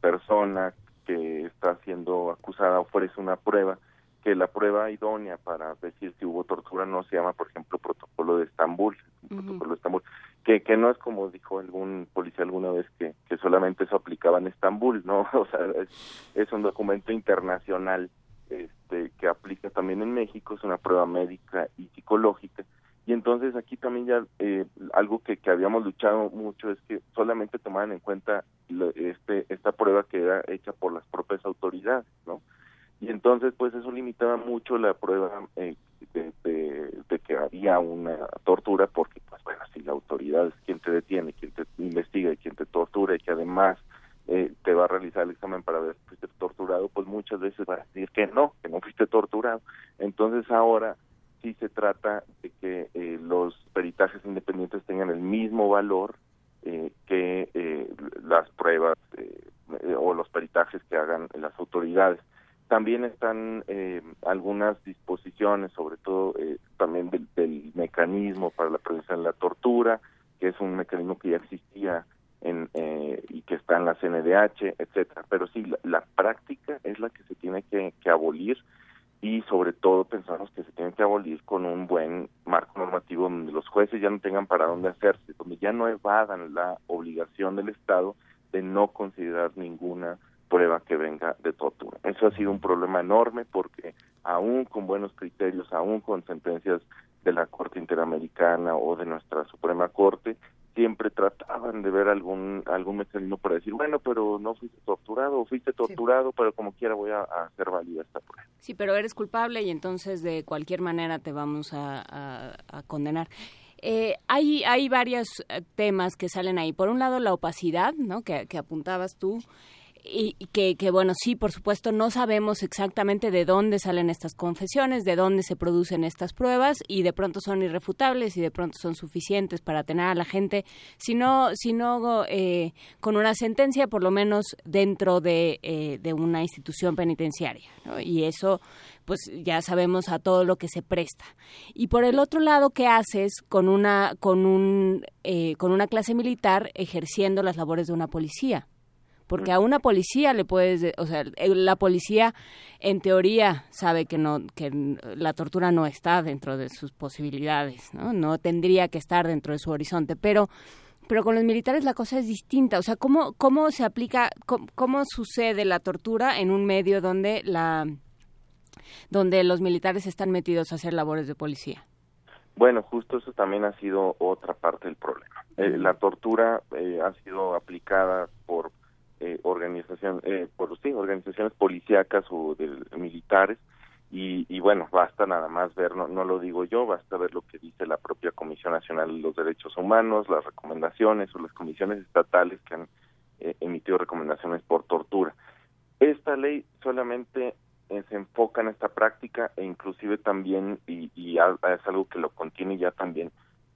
persona que está siendo acusada ofrece una prueba que la prueba idónea para decir si hubo tortura no se llama, por ejemplo, protocolo de Estambul, protocolo de Estambul, que, que no es como dijo algún policía alguna vez que, que solamente eso aplicaba en Estambul, ¿no? O sea, es, es un documento internacional este, que aplica también en México, es una prueba médica y psicológica, entonces aquí también ya eh, algo que, que habíamos luchado mucho es que solamente tomaran en cuenta este esta prueba que era hecha por las propias autoridades, ¿no? Y entonces pues eso limitaba mucho la prueba eh, de, de, que había una tortura porque pues bueno, si la autoridad es quien te detiene, quien te investiga y quien te tortura y que además eh, te va a realizar el examen para ver si fuiste torturado, pues muchas veces va a decir que no, que no fuiste torturado. Entonces ahora sí se trata de que eh, los peritajes independientes tengan el mismo valor eh, que eh, las pruebas o los peritajes que hagan las autoridades. También están algunas disposiciones, sobre todo también del, mecanismo para la prevención de la tortura, que es un mecanismo que ya existía en, y que está en la CNDH, etcétera. Pero sí, la, práctica es la que se tiene que abolir y sobre todo pensamos que se tiene que abolir con un buen marco normativo donde los jueces ya no tengan para dónde hacerse, donde ya no evadan la obligación del Estado de no considerar ninguna prueba que venga de tortura. Eso ha sido un problema enorme porque aún con buenos criterios, aún con sentencias de la Corte Interamericana o de nuestra Suprema Corte, siempre trataban de ver algún algún mecanismo para decir, bueno, pero no fuiste torturado o fuiste torturado, pero como quiera voy a, hacer válida esta prueba. Sí, pero eres culpable y entonces de cualquier manera te vamos a, condenar. Eh, hay, hay varios eh, temas que salen ahí. Por un lado, la opacidad, ¿no? que, que apuntabas tú y que, bueno, sí, por supuesto, no sabemos exactamente de dónde salen estas confesiones, de dónde se producen estas pruebas y de pronto son irrefutables y de pronto son suficientes para tener a la gente, sino no, eh, con una sentencia, por lo menos dentro de, eh, una institución penitenciaria. Y eso, pues ya sabemos a todo lo que se presta. Y por el otro lado, ¿qué haces con una, con un, eh, con una clase militar ejerciendo las labores de una policía? Porque a una policía le puedes, o sea, la policía en teoría sabe que no que la tortura no está dentro de sus posibilidades, ¿no? No tendría que estar dentro de su horizonte, pero pero con los militares la cosa es distinta, o sea, ¿cómo, cómo se aplica, cómo, sucede la tortura en un medio donde la donde los militares están metidos a hacer labores de policía? Bueno, justo eso también ha sido otra parte del problema. Eh, la tortura eh, ha sido aplicada por eh, organización, eh, por sí, organizaciones policíacas o de, militares y, y, bueno, basta nada más ver, no, no lo digo yo, basta ver lo que dice la propia Comisión Nacional de los Derechos Humanos, las recomendaciones o las comisiones estatales que han eh, emitido recomendaciones por tortura. Esta ley solamente eh, se enfoca en esta práctica e inclusive también, y, y es algo que lo contiene ya también,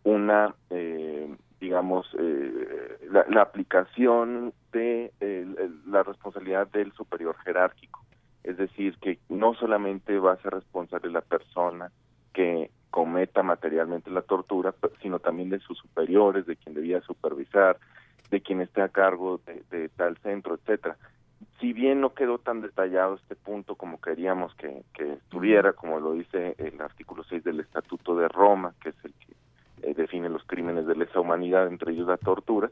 una eh, digamos, eh, la, aplicación de la responsabilidad del superior jerárquico. Es decir, que no solamente va a ser responsable la persona que cometa materialmente la tortura, sino también de sus superiores, de quien debía supervisar, de quien esté a cargo de, tal centro, etcétera. Si bien no quedó tan detallado este punto como queríamos que, que estuviera, como lo dice el artículo 6 del Estatuto de Roma, que es el que eh, define los crímenes de lesa humanidad, entre ellos la tortura,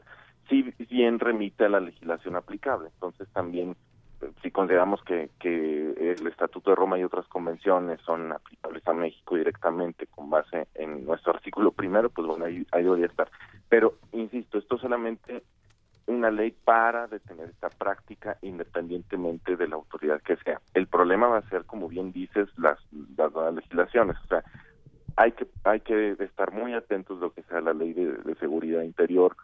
si bien remite a la legislación aplicable. Entonces también, si consideramos que, que el Estatuto de Roma y otras convenciones son aplicables a México directamente con base en nuestro artículo primero, pues bueno, ahí, ahí debería estar. Pero, insisto, esto solamente una ley para detener esta práctica independientemente de la autoridad que sea. El problema va a ser, como bien dices, las, las nuevas legislaciones. O sea, hay que hay que estar muy atentos lo que sea la ley de, seguridad interior,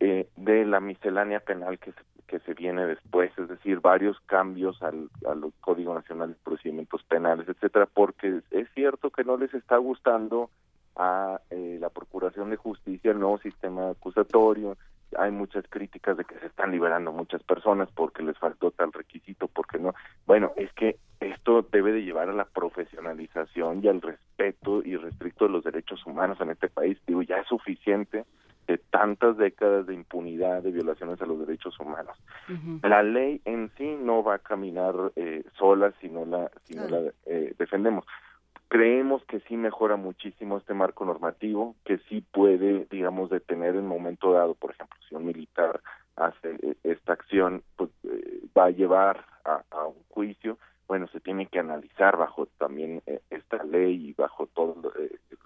eh, de la miscelánea penal que se, que se viene después, es decir, varios cambios al, al Código Nacional de Procedimientos Penales, etcétera, porque es cierto que no les está gustando a eh, la Procuración de Justicia el nuevo sistema acusatorio, hay muchas críticas de que se están liberando muchas personas porque les faltó tal requisito, porque no. Bueno, es que esto debe de llevar a la profesionalización y al respeto y restricto de los derechos humanos en este país. Digo, ya es suficiente de tantas décadas de impunidad, de violaciones a los derechos humanos. La ley en sí no va a caminar eh, sola si no la, si no la eh, defendemos creemos que sí mejora muchísimo este marco normativo, que sí puede, digamos, detener en momento dado, por ejemplo, si un militar hace eh, esta acción, pues eh, va a llevar a, un juicio, bueno, se tiene que analizar bajo también eh, esta ley y bajo todos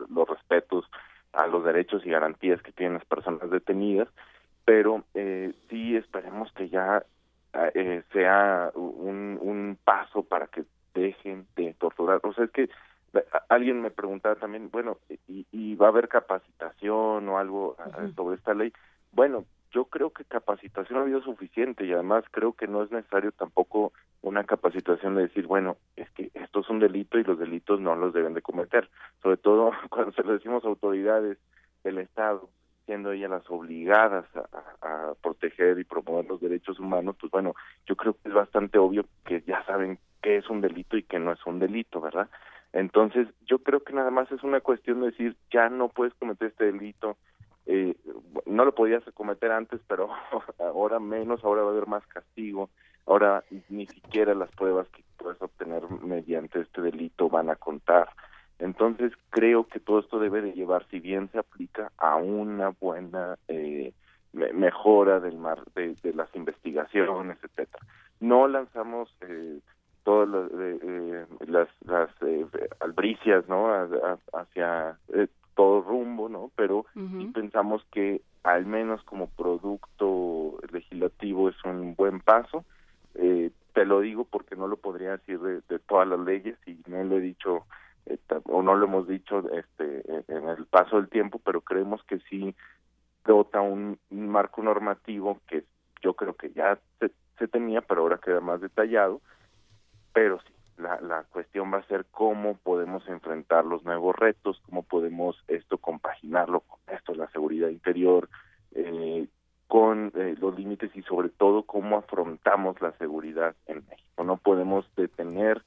los respetos a los derechos y garantías que tienen las personas detenidas, pero sí esperemos que ya sea un, un paso para que dejen de torturar. O sea, es que alguien me preguntaba también, bueno, ¿y, va a haber capacitación o algo sobre esta ley? Bueno, yo creo que capacitación ha habido suficiente y además creo que no es necesario tampoco una capacitación de decir, bueno, es que esto es un delito y los delitos no los deben de cometer, sobre todo cuando se lo decimos a autoridades del Estado, siendo ellas las obligadas a, a, proteger y promover los derechos humanos, pues bueno, yo creo que es bastante obvio que ya saben qué es un delito y qué no es un delito, ¿verdad? Entonces, yo creo que nada más es una cuestión de decir, ya no puedes cometer este delito, eh, no lo podías cometer antes, pero ahora menos, ahora va a haber más castigo, ahora ni siquiera las pruebas que puedes obtener mediante este delito van a contar. Entonces, creo que todo esto debe de llevar, si bien se aplica a una buena eh, mejora del mar, de, de las investigaciones, etcétera. No lanzamos eh, todas las, eh, las, las eh, albricias, ¿no? hacia eh, todo rumbo, ¿no? Pero pensamos que al menos como producto legislativo es un buen paso. te lo digo porque no lo podría decir de, de todas las leyes y no lo he dicho o no lo hemos dicho este en el paso del tiempo, pero creemos que sí dota un, marco normativo que yo creo que ya se, se tenía, pero ahora queda más detallado pero sí, la, la cuestión va a ser cómo podemos enfrentar los nuevos retos, cómo podemos esto compaginarlo con esto, la seguridad interior, eh, con eh, los límites y sobre todo cómo afrontamos la seguridad en México. No podemos detener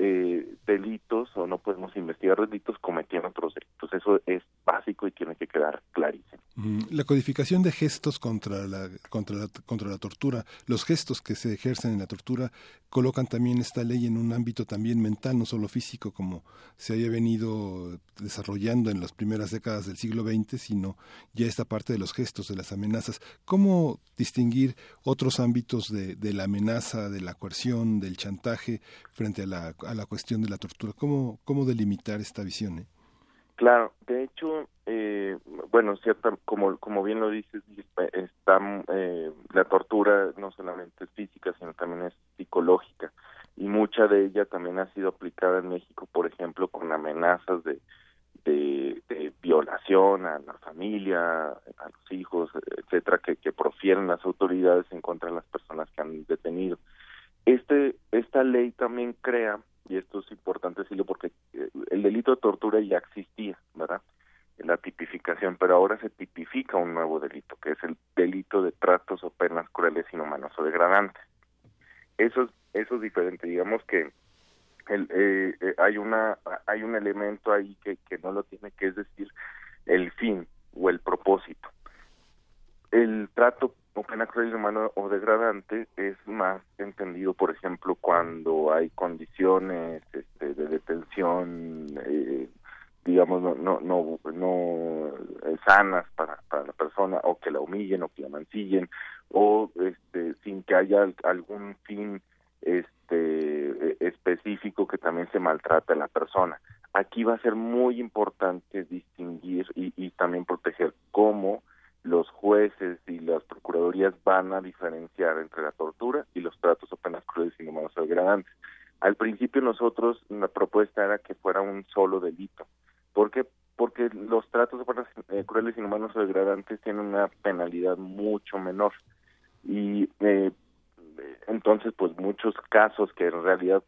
eh, delitos o no podemos investigar delitos cometiendo otros delitos. Eso es básico y tiene que quedar clarísimo. La codificación de gestos contra la, contra la, contra la tortura, los gestos que se ejercen en la tortura colocan también esta ley en un ámbito también mental, no solo físico, como se había venido desarrollando en las primeras décadas del siglo XX, sino ya esta parte de los gestos, de las amenazas. ¿Cómo distinguir otros ámbitos de la amenaza, de la coerción, del chantaje frente a la, a la cuestión de la tortura? ¿Cómo, cómo delimitar esta visión? Eh? Claro, de hecho, eh, bueno, cierta, como, como bien lo dices, está, eh, la tortura no solamente es física, sino también es psicológica. Y mucha de ella también ha sido aplicada en México, por ejemplo, con amenazas de, de, violación a la familia, a los hijos, etcétera, que, que profieren las autoridades en contra de las personas que han detenido. Este, esta ley también crea y esto es importante decirlo porque eh, el delito de tortura ya existía, ¿verdad? La tipificación, pero ahora se tipifica un nuevo delito, que es el delito de tratos o penas crueles, inhumanos o degradantes. Eso es, eso es diferente, digamos que el, eh, eh, hay una hay un elemento ahí que, que no lo tiene, que es decir, el fin o el propósito. El trato o pena cruel, humano o degradante es más entendido, por ejemplo, cuando hay condiciones este, de detención eh, digamos, no, no, no, no sanas para, para la persona, o que la humillen, o que la mancillen, o este, sin que haya algún fin este específico que también se maltrate a la persona. Aquí va a ser muy importante distinguir y, y también proteger cómo los jueces y las procuradurías van a diferenciar entre la tortura y los tratos o penas crueles inhumanos o degradantes. Al principio nosotros, la propuesta era que fuera un solo delito. ¿Por qué? Porque los tratos o penas eh, crueles, inhumanos o degradantes tienen una penalidad mucho menor. Y eh, entonces, pues muchos casos que en realidad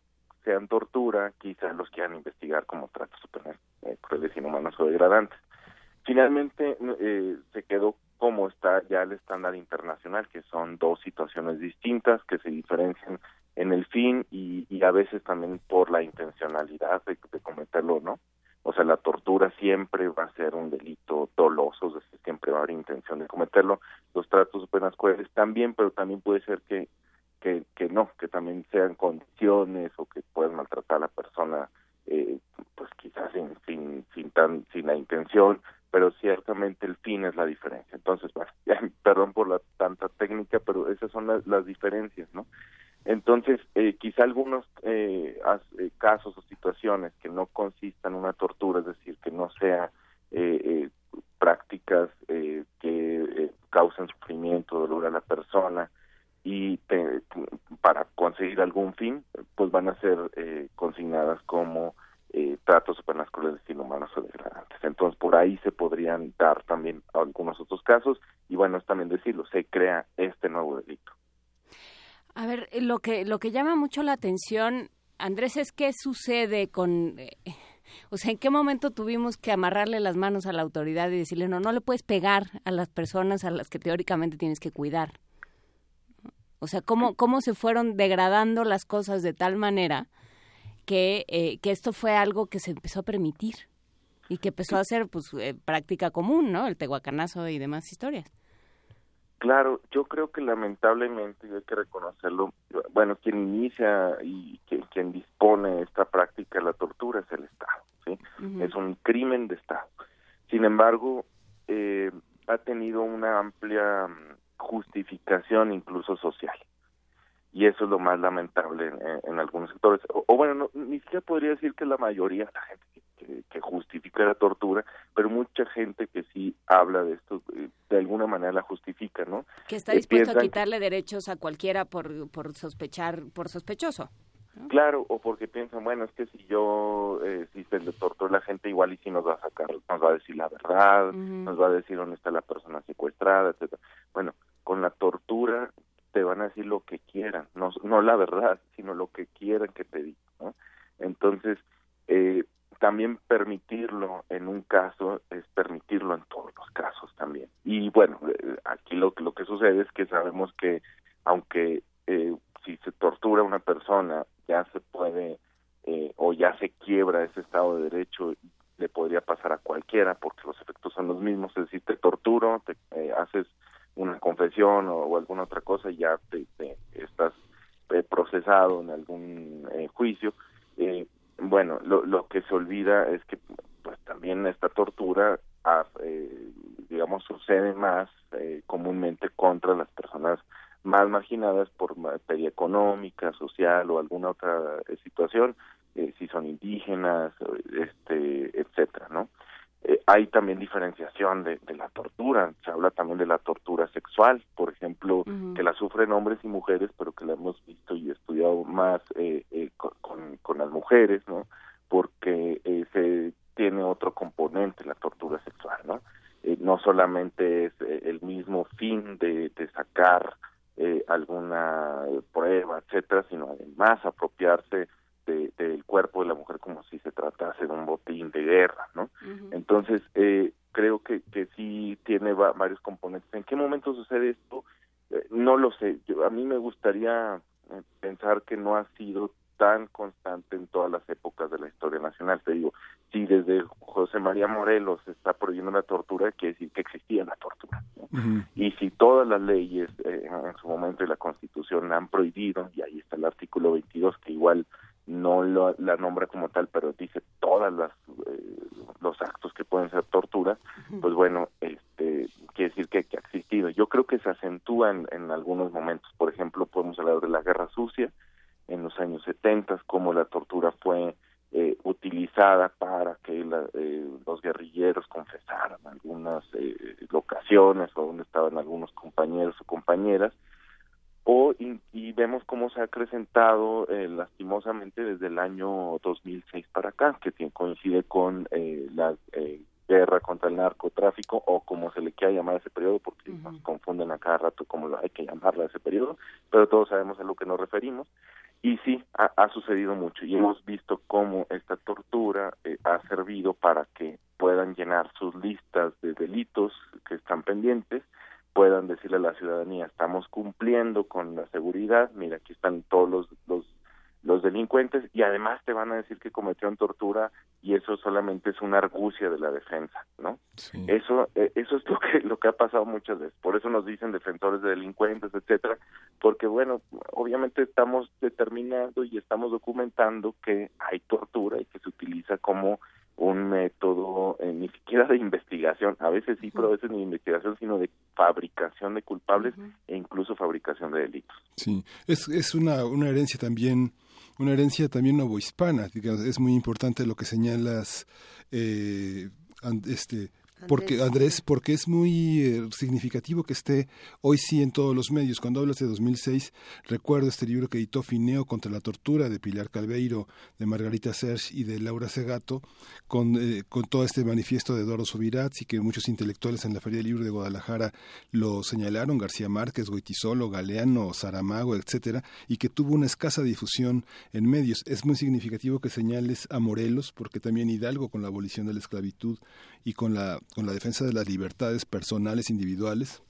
sean tortura, quizás los quieran investigar como tratos o penas eh, crueles, inhumanos o degradantes. Finalmente eh, se quedó como está ya el estándar internacional, que son dos situaciones distintas que se diferencian en el fin y, a veces también por la intencionalidad de, cometerlo, ¿no? O sea, la tortura siempre va a ser un delito doloso, es decir, siempre va a haber intención de cometerlo. Los tratos penas crueles también, pero también puede ser que, que, que no, que también sean condiciones o que puedan maltratar a la persona, eh, pues quizás sin, sin, sin, tan, sin la intención, pero ciertamente el fin es la diferencia. Entonces, perdón por la tanta técnica, pero esas son las, las diferencias, ¿no? Entonces, eh, quizá algunos eh, eh, casos o situaciones que no consistan en una tortura, es decir, que no sea eh, prácticas que causen sufrimiento, dolor a la persona, y te, para conseguir algún fin, pues van a ser consignadas como eh, tratos o penas crueles, inhumanos o degradantes. Entonces, por ahí se podrían dar también algunos otros casos y bueno, es también decirlo, se crea este nuevo delito. A ver, lo que lo que llama mucho la atención, Andrés, es qué sucede con eh, o sea, ¿en qué momento tuvimos que amarrarle las manos a la autoridad y decirle, no, no le puedes pegar a las personas a las que teóricamente tienes que cuidar? O sea, ¿cómo, cómo se fueron degradando las cosas de tal manera que, eh, que esto fue algo que se empezó a permitir y que empezó a ser pues eh, práctica común, ¿no? El tehuacanazo y demás historias. Claro, yo creo que lamentablemente, y hay que reconocerlo, bueno, quien inicia y quien, quien dispone esta práctica de la tortura es el Estado, ¿sí? Uh -huh. Es un crimen de Estado. Sin embargo, eh, ha tenido una amplia mm, justificación incluso social y eso es lo más lamentable en, en algunos sectores. O, o bueno, no, ni siquiera podría decir que la mayoría de la gente que, justifica la tortura, pero mucha gente que sí habla de esto, eh, de alguna manera la justifica, ¿no? Que está dispuesto a quitarle derechos a cualquiera por, por sospechar, por sospechoso. ¿no? Claro, o porque piensan, bueno, es que si yo, eh, si se le tortura a la gente, igual y si nos va a sacar, nos va a decir la verdad, uh -huh. nos va a decir dónde está la persona secuestrada, etcétera. Bueno, con la tortura te van a decir lo que quieran, no, no la verdad, sino lo que quieran que te digan, ¿no? Entonces, eh, también permitirlo en un caso es permitirlo en todos los casos también. Y bueno, eh, aquí lo, lo que sucede es que sabemos que aunque eh, si se tortura a una persona ya se puede eh, o ya se quiebra ese estado de derecho le podría pasar a cualquiera porque los efectos son los mismos, es decir, te torturo, te eh, haces una confesión o, alguna otra cosa ya te, estás eh, procesado en algún eh, juicio. Eh, bueno, lo, lo que se olvida es que pues también esta tortura, ah, eh, digamos, sucede más eh, comúnmente contra las personas más marginadas por materia económica, social o alguna otra situación, si son indígenas, este, etcétera, ¿no? Eh, hay también diferenciación de, de, la tortura, se habla también de la tortura sexual, por ejemplo, uh -huh. que la sufren hombres y mujeres, pero que la hemos visto y estudiado más eh, eh, con, con, las mujeres, ¿no? Porque eh, se tiene otro componente la tortura sexual, ¿no? Eh, no solamente es el mismo fin de, de sacar alguna prueba, etcétera, sino además apropiarse de, del cuerpo de la mujer como si se tratase de un botín de guerra, ¿no? Uh -huh. Entonces, eh, creo que, que sí tiene va, varios componentes. ¿En qué momento sucede esto? Eh, no lo sé. Yo, a mí me gustaría eh, pensar que no ha sido tan constante en todas las épocas de la historia nacional. Te digo, si desde José María Morelos se está prohibiendo la tortura, quiere decir que existía la tortura. ¿no? Uh -huh. Y si todas las leyes eh, en su momento de la Constitución la han prohibido, y ahí está el artículo 22 que igual no lo, la nombra como tal, pero dice todas las eh, los actos que pueden ser tortura, pues bueno, este quiere decir que, ha existido. Yo creo que se acentúan en algunos momentos. Por ejemplo, podemos hablar de la guerra sucia en los años 70, cómo la tortura fue eh, utilizada para que la, eh, los guerrilleros confesaran algunas eh, locaciones o donde estaban algunos compañeros o compañeras o y, vemos cómo se ha acrecentado eh, lastimosamente desde el año 2006 para acá que coincide con eh, la eh, guerra contra el narcotráfico o como se le quiera llamar a ese periodo porque nos confunden a cada rato como lo hay que llamarla a ese periodo pero todos sabemos a lo que nos referimos. Y sí, ha, ha sucedido mucho y hemos visto cómo esta tortura eh, ha servido para que puedan llenar sus listas de delitos que están pendientes, puedan decirle a la ciudadanía, estamos cumpliendo con la seguridad, mira, aquí están todos los, los, los delincuentes y además te van a decir que cometieron tortura y eso solamente es una argucia de la defensa, ¿no? Eso eh, eso es lo que lo que ha pasado muchas veces. Por eso nos dicen defensores de delincuentes, etcétera, porque bueno, obviamente estamos determinando y estamos documentando que hay tortura y que se utiliza como un método eh, ni siquiera de investigación, a veces sí, pero a veces ni de investigación, sino de fabricación de culpables e incluso fabricación de delitos. Sí, es, es una, una herencia también, una herencia también novohispana, digamos, es muy importante lo que señalas, eh, este, porque Andrés, porque es muy eh, significativo que esté hoy sí en todos los medios. Cuando hablas de 2006, recuerdo este libro que editó Fineo contra la tortura de Pilar Calveiro, de Margarita Serge y de Laura Segato, con, eh, con todo este manifiesto de Eduardo Subirats y que muchos intelectuales en la Feria del Libro de Guadalajara lo señalaron, García Márquez, Goitisolo, Galeano, Saramago, etcétera, y que tuvo una escasa difusión en medios. Es muy significativo que señales a Morelos, porque también Hidalgo con la abolición de la esclavitud y con la, con la defensa de las libertades personales individuales,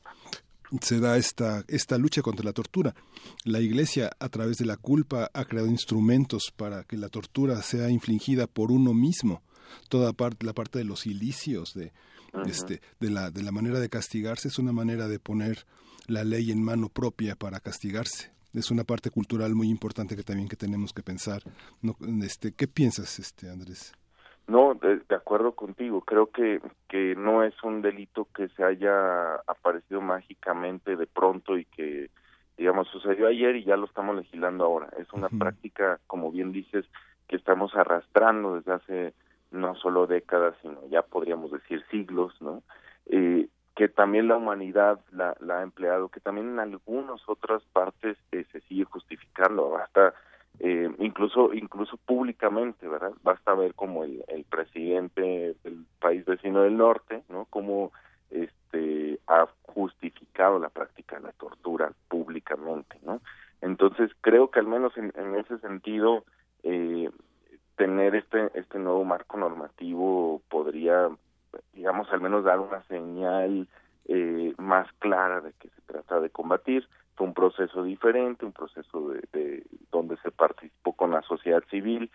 se da esta, esta lucha contra la tortura. La Iglesia, a través de la culpa, ha creado instrumentos para que la tortura sea infligida por uno mismo. Toda parte, la parte de los ilicios, de, este, de, la, de la manera de castigarse, es una manera de poner la ley en mano propia para castigarse. Es una parte cultural muy importante que también que tenemos que pensar. No, este, ¿Qué piensas, este Andrés? No, de, de acuerdo contigo. Creo que, que no es un delito que se haya aparecido mágicamente de pronto y que, digamos, sucedió ayer y ya lo estamos legislando ahora. Es una práctica, como bien dices, que estamos arrastrando desde hace no solo décadas, sino ya podríamos decir siglos, ¿no? Eh, que también la humanidad la, la ha empleado, que también en algunas otras partes eh, se sigue justificando. Hasta eh, incluso incluso públicamente, ¿verdad? Basta ver como el, presidente del país vecino del norte, ¿no? Como este ha justificado la práctica de la tortura públicamente, ¿no? Entonces creo que al menos en, en ese sentido eh, tener este este nuevo marco normativo podría, digamos, al menos dar una señal eh, más clara de que se trata de combatir fue un proceso diferente, un proceso de, de donde se participó con la sociedad civil.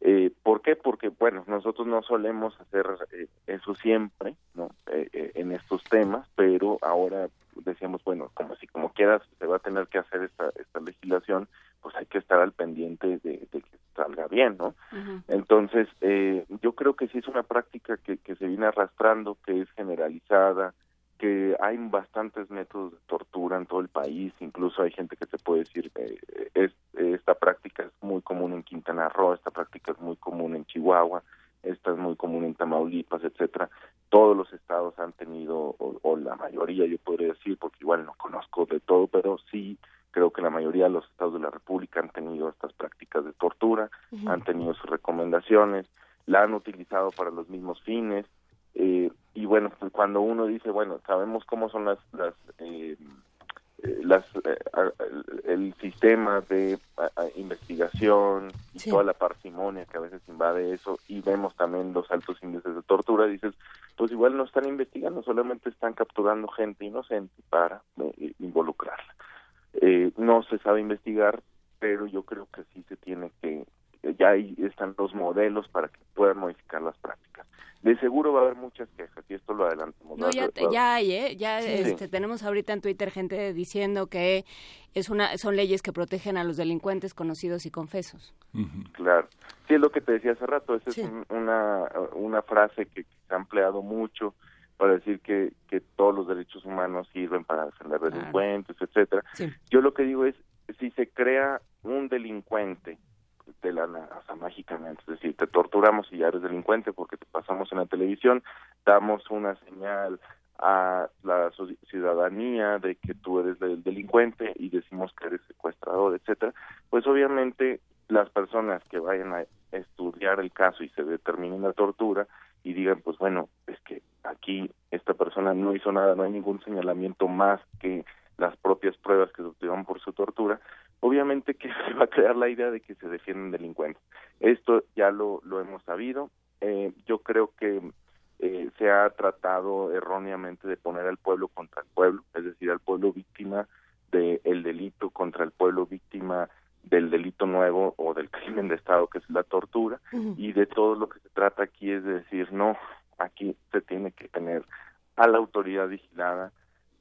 Eh, ¿Por qué? Porque, bueno, nosotros no solemos hacer eh, eso siempre, ¿no? Eh, eh, en estos temas, pero ahora decíamos, bueno, como si como quieras se va a tener que hacer esta, esta legislación, pues hay que estar al pendiente de, de que salga bien, ¿no? Entonces, eh, yo creo que sí es una práctica que, que se viene arrastrando, que es generalizada, que hay bastantes métodos de tortura en todo el país, incluso hay gente que te puede decir que es, esta práctica es muy común en Quintana Roo, esta práctica es muy común en Chihuahua, esta es muy común en Tamaulipas, etcétera. Todos los estados han tenido, o, o la mayoría yo podría decir, porque igual no conozco de todo, pero sí creo que la mayoría de los estados de la República han tenido estas prácticas de tortura, han tenido sus recomendaciones, la han utilizado para los mismos fines, eh, y bueno, pues cuando uno dice, bueno, sabemos cómo son las, las, eh, eh, las eh, el sistema de investigación y Sí. toda la parsimonia que a veces invade eso y vemos también los altos índices de tortura, dices, pues igual no están investigando, solamente están capturando gente inocente para eh, involucrarla. Eh, no se sabe investigar, pero yo creo que sí se tiene que, ya ahí están los modelos para que puedan modificar las prácticas. De seguro va a haber muchas quejas y esto lo adelantamos. No, ya, ya hay, ¿eh? Ya Sí. este, tenemos ahorita en Twitter gente diciendo que es una, son leyes que protegen a los delincuentes conocidos y confesos. Claro. Sí, es lo que te decía hace rato. Esa Sí. es un- una, una frase que, que se ha empleado mucho. para decir que, que todos los derechos humanos sirven para defender delincuentes, etcétera. Yo lo que digo es, si se crea un delincuente de la sea, mágicamente, es decir, te torturamos y ya eres delincuente porque te pasamos en la televisión, damos una señal a la ciudadanía de que tú eres el delincuente y decimos que eres secuestrador, etcétera, pues obviamente las personas que vayan a estudiar el caso y se determine la tortura y digan, pues bueno, es que aquí esta persona no hizo nada, no hay ningún señalamiento más que las propias pruebas que se obtuvieron por su tortura, obviamente que se va a crear la idea de que se defienden delincuentes. Esto ya lo, lo hemos sabido. Eh, yo creo que eh, se ha tratado erróneamente de poner al pueblo contra el pueblo, es decir, al pueblo víctima del delito contra el pueblo víctima del delito nuevo o del crimen de Estado que es la tortura y de todo lo que se trata aquí es de decir no, aquí se tiene que tener a la autoridad vigilada,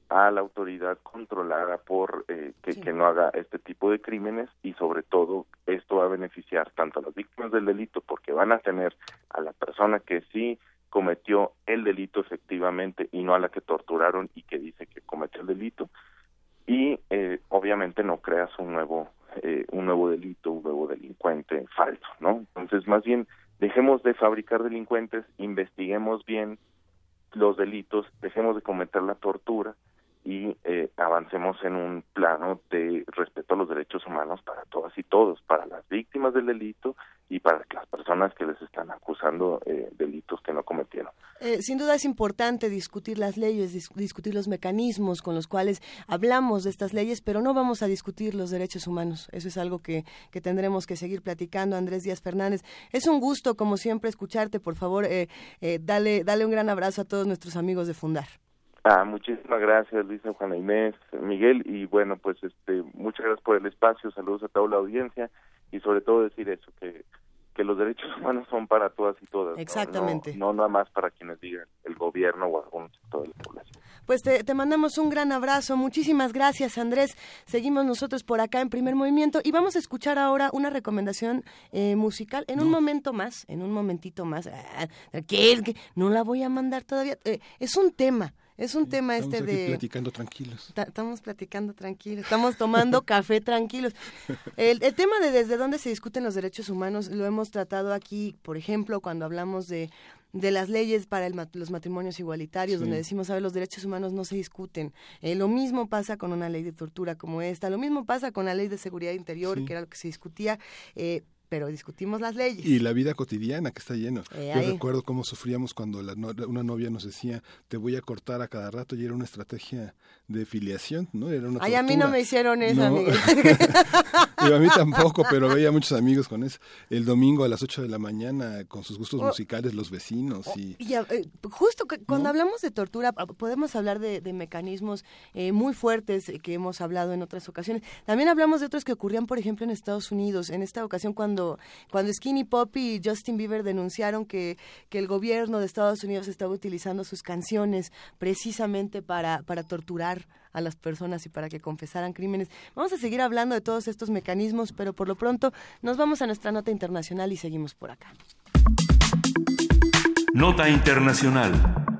a la autoridad controlada por eh, que, que no haga este tipo de crímenes y sobre todo esto va a beneficiar tanto a las víctimas del delito porque van a tener a la persona que sí cometió el delito efectivamente y no a la que torturaron y que dice que cometió el delito. Y eh, obviamente no creas un nuevo eh, un nuevo delito un nuevo delincuente falso no entonces más bien dejemos de fabricar delincuentes investiguemos bien los delitos dejemos de cometer la tortura y eh, avancemos en un plano de respeto a los derechos humanos para todas y todos, para las víctimas del delito y para las personas que les están acusando eh, delitos que no cometieron. Eh, sin duda es importante discutir las leyes, discutir los mecanismos con los cuales hablamos de estas leyes, pero no vamos a discutir los derechos humanos. Eso es algo que, que tendremos que seguir platicando. Andrés Díaz Fernández, es un gusto, como siempre, escucharte. Por favor, dale, dale un gran abrazo a todos nuestros amigos de Fundar. Ah, muchísimas gracias, Luisa, Juana Inés, Miguel, y bueno, pues este, muchas gracias por el espacio, saludos a toda la audiencia y sobre todo decir eso, que, que los derechos humanos son para todas y todas. Exactamente. No, nada más para quienes digan el gobierno o algún sector de la población. Pues te, te, mandamos un gran abrazo. Muchísimas gracias, Andrés. Seguimos nosotros por acá en primer movimiento y vamos a escuchar ahora una recomendación eh, musical en un momento más, en un momentito más. Ah, que no la voy a mandar todavía. Eh, es un tema es un tema este estamos de... platicando tranquilos. estamos platicando tranquilos, estamos tomando café tranquilos. El, el, tema de desde dónde se discuten los derechos humanos lo hemos tratado aquí, por ejemplo, cuando hablamos de, de las leyes para el, los matrimonios igualitarios, donde decimos, a ver, los derechos humanos no se discuten. Eh, lo mismo pasa con una ley de tortura como esta, lo mismo pasa con la ley de seguridad interior, que era lo que se discutía. Eh, pero discutimos las leyes. Y la vida cotidiana que está lleno. Eh, Yo recuerdo cómo sufríamos cuando la una novia nos decía, te voy a cortar a cada rato, y era una estrategia de filiación, ¿no? Era una Ay, a mí no me hicieron eso, amiga. y a mí tampoco, pero veía muchos amigos con eso. El domingo a las 8 de la mañana, con sus gustos oh. musicales, los vecinos. y, eh, Justo cuando hablamos de tortura, podemos hablar de, mecanismos eh, muy fuertes que hemos hablado en otras ocasiones. También hablamos de otros que ocurrían, por ejemplo, en Estados Unidos. En esta ocasión, cuando cuando, Skinny Poppy y Justin Bieber denunciaron que, que el gobierno de Estados Unidos estaba utilizando sus canciones precisamente para, para torturar a las personas y para que confesaran crímenes. Vamos a seguir hablando de todos estos mecanismos, pero por lo pronto nos vamos a nuestra nota internacional y seguimos por acá. Nota internacional.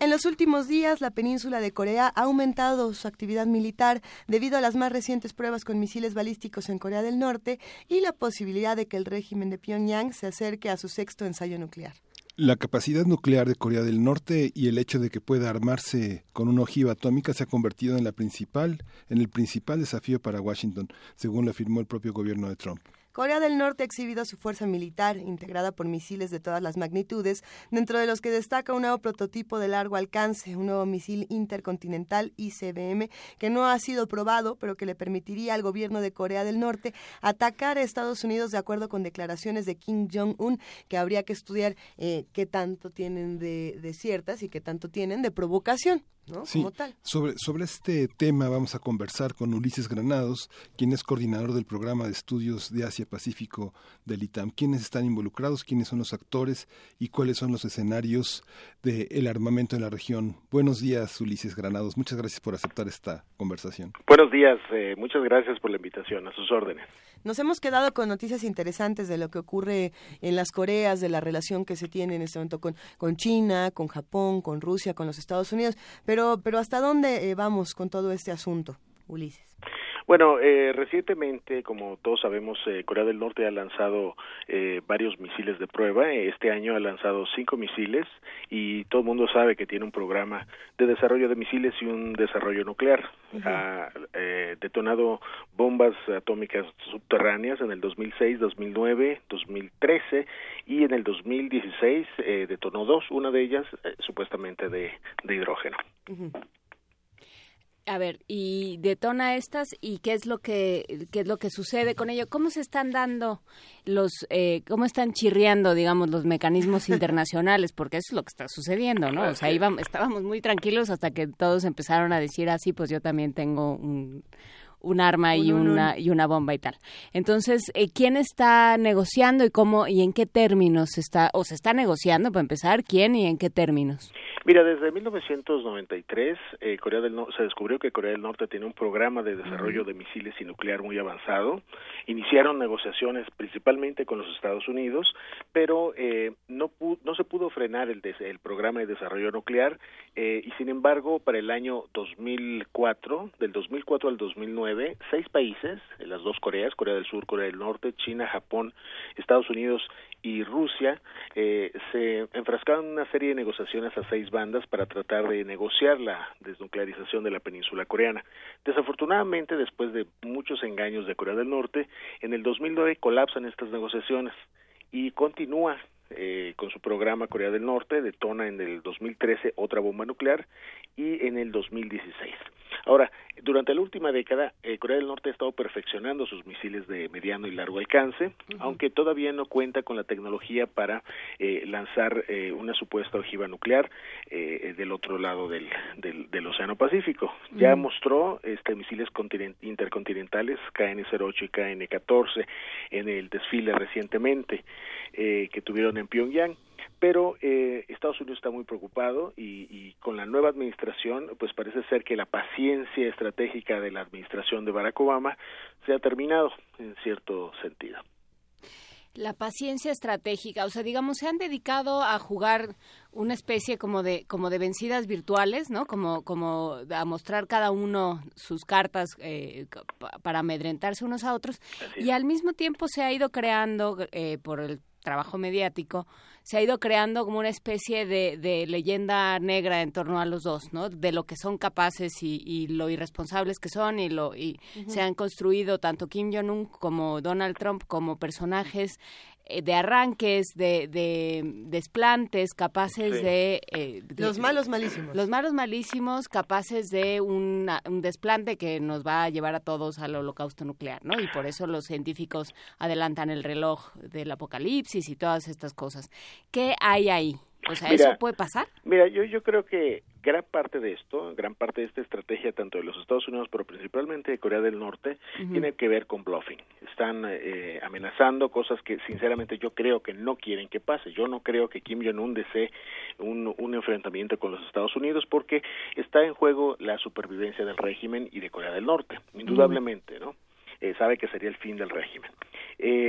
En los últimos días, la península de Corea ha aumentado su actividad militar debido a las más recientes pruebas con misiles balísticos en Corea del Norte y la posibilidad de que el régimen de Pyongyang se acerque a su sexto ensayo nuclear. La capacidad nuclear de Corea del Norte y el hecho de que pueda armarse con una ojiva atómica se ha convertido en la principal, en el principal desafío para Washington, según lo afirmó el propio gobierno de Trump. Corea del Norte ha exhibido su fuerza militar, integrada por misiles de todas las magnitudes, dentro de los que destaca un nuevo prototipo de largo alcance, un nuevo misil intercontinental ICBM, que no ha sido probado, pero que le permitiría al gobierno de Corea del Norte atacar a Estados Unidos de acuerdo con declaraciones de Kim Jong-un, que habría que estudiar eh, qué tanto tienen de, de ciertas y qué tanto tienen de provocación. ¿No? Sí, Como tal. Sobre, sobre este tema vamos a conversar con Ulises Granados, quien es coordinador del programa de estudios de Asia-Pacífico del ITAM. ¿Quiénes están involucrados? ¿Quiénes son los actores? ¿Y cuáles son los escenarios del armamento en la región? Buenos días, Ulises Granados. Muchas gracias por aceptar esta conversación. Buenos días. Eh, muchas gracias por la invitación. A sus órdenes. Nos hemos quedado con noticias interesantes de lo que ocurre en las Coreas, de la relación que se tiene en este momento con, China, con Japón, con Rusia, con los Estados Unidos. Pero, pero ¿hasta dónde eh, vamos con todo este asunto, Ulises? Bueno, eh, recientemente, como todos sabemos, eh, Corea del Norte ha lanzado eh, varios misiles de prueba. Este año ha lanzado cinco misiles y todo el mundo sabe que tiene un programa de desarrollo de misiles y un desarrollo nuclear. Ha eh, detonado bombas atómicas subterráneas en el 2006, 2009, 2013 y en el 2016 eh, detonó dos, una de ellas eh, supuestamente de, de hidrógeno. Ujú. A ver, y detona estas y qué es lo que qué es lo que sucede con ello. ¿Cómo se están dando los eh, cómo están chirriando, digamos, los mecanismos internacionales? Porque eso es lo que está sucediendo, ¿no? O sea, íbamos, estábamos muy tranquilos hasta que todos empezaron a decir así, pues yo también tengo un un arma y Un, un, una un. y una bomba y tal. Entonces, eh, ¿quién está negociando y cómo y en qué términos se está o se está negociando para empezar? ¿Quién y en qué términos? Mira, desde 1993 eh, Corea del no se descubrió que Corea del Norte tiene un programa de desarrollo de misiles y nuclear muy avanzado. Iniciaron negociaciones principalmente con los Estados Unidos, pero eh, no, pu- no se pudo frenar el, des- el programa de desarrollo nuclear eh, y sin embargo para el año 2004, del 2004 al 2009, seis países, las dos Coreas, Corea del Sur, Corea del Norte, China, Japón, Estados Unidos y Rusia eh, se enfrascaron en una serie de negociaciones a seis bandas para tratar de negociar la desnuclearización de la península coreana. Desafortunadamente, después de muchos engaños de Corea del Norte, en el 2009 colapsan estas negociaciones y continúa eh, con su programa Corea del Norte, detona en el 2013 otra bomba nuclear y en el 2016. Ahora, durante la última década, eh, Corea del Norte ha estado perfeccionando sus misiles de mediano y largo alcance, aunque todavía no cuenta con la tecnología para eh, lanzar eh, una supuesta ojiva nuclear eh, del otro lado del, del, del Océano Pacífico. Ya mostró este, misiles continen- intercontinentales KN-08 y KN-14 en el desfile recientemente eh, que tuvieron en Pyongyang pero eh, Estados Unidos está muy preocupado y, y con la nueva administración pues parece ser que la paciencia estratégica de la administración de Barack Obama se ha terminado en cierto sentido. La paciencia estratégica, o sea, digamos, se han dedicado a jugar una especie como de como de vencidas virtuales, ¿no? Como como a mostrar cada uno sus cartas eh, pa- para amedrentarse unos a otros y al mismo tiempo se ha ido creando eh, por el trabajo mediático se ha ido creando como una especie de, de leyenda negra en torno a los dos, ¿no? De lo que son capaces y, y lo irresponsables que son y lo y se han construido tanto Kim Jong Un como Donald Trump como personajes de arranques, de, de desplantes, capaces Sí. de, eh, de- Los malos malísimos. Los malos malísimos, capaces de una- un desplante que nos va a llevar a todos al holocausto nuclear, ¿no? Y por eso los científicos adelantan el reloj del apocalipsis y todas estas cosas. ¿Qué hay ahí? O sea, Mira, ¿eso puede pasar? Mira, yo, yo creo que gran parte de esto, gran parte de esta estrategia, tanto de los Estados Unidos, pero principalmente de Corea del Norte, tiene que ver con bluffing. Están eh, amenazando cosas que sinceramente yo creo que no quieren que pase. Yo no creo que Kim Jong-un desee un, un enfrentamiento con los Estados Unidos porque está en juego la supervivencia del régimen y de Corea del Norte, indudablemente, ¿no? Eh, sabe que sería el fin del régimen.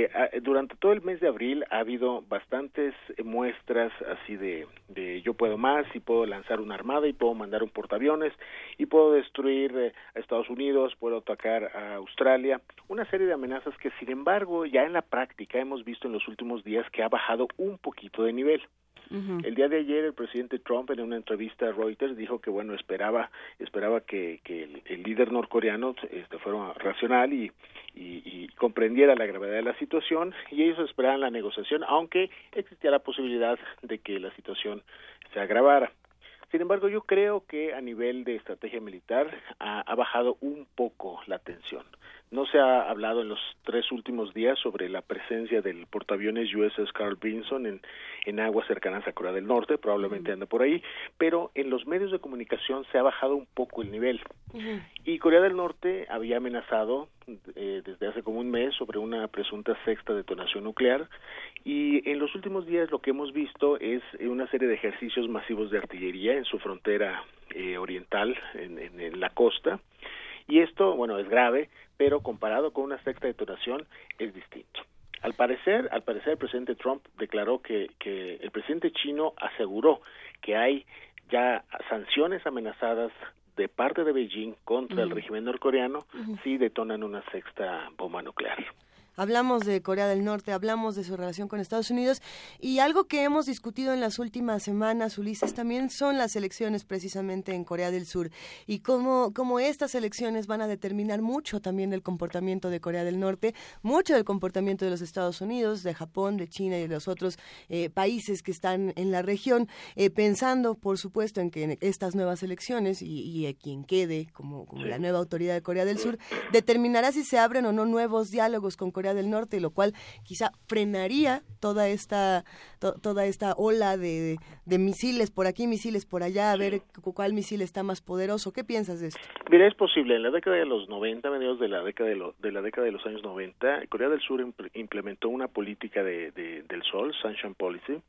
Eh, durante todo el mes de abril ha habido bastantes eh, muestras así de, de yo puedo más y puedo lanzar una armada y puedo mandar un portaaviones y puedo destruir eh, a Estados Unidos, puedo atacar a Australia, una serie de amenazas que sin embargo ya en la práctica hemos visto en los últimos días que ha bajado un poquito de nivel. El día de ayer el presidente Trump en una entrevista a Reuters dijo que bueno esperaba esperaba que, que el, líder norcoreano este, fuera racional y, y, comprendiera la gravedad de la situación y ellos esperaban la negociación aunque existía la posibilidad de que la situación se agravara. Sin embargo, yo creo que a nivel de estrategia militar ha bajado un poco la tensión. No se ha hablado en los tres últimos días sobre la presencia del portaaviones USS Carl Vinson en, en aguas cercanas a Corea del Norte, probablemente anda por ahí, pero en los medios de comunicación se ha bajado un poco el nivel. Y Corea del Norte había amenazado eh, desde hace como un mes sobre una presunta sexta detonación nuclear y en los últimos días lo que hemos visto es una serie de ejercicios masivos de artillería en su frontera eh, oriental, en, en la costa, y esto, bueno, es grave, pero comparado con una sexta detonación es distinto. Al parecer, al parecer el presidente Trump declaró que, que el presidente chino aseguró que hay ya sanciones amenazadas de parte de Beijing contra el régimen norcoreano si detonan una sexta bomba nuclear. Hablamos de Corea del Norte, hablamos de su relación con Estados Unidos y algo que hemos discutido en las últimas semanas, Ulises, también son las elecciones precisamente en Corea del Sur y cómo, cómo estas elecciones van a determinar mucho también del comportamiento de Corea del Norte, mucho del comportamiento de los Estados Unidos, de Japón, de China y de los otros eh, países que están en la región, eh, pensando, por supuesto, en que estas nuevas elecciones y, y quien quede como, como la nueva autoridad de Corea del Sur determinará si se abren o no nuevos diálogos con Corea del Norte, lo cual quizá frenaría toda esta toda esta ola de, de, misiles por aquí, misiles por allá, a ver cuál misil está más poderoso. ¿Qué piensas de esto? Mira, es posible. En la década de los 90, mediados de la década de, de la década de los años 90, Corea del Sur implementó una política de, del Sol, Sunshine Policy,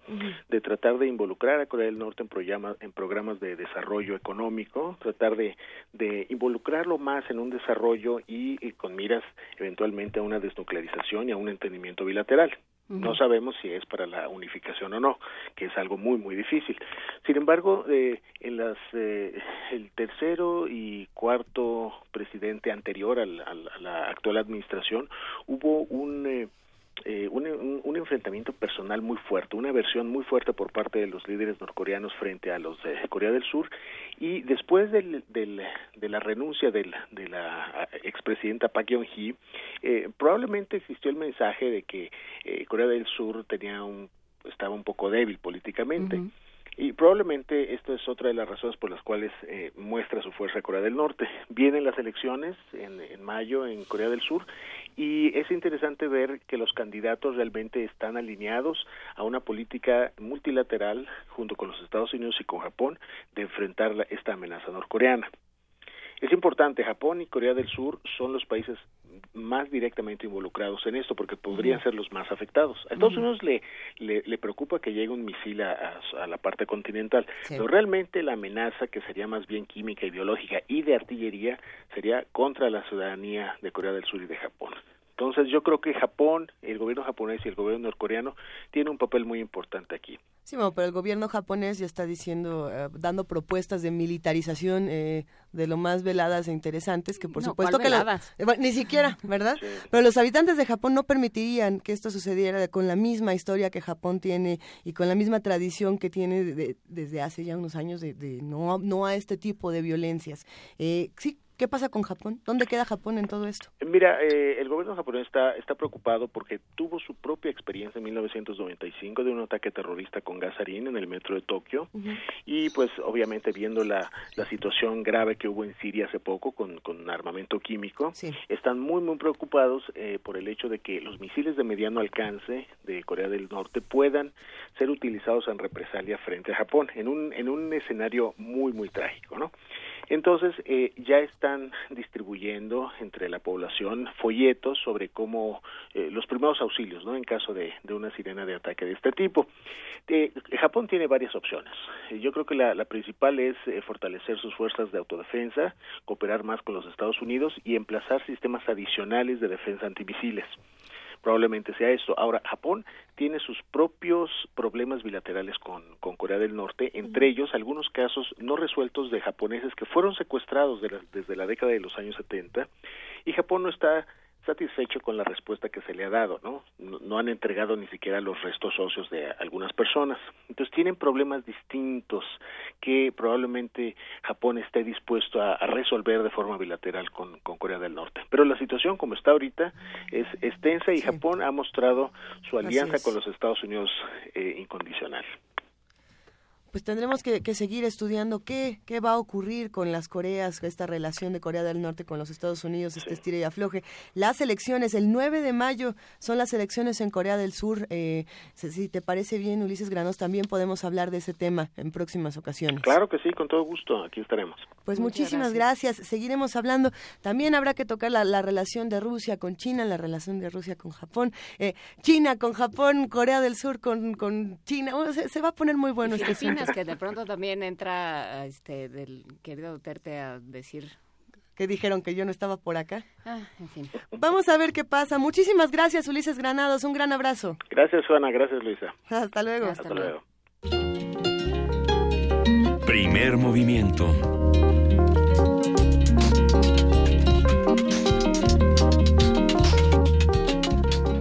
de tratar de involucrar a Corea del Norte en, programas en programas de desarrollo económico, tratar de, de involucrarlo más en un desarrollo y, y con miras eventualmente a una desnuclearización y a un entendimiento bilateral. No sabemos si es para la unificación o no, que es algo muy muy difícil. Sin embargo, eh, en las eh, el tercero y cuarto presidente anterior a la actual administración hubo un eh, un, un, enfrentamiento personal muy fuerte, una versión muy fuerte por parte de los líderes norcoreanos frente a los de Corea del Sur y después del, del, de la renuncia del, de la expresidenta Park Geun-hye, eh, probablemente existió el mensaje de que eh, Corea del Sur tenía un estaba un poco débil políticamente. Y probablemente esto es otra de las razones por las cuales eh, muestra su fuerza Corea del Norte. Vienen las elecciones en, en, mayo en Corea del Sur y es interesante ver que los candidatos realmente están alineados a una política multilateral junto con los Estados Unidos y con Japón de enfrentar esta amenaza norcoreana. Es importante, Japón y Corea del Sur son los países más directamente involucrados en esto porque podrían ser los más afectados. A Estados Unidos le, le, preocupa que llegue un misil a, a, la parte continental, pero realmente la amenaza que sería más bien química y biológica y de artillería sería contra la ciudadanía de Corea del Sur y de Japón. Entonces yo creo que Japón, el gobierno japonés y el gobierno norcoreano tienen un papel muy importante aquí. Sí, pero el gobierno japonés ya está diciendo, eh, dando propuestas de militarización eh, de lo más veladas e interesantes, que por supuesto que veladas? Eh, ni siquiera, ¿verdad? Pero los habitantes de Japón no permitirían que esto sucediera con la misma historia que Japón tiene y con la misma tradición que tiene desde hace ya unos años de, de, no, no a este tipo de violencias. sí, ¿Qué pasa con Japón? ¿Dónde queda Japón en todo esto? Mira, eh, el gobierno japonés está, está preocupado porque tuvo su propia experiencia en 1995 de un ataque terrorista con gasarín en el metro de Tokio y pues obviamente viendo la, la situación grave que hubo en Siria hace poco con, con armamento químico, están muy muy preocupados eh, por el hecho de que los misiles de mediano alcance de Corea del Norte puedan ser utilizados en represalia frente a Japón en un, en un escenario muy muy trágico, ¿no? Entonces, eh, ya están distribuyendo entre la población folletos sobre cómo eh, los primeros auxilios, ¿no? En caso de, de una sirena de ataque de este tipo. Eh, Japón tiene varias opciones. Yo creo que la, la principal es eh, fortalecer sus fuerzas de autodefensa, cooperar más con los Estados Unidos y emplazar sistemas adicionales de defensa antimisiles probablemente sea esto. Ahora, Japón tiene sus propios problemas bilaterales con, con Corea del Norte, entre ellos algunos casos no resueltos de japoneses que fueron secuestrados desde la década de los años 70 y Japón no está satisfecho con la respuesta que se le ha dado, ¿no? ¿no? han entregado ni siquiera los restos óseos de algunas personas. Entonces tienen problemas distintos que probablemente Japón esté dispuesto a, resolver de forma bilateral con, con, Corea del Norte. Pero la situación como está ahorita es extensa y Japón ha mostrado su alianza con los Estados Unidos eh, incondicional. Pues tendremos que, seguir estudiando qué, qué va a ocurrir con las Coreas, esta relación de Corea del Norte con los Estados Unidos, este estire y afloje. Las elecciones, el 9 de mayo son las elecciones en Corea del Sur. Eh, si te parece bien, Ulises Granos, también podemos hablar de ese tema en próximas ocasiones. Claro que sí, con todo gusto, aquí estaremos. Pues muchísimas gracias. seguiremos hablando. También habrá que tocar la, relación de Rusia con China, la relación de Rusia con Japón, eh, China con Japón, Corea del Sur con, con China. Oh, se, va a poner muy bueno este asunto que de pronto también entra este del querido Duterte a decir que dijeron que yo no estaba por acá. Ah, en fin. Vamos a ver qué pasa. Muchísimas gracias, Ulises Granados. Un gran abrazo. Gracias, Juana. Gracias, Luisa. Hasta luego. Hasta, luego. Primer movimiento.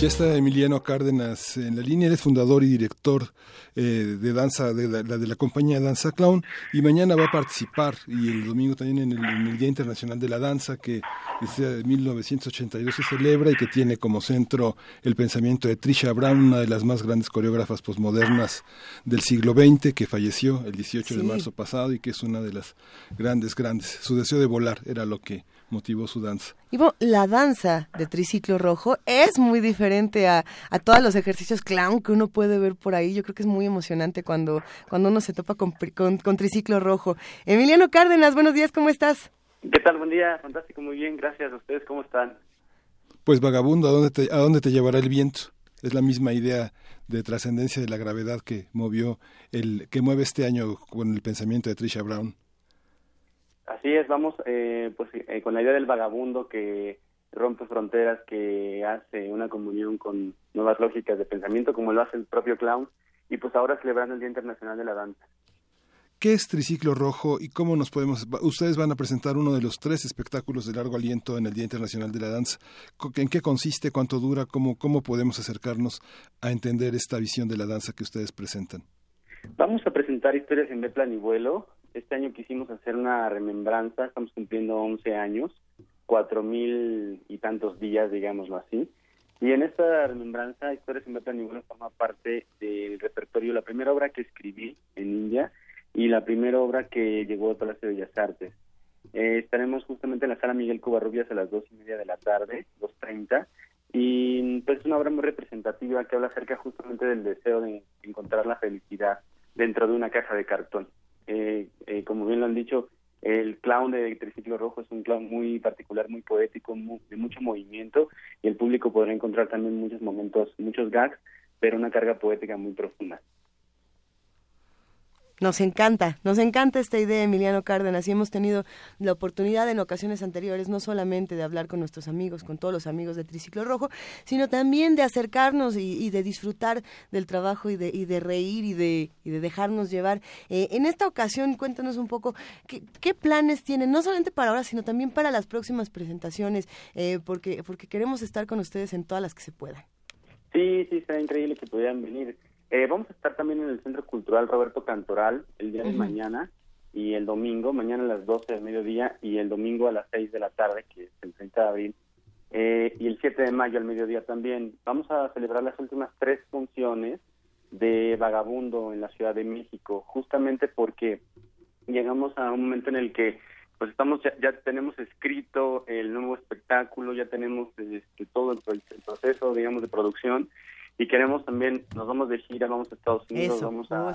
Ya está Emiliano Cárdenas en la línea, él es fundador y director eh, de danza, de la, de la compañía Danza Clown, y mañana va a participar, y el domingo también en el, Día Internacional de la Danza, que desde 1982 se celebra y que tiene como centro el pensamiento de Trisha Brown, una de las más grandes coreógrafas posmodernas del siglo XX, que falleció el 18 de marzo pasado y que es una de las grandes, grandes. Su deseo de volar era lo que motivó su danza. Y bueno, la danza de triciclo rojo es muy diferente a, a, todos los ejercicios clown que uno puede ver por ahí. Yo creo que es muy emocionante cuando, cuando uno se topa con, con, triciclo rojo. Emiliano Cárdenas, buenos días, ¿cómo estás? ¿Qué tal? Buen día, fantástico, muy bien, gracias a ustedes, ¿cómo están? Pues vagabundo, ¿a dónde te, a dónde te llevará el viento? Es la misma idea de trascendencia de la gravedad que movió el que mueve este año con el pensamiento de Trisha Brown. Así es, vamos eh, pues eh, con la idea del vagabundo que rompe fronteras, que hace una comunión con nuevas lógicas de pensamiento, como lo hace el propio clown, y pues ahora celebrando el Día Internacional de la Danza. ¿Qué es Triciclo Rojo y cómo nos podemos... Ustedes van a presentar uno de los tres espectáculos de largo aliento en el Día Internacional de la Danza. ¿En qué consiste? ¿Cuánto dura? ¿Cómo, cómo podemos acercarnos a entender esta visión de la danza que ustedes presentan? Vamos a presentar historias en B plan y vuelo, este año quisimos hacer una remembranza, estamos cumpliendo 11 años, cuatro mil y tantos días, digámoslo así. Y en esta remembranza, Historias en Beta Ninguna forma parte del repertorio, la primera obra que escribí en India y la primera obra que llegó al Palacio de Bellas Artes. Eh, estaremos justamente en la sala Miguel Covarrubias a las dos y media de la tarde, dos treinta, y pues es una obra muy representativa que habla acerca justamente del deseo de encontrar la felicidad dentro de una caja de cartón. Eh, eh, como bien lo han dicho, el clown de Triciclo Rojo es un clown muy particular, muy poético, de mucho movimiento y el público podrá encontrar también muchos momentos, muchos gags, pero una carga poética muy profunda. Nos encanta, nos encanta esta idea, Emiliano Cárdenas, y hemos tenido la oportunidad en ocasiones anteriores no solamente de hablar con nuestros amigos, con todos los amigos de Triciclo Rojo, sino también de acercarnos y, de disfrutar del trabajo y de, y de reír y de, y de dejarnos llevar. Eh, en esta ocasión, cuéntanos un poco qué, planes tienen, no solamente para ahora, sino también para las próximas presentaciones, eh, porque, porque queremos estar con ustedes en todas las que se puedan. Sí, sí, será increíble que pudieran venir. Eh, vamos a estar también en el Centro Cultural Roberto Cantoral el día de mañana y el domingo, mañana a las 12 del mediodía y el domingo a las 6 de la tarde, que es el 30 de abril, eh, y el 7 de mayo al mediodía también. Vamos a celebrar las últimas tres funciones de Vagabundo en la Ciudad de México, justamente porque llegamos a un momento en el que pues estamos ya, tenemos escrito el nuevo espectáculo, ya tenemos este, todo el proceso, digamos, de producción y queremos también, nos vamos de gira, vamos a Estados Unidos, vamos a,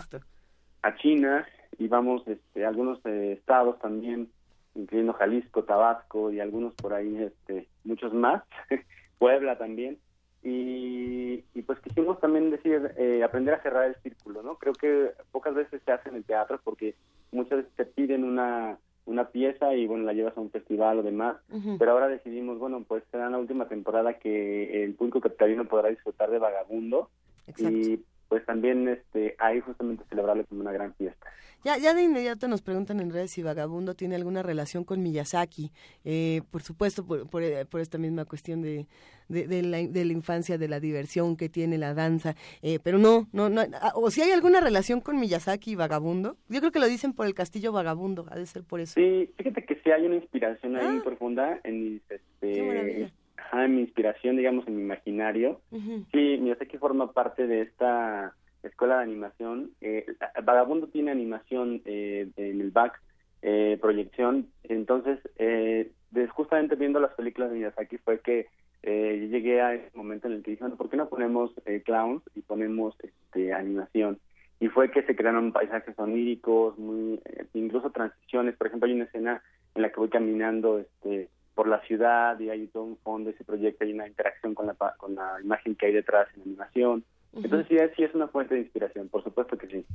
a, China y vamos este, a algunos eh, estados también, incluyendo Jalisco, Tabasco y algunos por ahí, este, muchos más, Puebla también. Y, y, pues quisimos también decir, eh, aprender a cerrar el círculo, ¿no? Creo que pocas veces se hace en el teatro porque muchas veces te piden una una pieza y bueno la llevas a un festival o demás. Pero ahora decidimos bueno pues será la última temporada que el público capitalino podrá disfrutar de Vagabundo. Y pues también este ahí justamente celebrarlo como una gran fiesta ya, ya de inmediato nos preguntan en redes si Vagabundo tiene alguna relación con Miyazaki. Eh, por supuesto, por, por, eh, esta misma cuestión de, de, la, de, la, infancia, de la diversión que tiene la danza. Eh, pero no, no, no. Ah, o si hay alguna relación con Miyazaki y Vagabundo. Yo creo que lo dicen por el castillo Vagabundo, ha de ser por eso. Sí, fíjate que sí hay una inspiración ahí muy ah. profunda en mis, este, en mi inspiración, digamos, en mi imaginario. Sí, Miyazaki forma parte de esta escuela de animación. Eh, Vagabundo tiene animación eh, en el back, eh, proyección. Entonces, eh, justamente viendo las películas de Miyazaki fue que eh, llegué a ese momento en el que dije, bueno, ¿por qué no ponemos eh, clowns y ponemos este, animación? Y fue que se crearon paisajes oníricos, muy, incluso transiciones. Por ejemplo, hay una escena en la que voy caminando este, por la ciudad y hay todo un fondo, ese proyecto, hay una interacción con la, con la imagen que hay detrás en la animación. Entonces sí, sí es una fuente de inspiración, por supuesto que sí.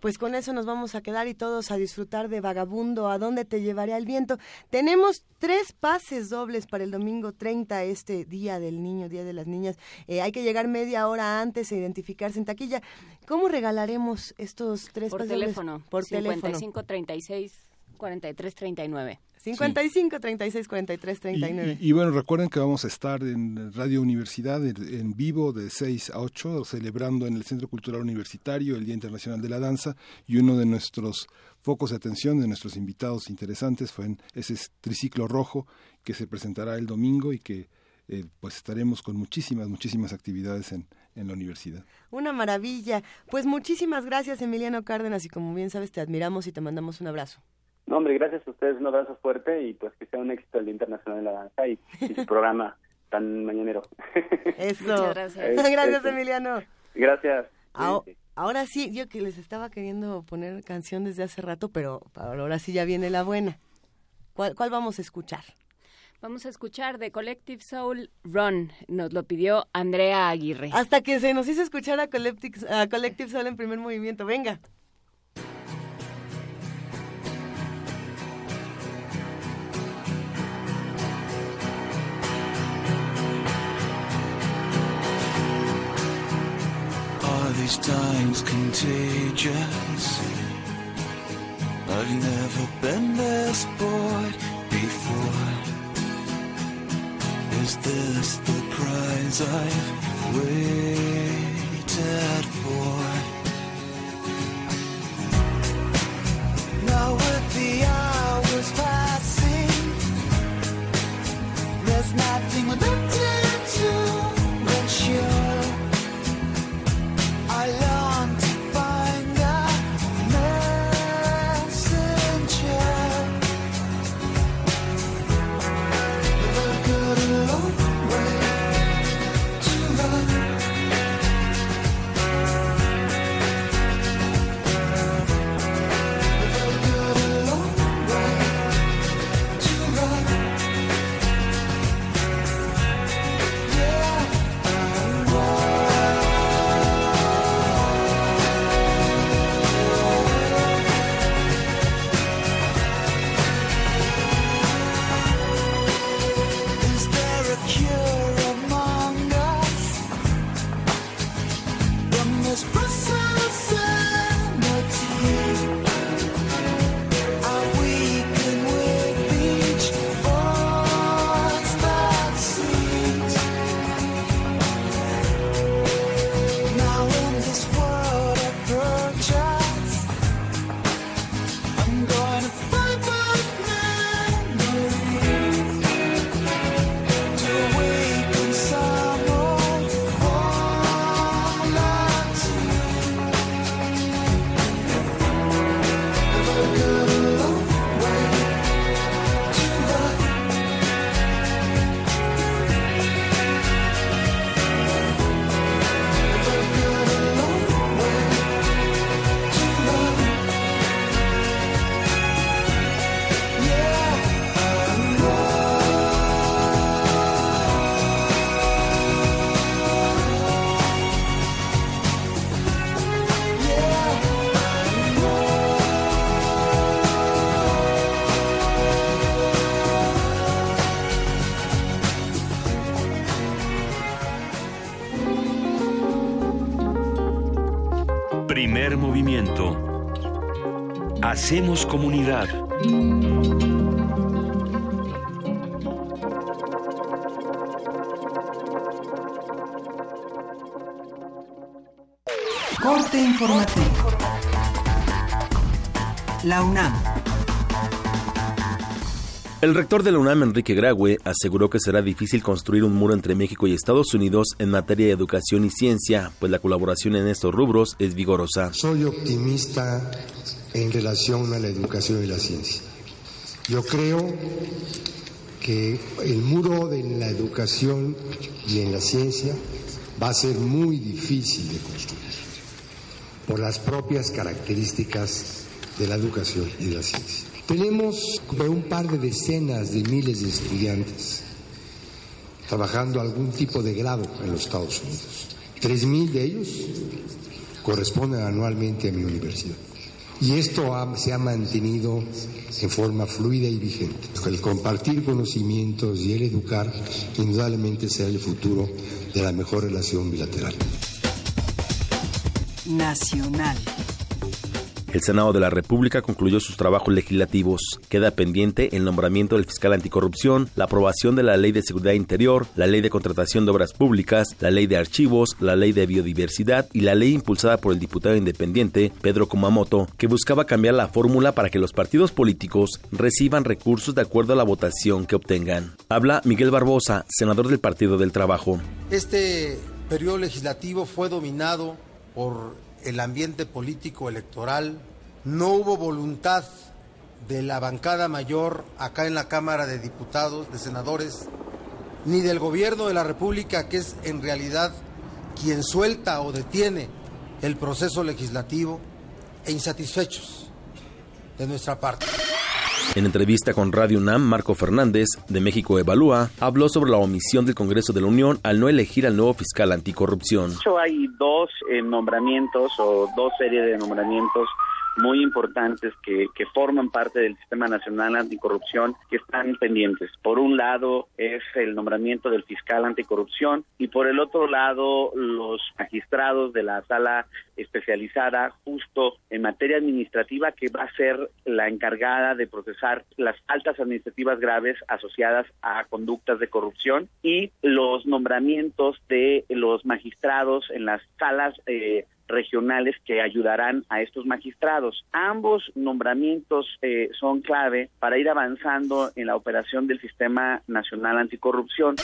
Pues con eso nos vamos a quedar y todos a disfrutar de Vagabundo, a dónde te llevaría el viento. Tenemos tres pases dobles para el domingo 30, este Día del Niño, Día de las Niñas. Eh, hay que llegar media hora antes e identificarse en taquilla. ¿Cómo regalaremos estos tres Por pases teléfono. dobles? Por teléfono. 55 36 43 39. 55 36 43 39. Y, y bueno, recuerden que vamos a estar en Radio Universidad en, en vivo de 6 a 8, celebrando en el Centro Cultural Universitario el Día Internacional de la Danza y uno de nuestros focos de atención de nuestros invitados interesantes fue en ese triciclo rojo que se presentará el domingo y que eh, pues estaremos con muchísimas, muchísimas actividades en, en la universidad. Una maravilla. Pues muchísimas gracias, Emiliano Cárdenas, y como bien sabes, te admiramos y te mandamos un abrazo. No, hombre, gracias a ustedes, un abrazo fuerte y pues que sea un éxito el Día Internacional de la Danza y, y su programa tan mañanero. Eso. Muchas gracias. Es- gracias, es- Emiliano. Gracias. Ahora sí, yo que les estaba queriendo poner canción desde hace rato, pero ahora sí ya viene la buena. ¿Cuál, cuál vamos a escuchar? Vamos a escuchar de Collective Soul Run. Nos lo pidió Andrea Aguirre. Hasta que se nos hizo escuchar a Collective, a Collective Soul en primer movimiento. Venga. These times contagious? I've never been this bored before. Is this the prize I've waited for? Now with the hours passing, there's nothing left to Hacemos comunidad. Corte informativo. La UNAM. El rector de la UNAM, Enrique Graue, aseguró que será difícil construir un muro entre México y Estados Unidos en materia de educación y ciencia, pues la colaboración en estos rubros es vigorosa. Soy optimista en relación a la educación y la ciencia. Yo creo que el muro de la educación y en la ciencia va a ser muy difícil de construir por las propias características de la educación y de la ciencia. Tenemos un par de decenas de miles de estudiantes trabajando algún tipo de grado en los Estados Unidos. Tres mil de ellos corresponden anualmente a mi universidad. Y esto se ha mantenido en forma fluida y vigente. El compartir conocimientos y el educar indudablemente será el futuro de la mejor relación bilateral. Nacional. El Senado de la República concluyó sus trabajos legislativos. Queda pendiente el nombramiento del fiscal anticorrupción, la aprobación de la Ley de Seguridad Interior, la Ley de Contratación de Obras Públicas, la Ley de Archivos, la Ley de Biodiversidad y la ley impulsada por el diputado independiente Pedro Kumamoto, que buscaba cambiar la fórmula para que los partidos políticos reciban recursos de acuerdo a la votación que obtengan. Habla Miguel Barbosa, senador del Partido del Trabajo. Este periodo legislativo fue dominado por el ambiente político electoral. No hubo voluntad de la bancada mayor acá en la Cámara de Diputados, de senadores, ni del gobierno de la República, que es en realidad quien suelta o detiene el proceso legislativo, e insatisfechos de nuestra parte. En entrevista con Radio UNAM, Marco Fernández, de México Evalúa, habló sobre la omisión del Congreso de la Unión al no elegir al nuevo fiscal anticorrupción. Hay dos eh, nombramientos o dos series de nombramientos muy importantes que, que forman parte del Sistema Nacional Anticorrupción que están pendientes. Por un lado es el nombramiento del fiscal anticorrupción y por el otro lado los magistrados de la sala especializada justo en materia administrativa que va a ser la encargada de procesar las faltas administrativas graves asociadas a conductas de corrupción y los nombramientos de los magistrados en las salas eh, regionales que ayudarán a estos magistrados. Ambos nombramientos eh, son clave para ir avanzando en la operación del Sistema Nacional Anticorrupción.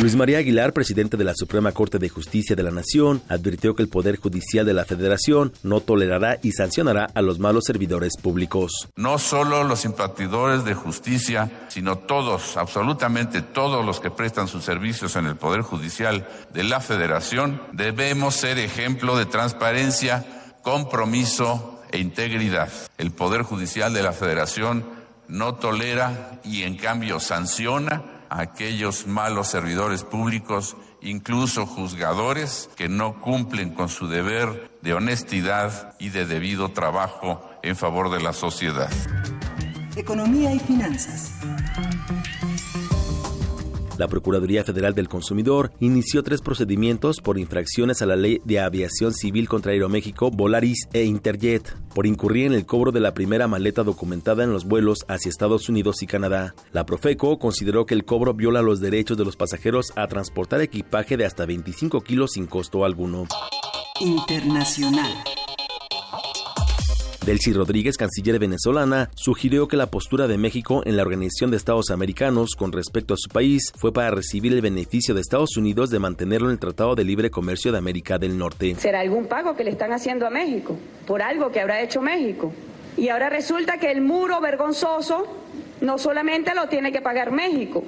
Luis María Aguilar, presidente de la Suprema Corte de Justicia de la Nación, advirtió que el Poder Judicial de la Federación no tolerará y sancionará a los malos servidores públicos. No solo los impartidores de justicia, sino todos, absolutamente todos los que prestan sus servicios en el Poder Judicial de la Federación, debemos ser ejemplo de transparencia, compromiso e integridad. El Poder Judicial de la Federación no tolera y en cambio sanciona a aquellos malos servidores públicos, incluso juzgadores, que no cumplen con su deber de honestidad y de debido trabajo en favor de la sociedad. Economía y finanzas. La Procuraduría Federal del Consumidor inició tres procedimientos por infracciones a la Ley de Aviación Civil contra Aeroméxico, Volaris e Interjet, por incurrir en el cobro de la primera maleta documentada en los vuelos hacia Estados Unidos y Canadá. La Profeco consideró que el cobro viola los derechos de los pasajeros a transportar equipaje de hasta 25 kilos sin costo alguno. Internacional. Delcy Rodríguez, canciller venezolana, sugirió que la postura de México en la Organización de Estados Americanos con respecto a su país fue para recibir el beneficio de Estados Unidos de mantenerlo en el Tratado de Libre Comercio de América del Norte. ¿Será algún pago que le están haciendo a México por algo que habrá hecho México? Y ahora resulta que el muro vergonzoso no solamente lo tiene que pagar México,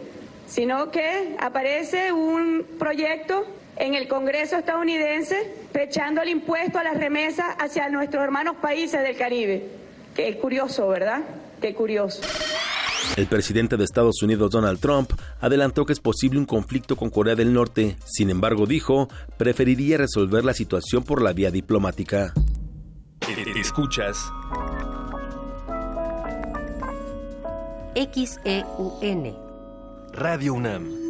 sino que aparece un proyecto en el Congreso estadounidense fechando el impuesto a las remesas hacia nuestros hermanos países del Caribe. Qué curioso, ¿verdad? Qué curioso. El presidente de Estados Unidos, Donald Trump, adelantó que es posible un conflicto con Corea del Norte. Sin embargo, dijo, preferiría resolver la situación por la vía diplomática. Escuchas XEUN. Radio UNAM.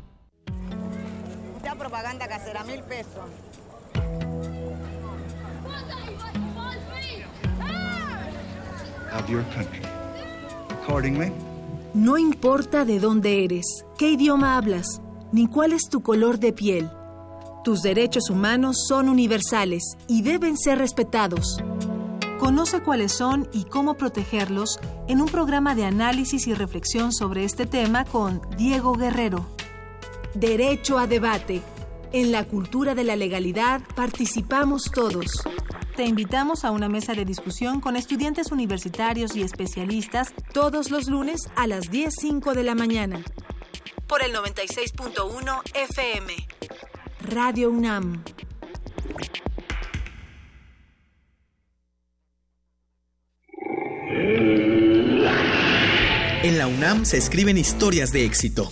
Propaganda casera, mil pesos. of your country. Accordingly, No importa de dónde eres, qué idioma hablas, ni cuál es tu color de piel. Tus derechos humanos son universales y deben ser respetados. Conoce cuáles son y cómo protegerlos en un programa de análisis y reflexión sobre este tema con Diego Guerrero. Derecho a debate. En la cultura de la legalidad participamos todos. Te invitamos a una mesa de discusión con estudiantes universitarios y especialistas todos los lunes a las 10.05 de la mañana. Por el 96.1 FM. Radio UNAM. En la UNAM se escriben historias de éxito.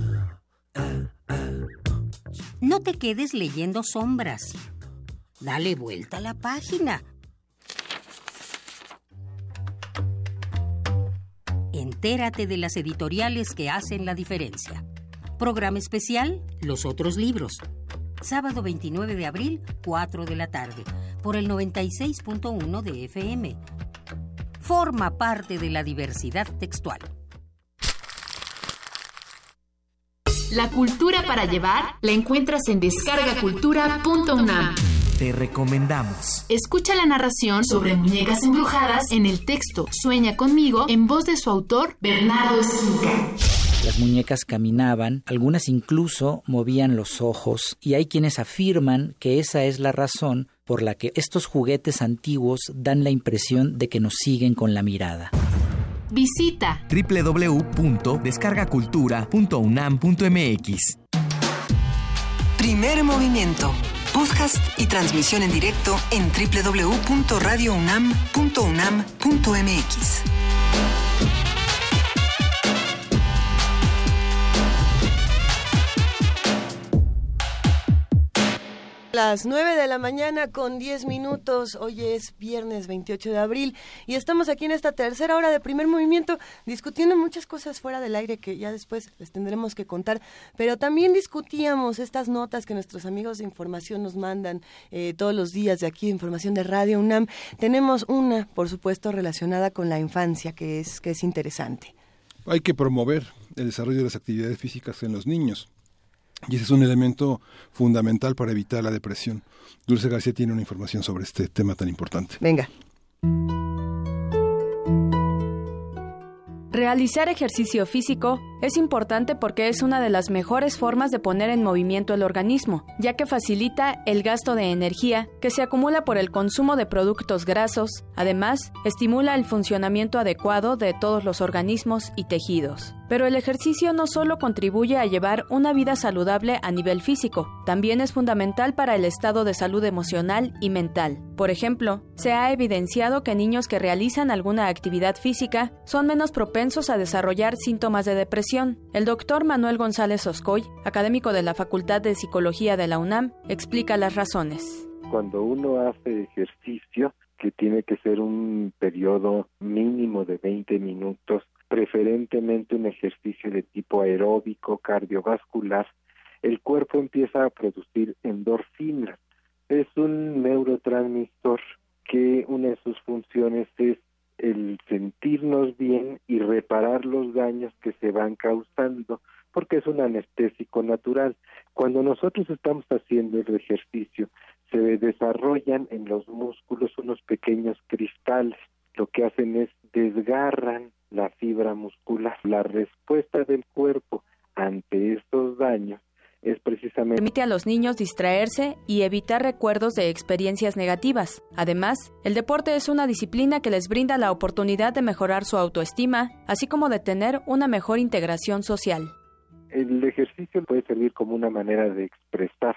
No te quedes leyendo sombras. Dale vuelta a la página. Entérate de las editoriales que hacen la diferencia. Programa especial, Los otros libros. Sábado 29 de abril, 4 de la tarde, por el 96.1 de FM. Forma parte de la diversidad textual. La cultura para llevar la encuentras en descargacultura.unam. Te recomendamos. Escucha la narración sobre muñecas embrujadas en el texto Sueña conmigo en voz de su autor Bernardo Esquinca. Las muñecas caminaban, algunas incluso movían los ojos, y hay quienes afirman que esa es la razón por la que estos juguetes antiguos dan la impresión de que nos siguen con la mirada. Visita www.descargacultura.unam.mx. Primer movimiento. Podcast y transmisión en directo en www.radiounam.unam.mx. Las 9 de la mañana con 10 minutos. Hoy es viernes 28 de abril y estamos aquí en esta tercera hora de primer movimiento discutiendo muchas cosas fuera del aire que ya después les tendremos que contar. Pero también discutíamos estas notas que nuestros amigos de información nos mandan eh, todos los días de aquí, información de Radio UNAM. Tenemos una, por supuesto, relacionada con la infancia que es, que es interesante. hay que promover el desarrollo de las actividades físicas en los niños. Y ese es un elemento fundamental para evitar la depresión. Dulce García tiene una información sobre este tema tan importante. Venga. Realizar ejercicio físico es importante porque es una de las mejores formas de poner en movimiento el organismo, ya que facilita el gasto de energía que se acumula por el consumo de productos grasos, además estimula el funcionamiento adecuado de todos los organismos y tejidos. Pero el ejercicio no solo contribuye a llevar una vida saludable a nivel físico, también es fundamental para el estado de salud emocional y mental. Por ejemplo, se ha evidenciado que niños que realizan alguna actividad física son menos propensos a desarrollar síntomas de depresión. El doctor Manuel González Oscoy, académico de la Facultad de Psicología de la UNAM, explica las razones. Cuando uno hace ejercicio, que tiene que ser un periodo mínimo de 20 minutos, preferentemente un ejercicio de tipo aeróbico, cardiovascular, el cuerpo empieza a producir endorfinas. Es un neurotransmisor que una de sus funciones es el sentirnos bien y reparar los daños que se van causando, porque es un anestésico natural. Cuando nosotros estamos haciendo el ejercicio, se desarrollan en los músculos unos pequeños cristales. Lo que hacen es desgarran la fibra muscular. La respuesta del cuerpo ante estos daños es precisamente... Permite a los niños distraerse y evitar recuerdos de experiencias negativas. Además, el deporte es una disciplina que les brinda la oportunidad de mejorar su autoestima, así como de tener una mejor integración social. El ejercicio puede servir como una manera de expresar,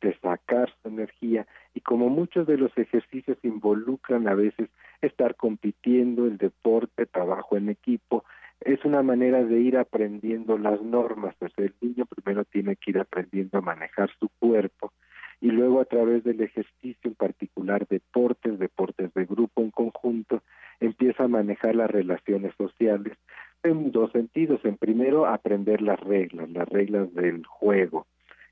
de sacar su energía y como muchos de los ejercicios involucran a veces estar compitiendo, el deporte, trabajo en equipo, es una manera de ir aprendiendo las normas. Pues el niño primero tiene que ir aprendiendo a manejar su cuerpo y luego a través del ejercicio, en particular deportes, deportes de grupo en conjunto, empieza a manejar las relaciones sociales en dos sentidos. En primero, aprender las reglas, las reglas del juego,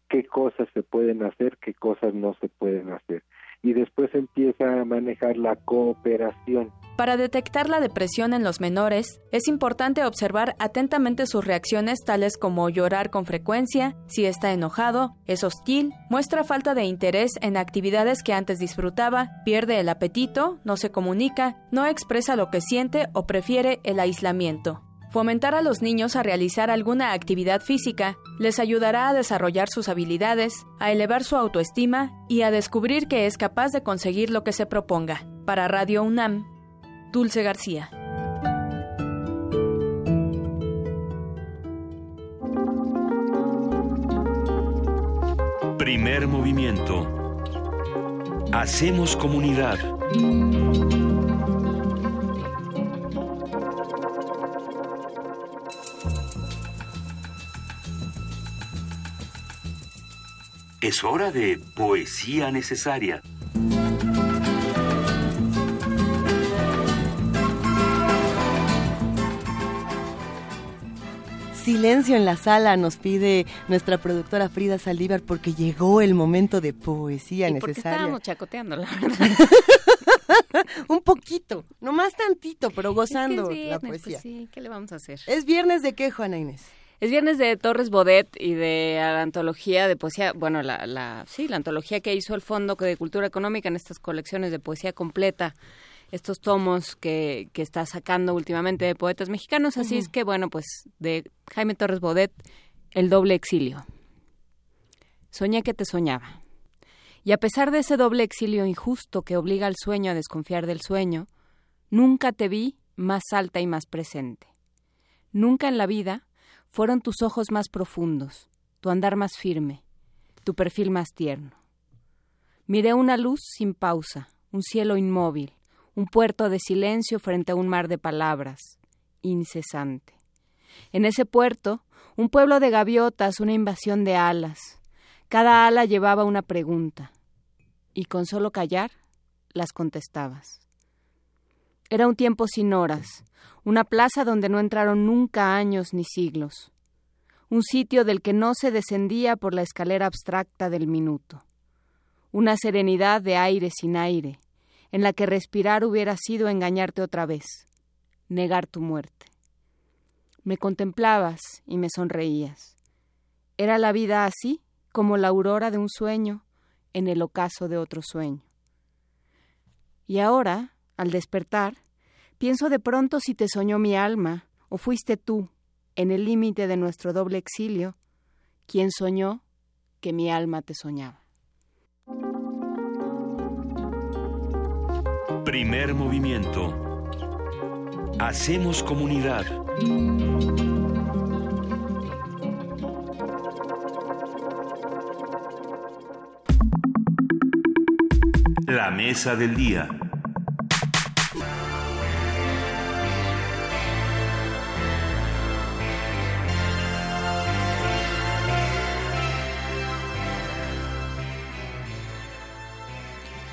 qué cosas se pueden hacer, qué cosas no se pueden hacer. Y después empieza a manejar la cooperación. Para detectar la depresión en los menores, es importante observar atentamente sus reacciones tales como llorar con frecuencia, si está enojado, es hostil, muestra falta de interés en actividades que antes disfrutaba, pierde el apetito, no se comunica, no expresa lo que siente o prefiere el aislamiento. Fomentar a los niños a realizar alguna actividad física les ayudará a desarrollar sus habilidades, a elevar su autoestima y a descubrir que es capaz de conseguir lo que se proponga. Para Radio UNAM, Dulce García. Primer movimiento. Hacemos comunidad. Es hora de poesía necesaria. Silencio en la sala nos pide nuestra productora Frida Saldívar porque llegó el momento de poesía ¿Y necesaria. Estábamos chacoteando, la verdad. Un poquito, nomás tantito, pero gozando Es que es la viernes, poesía. pues sí, ¿qué le vamos a hacer? ¿Es viernes de qué, Juana Inés? Es viernes de Torres Bodet y de la antología de poesía, bueno, la, la, sí, la antología que hizo el Fondo de Cultura Económica en estas colecciones de poesía completa, estos tomos que, que está sacando últimamente de poetas mexicanos. Así es que, bueno, pues de Jaime Torres Bodet, El doble exilio. Soñé que te soñaba. Y a pesar de ese doble exilio injusto que obliga al sueño a desconfiar del sueño, nunca te vi más alta y más presente. Nunca en la vida fueron tus ojos más profundos, tu andar más firme, tu perfil más tierno. Miré una luz sin pausa, un cielo inmóvil, un puerto de silencio frente a un mar de palabras, incesante. En ese puerto, un pueblo de gaviotas, una invasión de alas. Cada ala llevaba una pregunta, y con solo callar las contestabas. Era un tiempo sin horas, una plaza donde no entraron nunca años ni siglos, un sitio del que no se descendía por la escalera abstracta del minuto, una serenidad de aire sin aire, en la que respirar hubiera sido engañarte otra vez, negar tu muerte. Me contemplabas y me sonreías. Era la vida así, como la aurora de un sueño en el ocaso de otro sueño. Y ahora, al despertar, pienso de pronto si te soñó mi alma o fuiste tú, en el límite de nuestro doble exilio, quien soñó que mi alma te soñaba. Primer movimiento. Hacemos comunidad. La mesa del día.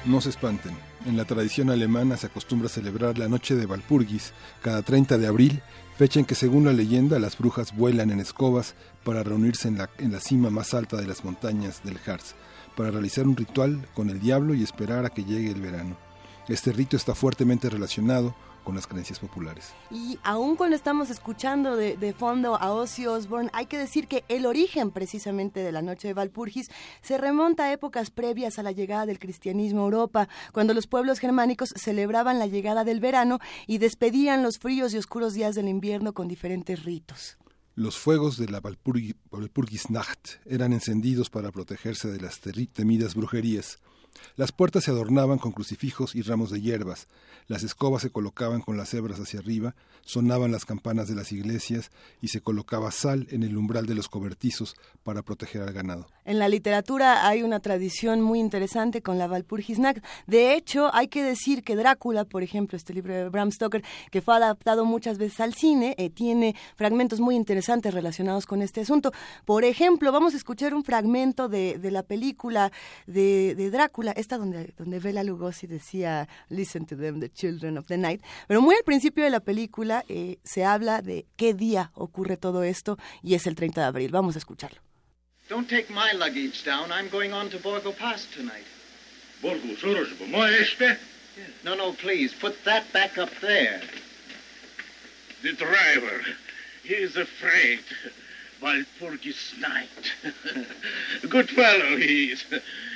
No se espanten. En la tradición alemana se acostumbra celebrar la noche de Walpurgis cada 30 de abril, fecha en que según la leyenda las brujas vuelan en escobas para reunirse en la, en la cima más alta de las montañas del Harz, para realizar un ritual con el diablo y esperar a que llegue el verano. Este rito está fuertemente relacionado con las creencias populares. Y aún cuando estamos escuchando de, de, fondo a Ozzy Osbourne, hay que decir que el origen precisamente de la noche de Valpurgis se remonta a épocas previas a la llegada del cristianismo a Europa, cuando los pueblos germánicos celebraban la llegada del verano y despedían los fríos y oscuros días del invierno con diferentes ritos. Los fuegos de la Walpurgisnacht eran encendidos para protegerse de las temidas brujerías. Las puertas se adornaban con crucifijos y ramos de hierbas, las escobas se colocaban con las hebras hacia arriba, sonaban las campanas de las iglesias y se colocaba sal en el umbral de los cobertizos para proteger al ganado. En la literatura hay una tradición muy interesante con la Walpurgisnacht. De hecho, hay que decir que Drácula, por ejemplo, este libro de Bram Stoker, que fue adaptado muchas veces al cine, eh, tiene fragmentos muy interesantes relacionados con este asunto. Por ejemplo, vamos a escuchar un fragmento de, la película de, de, Drácula, esta donde, donde Bela Lugosi decía, listen to them, the children of the night. Pero muy al principio de la película eh, se habla de qué día ocurre todo esto y es el 30 de abril. Vamos a escucharlo. Don't take my luggage down. I'm going on to Borgo Pass tonight. Borgo Sorosbo, moeste? No, no, please. Put that back up there. The driver, he is afraid. Walpurgis night. Good fellow he is.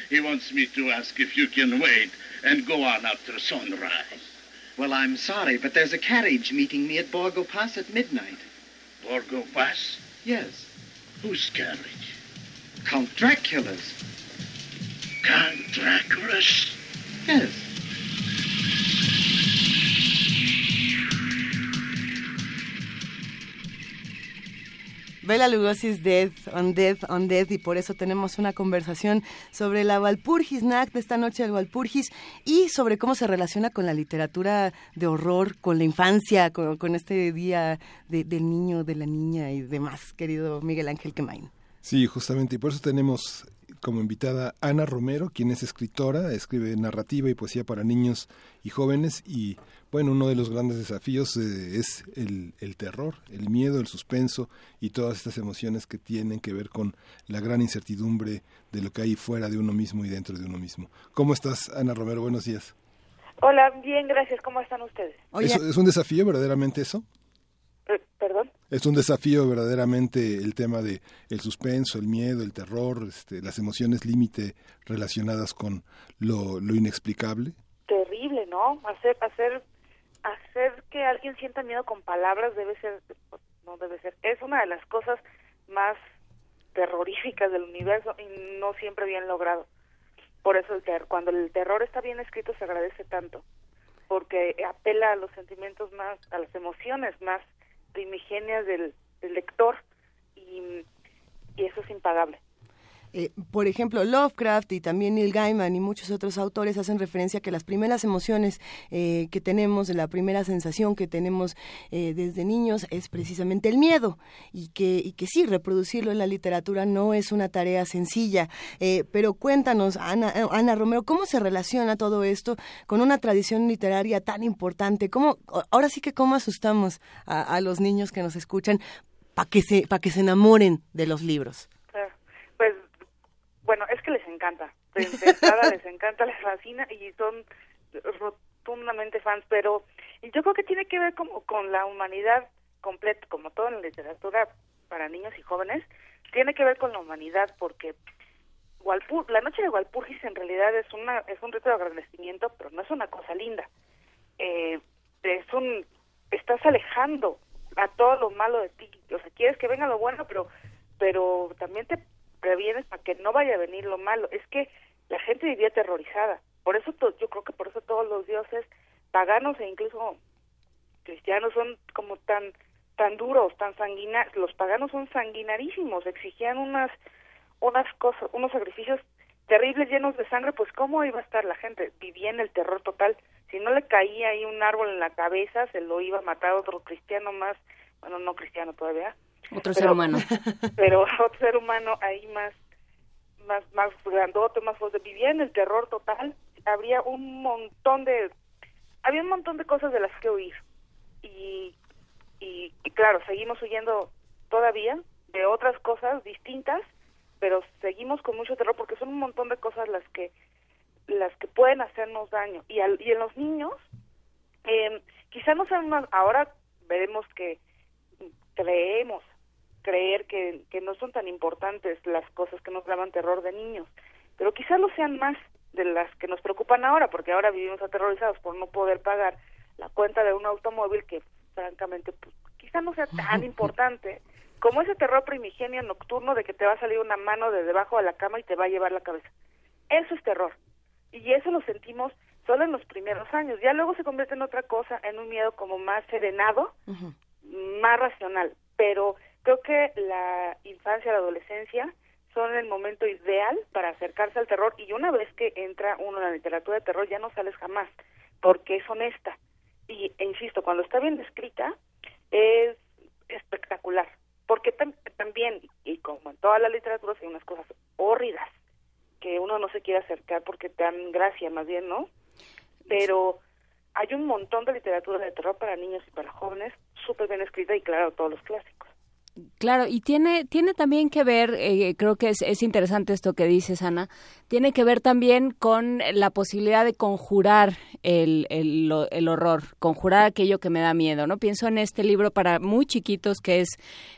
He wants me to ask if you can wait and go on after sunrise. Well, I'm sorry, but there's a carriage meeting me at Borgo Pass at midnight. Borgo Pass? Yes. Whose carriage? Count Dracula's. Count Dracula's? Yes. Bela Lugosi's Death on Death on Death y por eso tenemos una conversación sobre la Walpurgisnacht de esta noche del Walpurgis y sobre cómo se relaciona con la literatura de horror, con la infancia, con, con este día de, del niño, de la niña y demás, querido Miguel Ángel Quemain. Sí, justamente, y por eso tenemos como invitada Ana Romero, quien es escritora, escribe narrativa y poesía para niños y jóvenes y bueno, uno de los grandes desafíos eh, es el, el, terror, el miedo, el suspenso y todas estas emociones que tienen que ver con la gran incertidumbre de lo que hay fuera de uno mismo y dentro de uno mismo. ¿Cómo estás, Ana Romero? Buenos días. Hola, bien, gracias. ¿Cómo están ustedes? ¿Es, ¿Es, un desafío verdaderamente eso? Eh, ¿Perdón? Es un desafío verdaderamente el tema de el suspenso, el miedo, el terror, este, las emociones límite relacionadas con lo, lo inexplicable. Terrible, ¿no? Hacer, hacer hacer que alguien sienta miedo con palabras debe ser, no debe ser, es una de las cosas más terroríficas del universo y no siempre bien logrado. Por eso el ter cuando el terror está bien escrito se agradece tanto, porque apela a los sentimientos más, a las emociones más primigenias del, del lector y, y eso es impagable. Eh, por ejemplo, Lovecraft y también Neil Gaiman y muchos otros autores hacen referencia a que las primeras emociones eh, que tenemos, la primera sensación que tenemos eh, desde niños es precisamente el miedo y que, y que sí, reproducirlo en la literatura no es una tarea sencilla. pero cuéntanos, Ana, Ana Romero, ¿cómo se relaciona todo esto con una tradición literaria tan importante? ¿Cómo, ahora sí que cómo asustamos a, a los niños que nos escuchan para que, se, pa que se enamoren de los libros? Bueno, es que les encanta. De entrada les encanta, les fascina y son rotundamente fans, pero yo creo que tiene que ver como con la humanidad completo, como todo en la literatura para niños y jóvenes, tiene que ver con la humanidad, porque Walpur, la noche de Walpurgis en realidad es una es un rito de agradecimiento, pero no es una cosa linda. Eh, es un estás alejando a todo lo malo de ti. O sea, quieres que venga lo bueno, pero pero también te previenes para que no vaya a venir lo malo. Es que la gente vivía aterrorizada. Por eso yo creo que por eso todos los dioses paganos e incluso cristianos son como tan tan duros, tan sanguinarios. Los paganos son sanguinarísimos, exigían unas unas cosas, unos sacrificios terribles llenos de sangre, pues cómo iba a estar la gente, vivía en el terror total. Si no le caía ahí un árbol en la cabeza, se lo iba a matar otro cristiano más, bueno, no cristiano todavía. Otro ser humano. Pero otro ser humano ahí más más más grandote, más fuerte, vivía en el terror total. Habría un montón de había un montón de cosas de las que huir. Y y, y claro, seguimos huyendo todavía de otras cosas distintas pero seguimos con mucho terror porque son un montón de cosas las que las que pueden hacernos daño y al, y en los niños eh, quizá no sean más ahora veremos que creemos creer que, que no son tan importantes las cosas que nos daban terror de niños pero quizá lo sean más de las que nos preocupan ahora porque ahora vivimos aterrorizados por no poder pagar la cuenta de un automóvil que francamente pues, quizá no sea tan importante como ese terror primigenio nocturno de que te va a salir una mano de debajo de la cama y te va a llevar la cabeza. Eso es terror. Y eso lo sentimos solo en los primeros años. Ya luego se convierte en otra cosa, en un miedo como más serenado, más racional. Pero creo que la infancia, la adolescencia son el momento ideal para acercarse al terror y una vez que entra uno en la literatura de terror ya no sales jamás, porque es honesta. Y, e insisto, cuando está bien descrita, es espectacular porque también, y como en toda la literatura, hay unas cosas hórridas que uno no se quiere acercar porque te dan gracia, más bien, ¿no? Pero hay un montón de literatura de terror para niños y para jóvenes, súper bien escrita y claro, todos los clásicos. Claro, y tiene, tiene también que ver, eh, creo que es, es, interesante esto que dices, Ana, tiene que ver también con la posibilidad de conjurar el, el, el, horror, conjurar aquello que me da miedo, ¿no? Pienso en este libro para muy chiquitos que es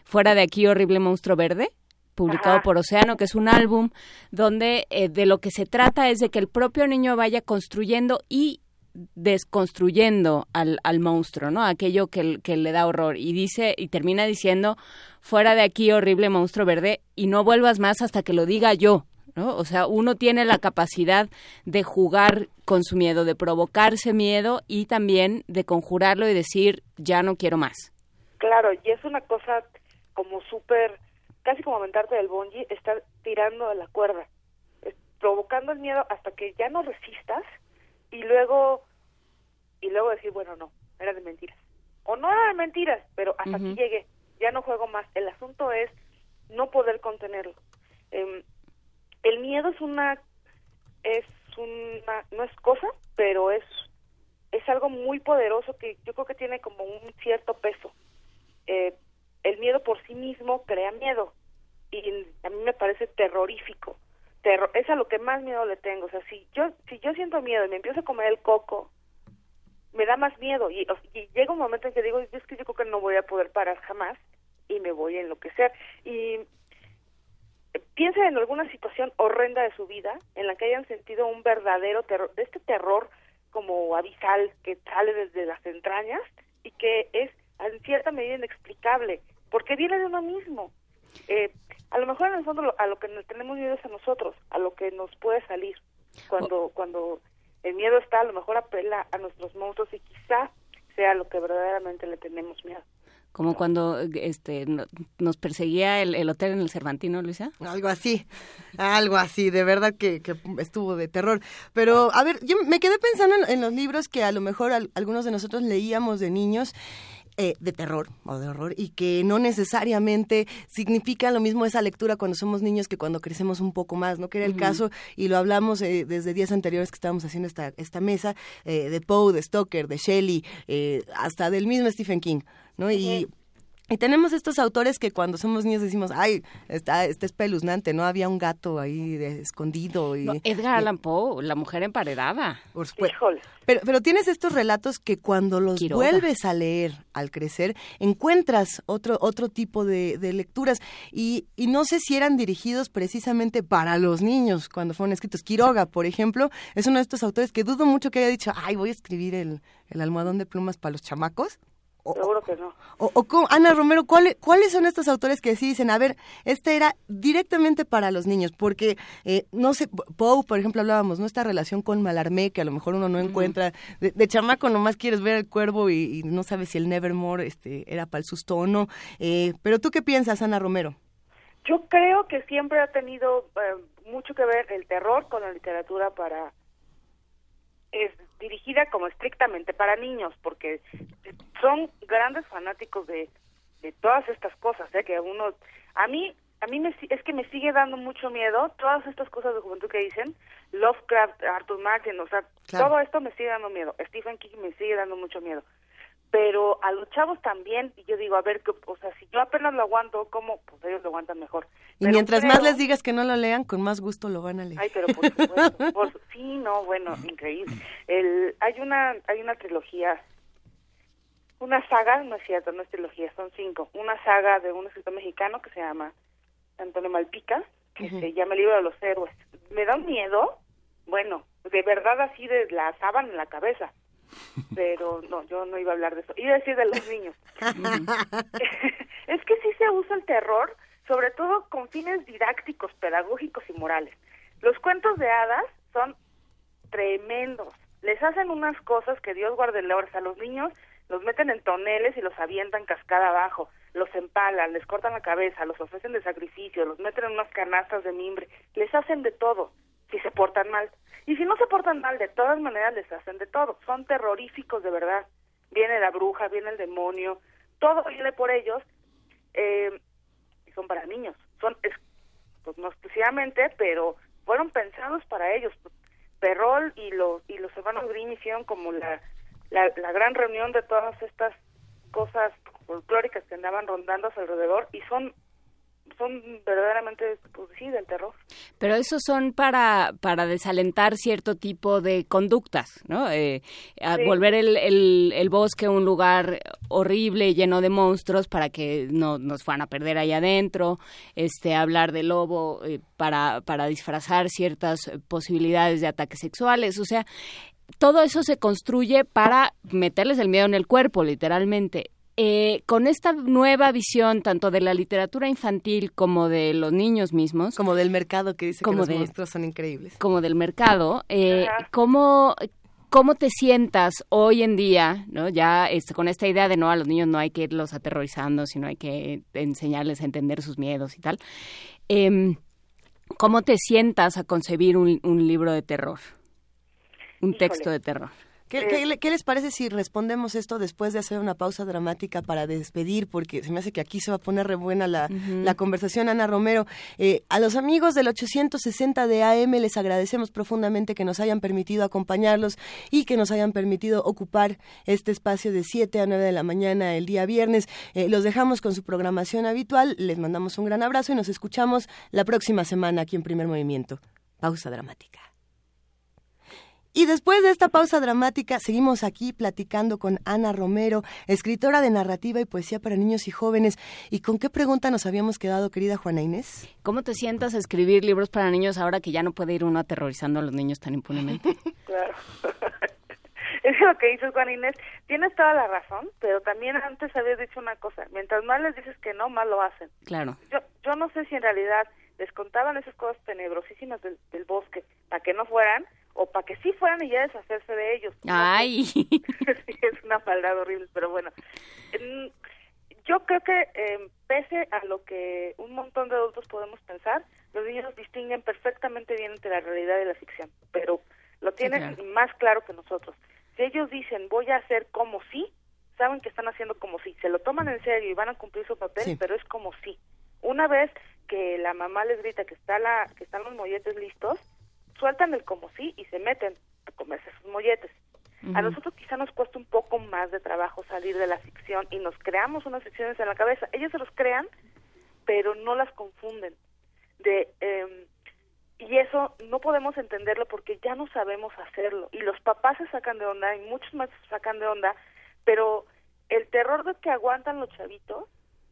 Fuera de aquí, horrible monstruo verde, publicado por Océano, que es un álbum donde eh, de lo que se trata es de que el propio niño vaya construyendo y desconstruyendo al, al monstruo, ¿no? Aquello que, que, le da horror. Y dice, y termina diciendo, fuera de aquí, horrible monstruo verde, y no vuelvas más hasta que lo diga yo, ¿no? O sea, uno tiene la capacidad de jugar con su miedo, de provocarse miedo y también de conjurarlo y decir, ya no quiero más. Claro, y es una cosa como súper, casi como aventarte del bungee, estar tirando de la cuerda, provocando el miedo hasta que ya no resistas y luego y luego decir bueno no era de mentiras o no era de mentiras pero hasta aquí llegué ya no juego más. El asunto es no poder contenerlo. Eh, el miedo es una es una no es cosa pero es es algo muy poderoso que yo creo que tiene como un cierto peso. Eh, el miedo por sí mismo crea miedo y a mí me parece terrorífico terror, es a lo que más miedo le tengo. O sea, si yo, si yo siento miedo y me empiezo a comer el coco, me da más miedo. Y, llega un momento en que digo, es que yo creo que no voy a poder parar jamás y me voy a enloquecer. Y piensa en alguna situación horrenda de su vida en la que hayan sentido un verdadero terror, de este terror como abisal que sale desde las entrañas y que es en cierta medida inexplicable, porque viene de uno mismo. Eh, a lo mejor en el fondo a lo que nos tenemos miedo es a nosotros, a lo que nos puede salir. Cuando, cuando el miedo está, a lo mejor apela a nuestros monstruos y quizá sea lo que verdaderamente le tenemos miedo. Como cuando este nos perseguía el, hotel en el Cervantino, Luisa. Algo así, algo así, de verdad que, estuvo de terror. Pero, a ver, yo me quedé pensando en, los libros que a lo mejor algunos de nosotros leíamos de niños eh, de terror o de horror y que no necesariamente significa lo mismo esa lectura cuando somos niños que cuando crecemos un poco más, ¿no? Que era el caso, y lo hablamos eh, desde días anteriores que estábamos haciendo esta, esta mesa, eh, de Poe, de Stoker, de Shelley, hasta del mismo Stephen King, ¿no? Y Y tenemos estos autores que cuando somos niños decimos, ay, está, está espeluznante, ¿no? Había un gato ahí de, escondido. Y, Edgar Allan Poe, la mujer emparedada. Por Pero, pero tienes estos relatos que cuando los vuelves a leer al crecer, encuentras otro, otro tipo de, de lecturas. Y, y, no sé si eran dirigidos precisamente para los niños cuando fueron escritos. Quiroga, por ejemplo, es uno de estos autores que dudo mucho que haya dicho, ay, voy a escribir el, el almohadón de plumas para los chamacos. Seguro que no. O, Ana Romero, ¿cuáles, ¿cuáles son estos autores que sí dicen, a ver, este era directamente para los niños? Porque, eh, no sé, Poe, por ejemplo, hablábamos, ¿no? Esta relación con Malarmé, que a lo mejor uno no encuentra. De, chamaco nomás quieres ver el cuervo y, no sabes si el Nevermore este, era para el susto o no. Eh, pero tú qué piensas, Ana Romero? Yo creo que siempre ha tenido eh, mucho que ver el terror con la literatura para es dirigida como estrictamente para niños, porque son grandes fanáticos de, de todas estas cosas, ¿eh? que uno, a mí, a mí me, es que me sigue dando mucho miedo todas estas cosas de juventud que dicen, Lovecraft, Arthur Martin, o sea, todo esto me sigue dando miedo, Stephen King me sigue dando mucho miedo pero a los chavos también, y yo digo, a ver, o sea, si yo apenas lo aguanto, ¿cómo? Pues ellos lo aguantan mejor. Y mientras más les digas que no lo lean, con más gusto lo van a leer. Ay, pero por supuesto, sí, no, bueno, increíble. El, hay una hay una trilogía, una saga, no es cierto, no es trilogía, son cinco, una saga de un escritor mexicano que se llama Antonio Malpica, que se llama El libro de los héroes. Me da un miedo, bueno, de verdad así de la sábana en la cabeza pero no, yo no iba a hablar de eso. Iba a decir de los niños. es que sí se usa el terror, sobre todo con fines didácticos, pedagógicos y morales. Los cuentos de hadas son tremendos. Les hacen unas cosas que Dios guarde a los niños los meten en toneles y los avientan cascada abajo, los empalan, les cortan la cabeza, los ofrecen de sacrificio, los meten en unas canastas de mimbre, les hacen de todo si se portan mal. Y si no se portan mal, de todas maneras les hacen de todo. Son terroríficos de verdad. Viene la bruja, viene el demonio, todo viene por ellos. Eh, son para niños. Son, pues no exclusivamente, pero fueron pensados para ellos. Perrol y los y los hermanos Grimm hicieron como la, la, la gran reunión de todas estas cosas folclóricas que andaban rondando a su alrededor y son son verdaderamente, pues sí, del terror. Pero esos son para, para desalentar cierto tipo de conductas, ¿no? Eh, volver el, el, bosque un lugar horrible, lleno de monstruos, para que no nos fueran a perder ahí adentro, este, hablar de lobo eh, para, para disfrazar ciertas posibilidades de ataques sexuales, o sea, todo eso se construye para meterles el miedo en el cuerpo, literalmente. Eh, con esta nueva visión tanto de la literatura infantil como de los niños mismos, como del mercado que dice que los monstruos son increíbles, como del mercado, eh, ¿cómo, ¿cómo te sientas hoy en día, no? Ya este, con esta idea de no a los niños no hay que irlos aterrorizando, sino hay que enseñarles a entender sus miedos y tal. Em, ¿Cómo te sientas a concebir un, libro de terror, un texto de terror? ¿Qué, les parece si respondemos esto después de hacer una pausa dramática para despedir? Porque se me hace que aquí se va a poner re buena la, conversación, Ana Romero. Eh, a los amigos del 860 de AM les agradecemos profundamente que nos hayan permitido acompañarlos y que nos hayan permitido ocupar este espacio de 7 a 9 de la mañana el día viernes. Eh, los dejamos con su programación habitual, les mandamos un gran abrazo y nos escuchamos la próxima semana aquí en Primer Movimiento. Pausa dramática. Y después de esta pausa dramática, seguimos aquí platicando con Ana Romero, escritora de narrativa y poesía para niños y jóvenes. ¿Y con qué pregunta nos habíamos quedado, querida Juana Inés? ¿Cómo te sientas a escribir libros para niños ahora que ya no puede ir uno aterrorizando a los niños tan impunemente? claro. es lo que dices, Juana Inés. Tienes toda la razón, pero también antes habías dicho una cosa. Mientras más les dices que no, más lo hacen. Claro. Yo, yo no sé si en realidad les contaban esas cosas tenebrosísimas del, del bosque para que no fueran o para que sí fueran y ya deshacerse de ellos. Ay. es una maldad horrible, pero bueno. Yo creo que eh, pese a lo que un montón de adultos podemos pensar, los niños distinguen perfectamente bien entre la realidad y la ficción, pero lo tienen más claro que nosotros. Si ellos dicen voy a hacer como si, saben que están haciendo como si, se lo toman en serio y van a cumplir su papel, pero es como si. Una vez que la mamá les grita que está la que están los molletes listos, sueltan el como sí y se meten a comerse sus molletes. A nosotros quizá nos cuesta un poco más de trabajo salir de la ficción y nos creamos unas ficciones en la cabeza. Ellos se los crean, pero no las confunden. De em, y eso no podemos entenderlo porque ya no sabemos hacerlo y los papás se sacan de onda y muchos más se sacan de onda, pero el terror de que aguantan los chavitos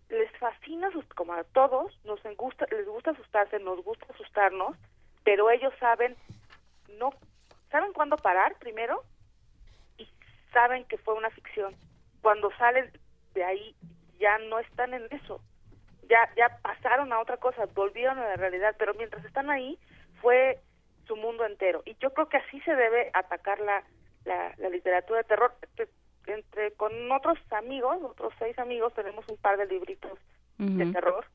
les fascina, como a todos, nos gusta, les gusta asustarse, nos gusta asustarnos, pero ellos saben no saben cuándo parar primero y saben que fue una ficción. Cuando salen de ahí ya no están en eso. Ya ya pasaron a otra cosa, volvieron a la realidad, pero mientras están ahí fue su mundo entero. Y yo creo que así se debe atacar la, la, literatura de terror. Entre con otros amigos, otros seis amigos, tenemos un par de libritos de terror.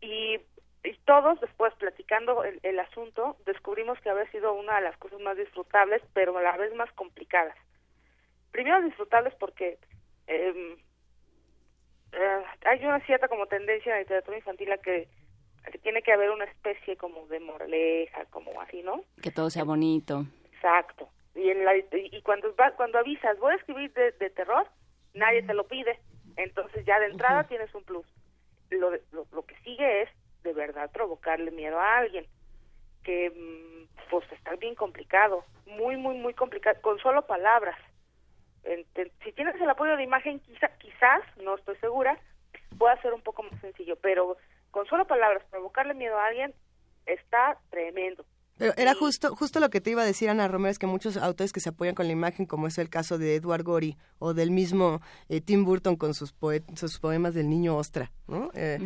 Y, y, todos, después platicando el, el, asunto, descubrimos que había sido una de las cosas más disfrutables, pero a la vez más complicadas. Primero disfrutables porque eh, eh, hay una cierta como tendencia en la literatura infantil a que tiene que haber una especie como de moraleja, como así, ¿no? Que todo sea bonito. Exacto. Y, en la, y cuando cuando avisas, voy a escribir de, terror, nadie te lo pide. Entonces ya de entrada tienes un plus. Lo, lo, lo, que sigue es de verdad provocarle miedo a alguien, que mm, pues está bien complicado, muy, muy, muy complicado, con solo palabras. si tienes el apoyo de imagen, quizá, quizás, no estoy segura, pueda ser un poco más sencillo, pero con solo palabras provocarle miedo a alguien está tremendo. Pero era justo justo lo que te iba a decir Ana Romero, es que muchos autores que se apoyan con la imagen, como es el caso de Edward Gorey o del mismo eh, Tim Burton con sus, sus poemas del niño ostra, ¿no? Eh,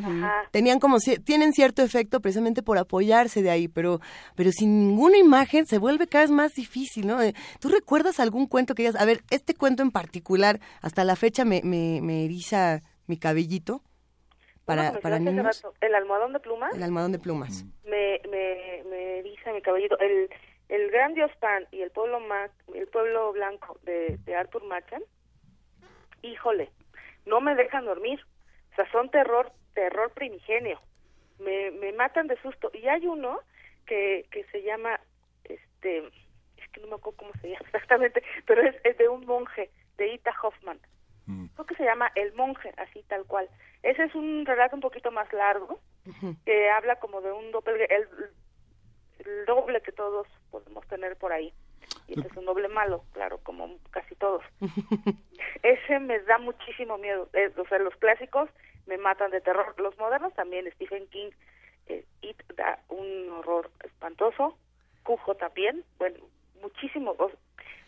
tenían como tienen cierto efecto precisamente por apoyarse de ahí, pero pero sin ninguna imagen se vuelve cada vez más difícil, ¿no? Eh, ¿Tú recuerdas algún cuento que digas, a ver, este cuento en particular hasta la fecha me me, me eriza mi cabellito? Para, para niños. el almohadón de plumas. El almohadón de plumas. Me, me, me dice mi cabellito. El, el Gran Dios Pan y el pueblo el pueblo blanco de, de Arthur Machen, híjole, no me dejan dormir. O sea, son terror, terror primigenio. Me, me matan de susto. Y hay uno que, que se llama, este, es que no me acuerdo cómo se llama exactamente, pero es, es de un monje, de Ita Hoffman. Creo que se llama El monje, así tal cual. Ese es un relato un poquito más largo, que habla como de un doble, el, doble que todos podemos tener por ahí. Y ese es un doble malo, claro, como casi todos. ese me da muchísimo miedo. o sea, los clásicos me matan de terror. Los modernos también, Stephen King, eh, It da un horror espantoso. Cujo también, bueno, muchísimo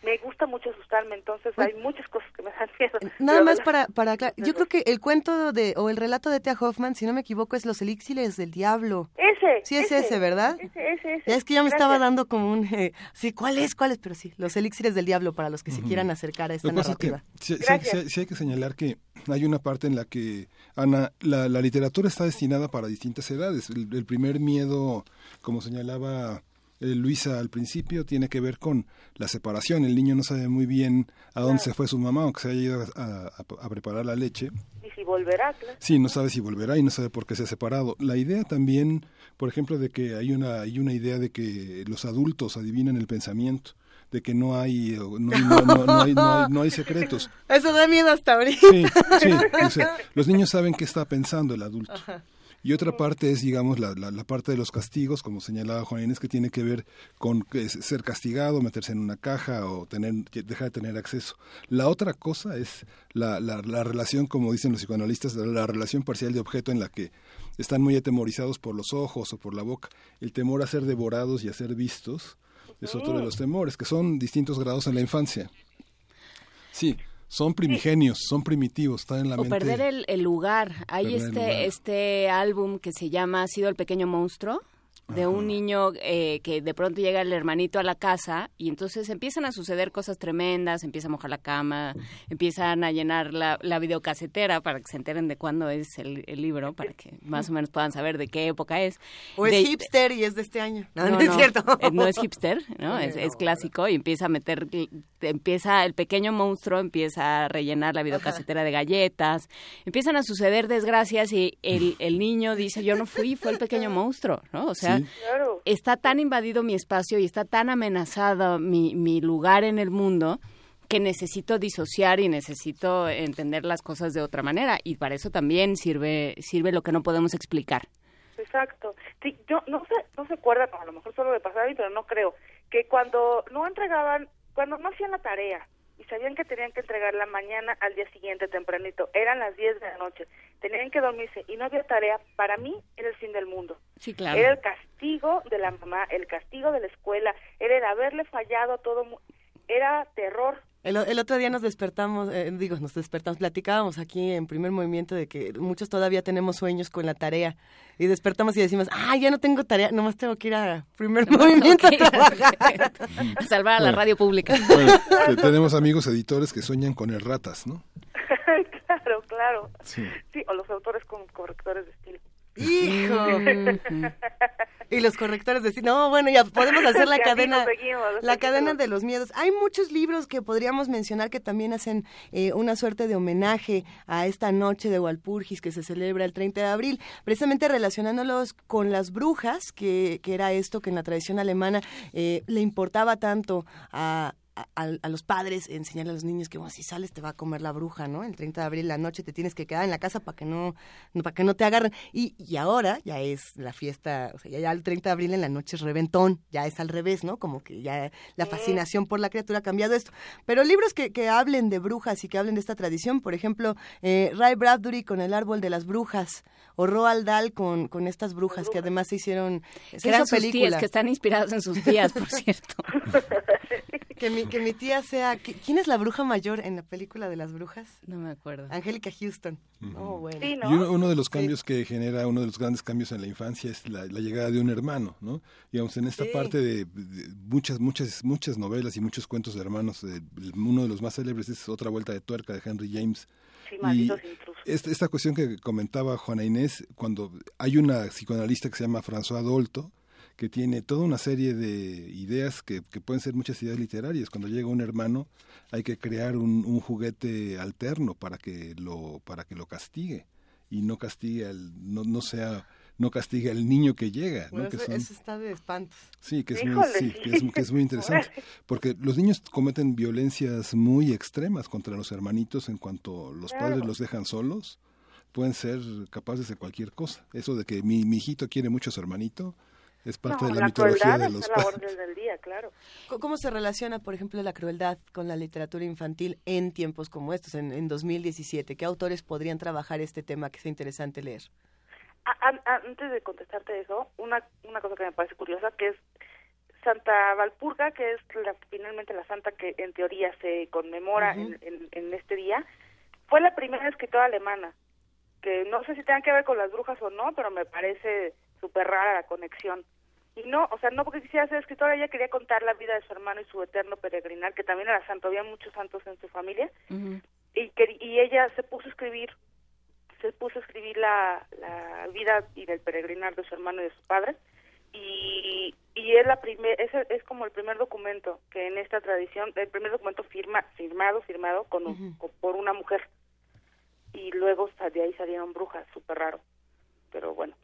me gusta mucho asustarme, entonces hay muchas cosas que me dan miedo. Nada más para, para yo creo que el cuento de, o el relato de Tia Hoffman, si no me equivoco, es Los Elixires del Diablo. Ese. Sí, es ese, ¿verdad? Ese, ese, ese. Ya es que ya me estaba dando como un, eh, sí, ¿cuál es? ¿Cuál es? Pero sí, Los Elixires del Diablo, para los que se quieran acercar a esta narrativa. sí, hay que señalar que hay una parte en la que, Ana, la, literatura está destinada para distintas edades. el primer miedo, como señalaba eh, Luisa al principio tiene que ver con la separación. El niño no sabe muy bien a dónde se fue su mamá, aunque se haya ido a, preparar la leche. Y si volverá, claro. Sí, no sabe si volverá y no sabe por qué se ha separado. La idea también, por ejemplo, de que hay una, hay una idea de que los adultos adivinan el pensamiento de que no hay no, hay, no, hay, secretos. Eso da miedo hasta ahorita. Sí, sí. los niños saben qué está pensando el adulto. Y otra parte es, digamos, la, la, parte de los castigos, como señalaba Juan Inés, que tiene que ver con ser castigado, meterse en una caja o tener, dejar de tener acceso. La otra cosa es la, la, relación, como dicen los psicoanalistas, la relación parcial de objeto en la que están muy atemorizados por los ojos o por la boca. El temor a ser devorados y a ser vistos es otro de los temores, que son distintos grados en la infancia. Sí, son primigenios, son primitivos, están en la o perder el, el lugar. Hay este, este álbum que se llama Ha sido el pequeño monstruo de un niño eh, que de pronto llega el hermanito a la casa y entonces empiezan a suceder cosas tremendas, empieza a mojar la cama, empiezan a llenar la, la videocasetera para que se enteren de cuándo es el, libro, para que más o menos puedan saber de qué época es. O es hipster y es de este año. No, no, es cierto. Eh, no es hipster, ¿no? Es, es, clásico y empieza a meter, empieza, el pequeño monstruo empieza a rellenar la videocasetera de galletas, empiezan a suceder desgracias y el, el niño dice, yo no fui, fue el pequeño monstruo, ¿no? O sea, está tan invadido mi espacio y está tan amenazado mi, mi lugar en el mundo que necesito disociar y necesito entender las cosas de otra manera y para eso también sirve sirve lo que no podemos explicar. Exacto. Sí, yo no sé, no se acuerdan, a lo mejor solo de pasar pero no creo que cuando no entregaban, cuando no hacían la tarea y sabían que tenían que entregarla mañana al día siguiente tempranito, eran las 10 de la noche, tenían que dormirse y no había tarea, para mí era el fin del mundo. Sí, claro. Era el castigo de la mamá, el castigo de la escuela, era el haberle fallado a todo, mu- era terror. El, el otro día nos despertamos, eh, digo, nos despertamos, platicábamos aquí en primer movimiento de que muchos todavía tenemos sueños con la tarea y despertamos y decimos, ah, ya no tengo tarea, nomás tengo que ir a primer movimiento a trabajar. A salvar a la radio pública. Bueno, tenemos amigos editores que sueñan con erratas, ¿no? claro, claro. Sí. Sí, o los autores con correctores de estilo. Hijo. y los correctores decir, no, bueno, ya podemos hacer la cadena, seguimos, la cadena de los miedos. Hay muchos libros que podríamos mencionar que también hacen eh, una suerte de homenaje a esta noche de Walpurgis que se celebra el 30 de abril, precisamente relacionándolos con las brujas, que, que era esto que en la tradición alemana eh, le importaba tanto a, a, a los padres enseñarle a los niños que bueno, si sales te va a comer la bruja, ¿no? El 30 de abril la noche te tienes que quedar en la casa para que no, para que no te agarren. Y, y ahora ya es la fiesta, o sea, ya, ya el 30 de abril en la noche es reventón, ya es al revés, ¿no? Como que ya la fascinación por la criatura ha cambiado esto. Pero libros que, que hablen de brujas y que hablen de esta tradición, por ejemplo, eh, Ray Bradbury con El árbol de las brujas, o Roald Dahl con, con estas brujas que además se hicieron, se Que eran sus tías, que están inspiradas en sus tías, por cierto. Que mi, que mi tía sea... ¿qui- ¿Quién es la bruja mayor en la película de las brujas? No me acuerdo. Angélica Houston. Oh, bueno. Y uno, uno de los cambios que genera, uno de los grandes cambios en la infancia es la, la llegada de un hermano, ¿no? Digamos, en esta Sí. parte de, de muchas, muchas, muchas novelas y muchos cuentos de hermanos, eh, uno de los más célebres es Otra Vuelta de Tuerca de Henry James. Sí, Y esta, esta cuestión que comentaba Juana Inés, cuando hay una psicoanalista que se llama François Dolto, que tiene toda una serie de ideas que, que pueden ser muchas ideas literarias. Cuando llega un hermano hay que crear un, un juguete alterno para que lo para que lo castigue y no castigue al no, no sea no castigue al niño que llega, ¿no? Que eso, son- eso está de espantos. Sí, que es, muy, Híjole, sí, sí. que es, que es muy interesante, porque los niños cometen violencias muy extremas contra los hermanitos en cuanto los Claro. padres los dejan solos, pueden ser capaces de cualquier cosa. Eso de que mi, mi hijito quiere mucho a su hermanito es parte No, de la, la mitología de los está a la orden del día, claro. ¿Cómo se relaciona, por ejemplo, la crueldad con la literatura infantil en tiempos como estos, en, en 2017? ¿Qué autores podrían trabajar este tema que sea interesante leer? A- an- antes de contestarte eso, una, una cosa que me parece curiosa, que es Santa Valpurga, que es la, finalmente la santa que en teoría se conmemora Ujú. en, en- en este día, fue la primera escritora alemana, que no sé si tenga que ver con las brujas o no, pero me parece súper rara la conexión. Y no, o sea, no porque quisiera ser escritora, ella quería contar la vida de su hermano y su eterno peregrinar, que también era santo, había muchos santos en su familia, y, que, y ella se puso a escribir se puso a escribir la, la vida y el peregrinar de su hermano y de su padre. Y, y es la primer ese es como el primer documento que en esta tradición el primer documento firma firmado firmado con, por una mujer. Y luego de ahí salieron brujas súper raro. Pero bueno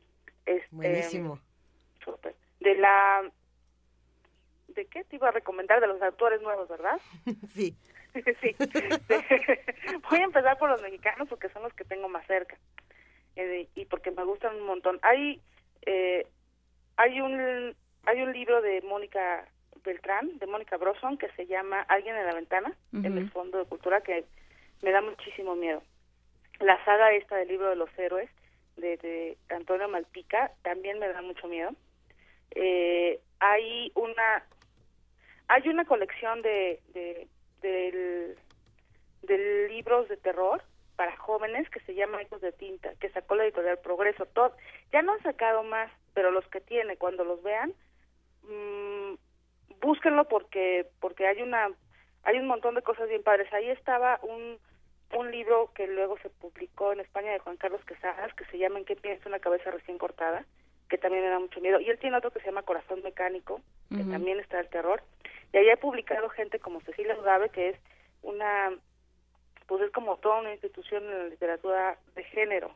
este, Buenísimo. de la de qué te iba a recomendar de los autores nuevos verdad sí sí. Voy a empezar por los mexicanos porque son los que tengo más cerca eh, y porque me gustan un montón. Hay eh, hay un hay un libro de Mónica Beltrán, de Mónica Broson, que se llama Alguien en la ventana, en el Fondo de Cultura, que me da muchísimo miedo. La saga esta del libro de los héroes de Antonio Malpica también me da mucho miedo. Eh, hay una hay una colección de, de de libros de terror para jóvenes que se llama Ecos de Tinta, que sacó la editorial Progreso. Todo, ya no han sacado más, pero los que tiene, cuando los vean, mm, búsquenlo porque porque hay una hay un montón de cosas bien padres. Ahí estaba un un libro que luego se publicó en España de Juan Carlos Quesadas que se llama ¿En qué piensa una cabeza recién cortada? que también me da mucho miedo. Y él tiene otro que se llama Corazón Mecánico, que también está el terror. Y ahí ha publicado gente como Cecilia Ugave, que es una, pues es como toda una institución en la literatura de género.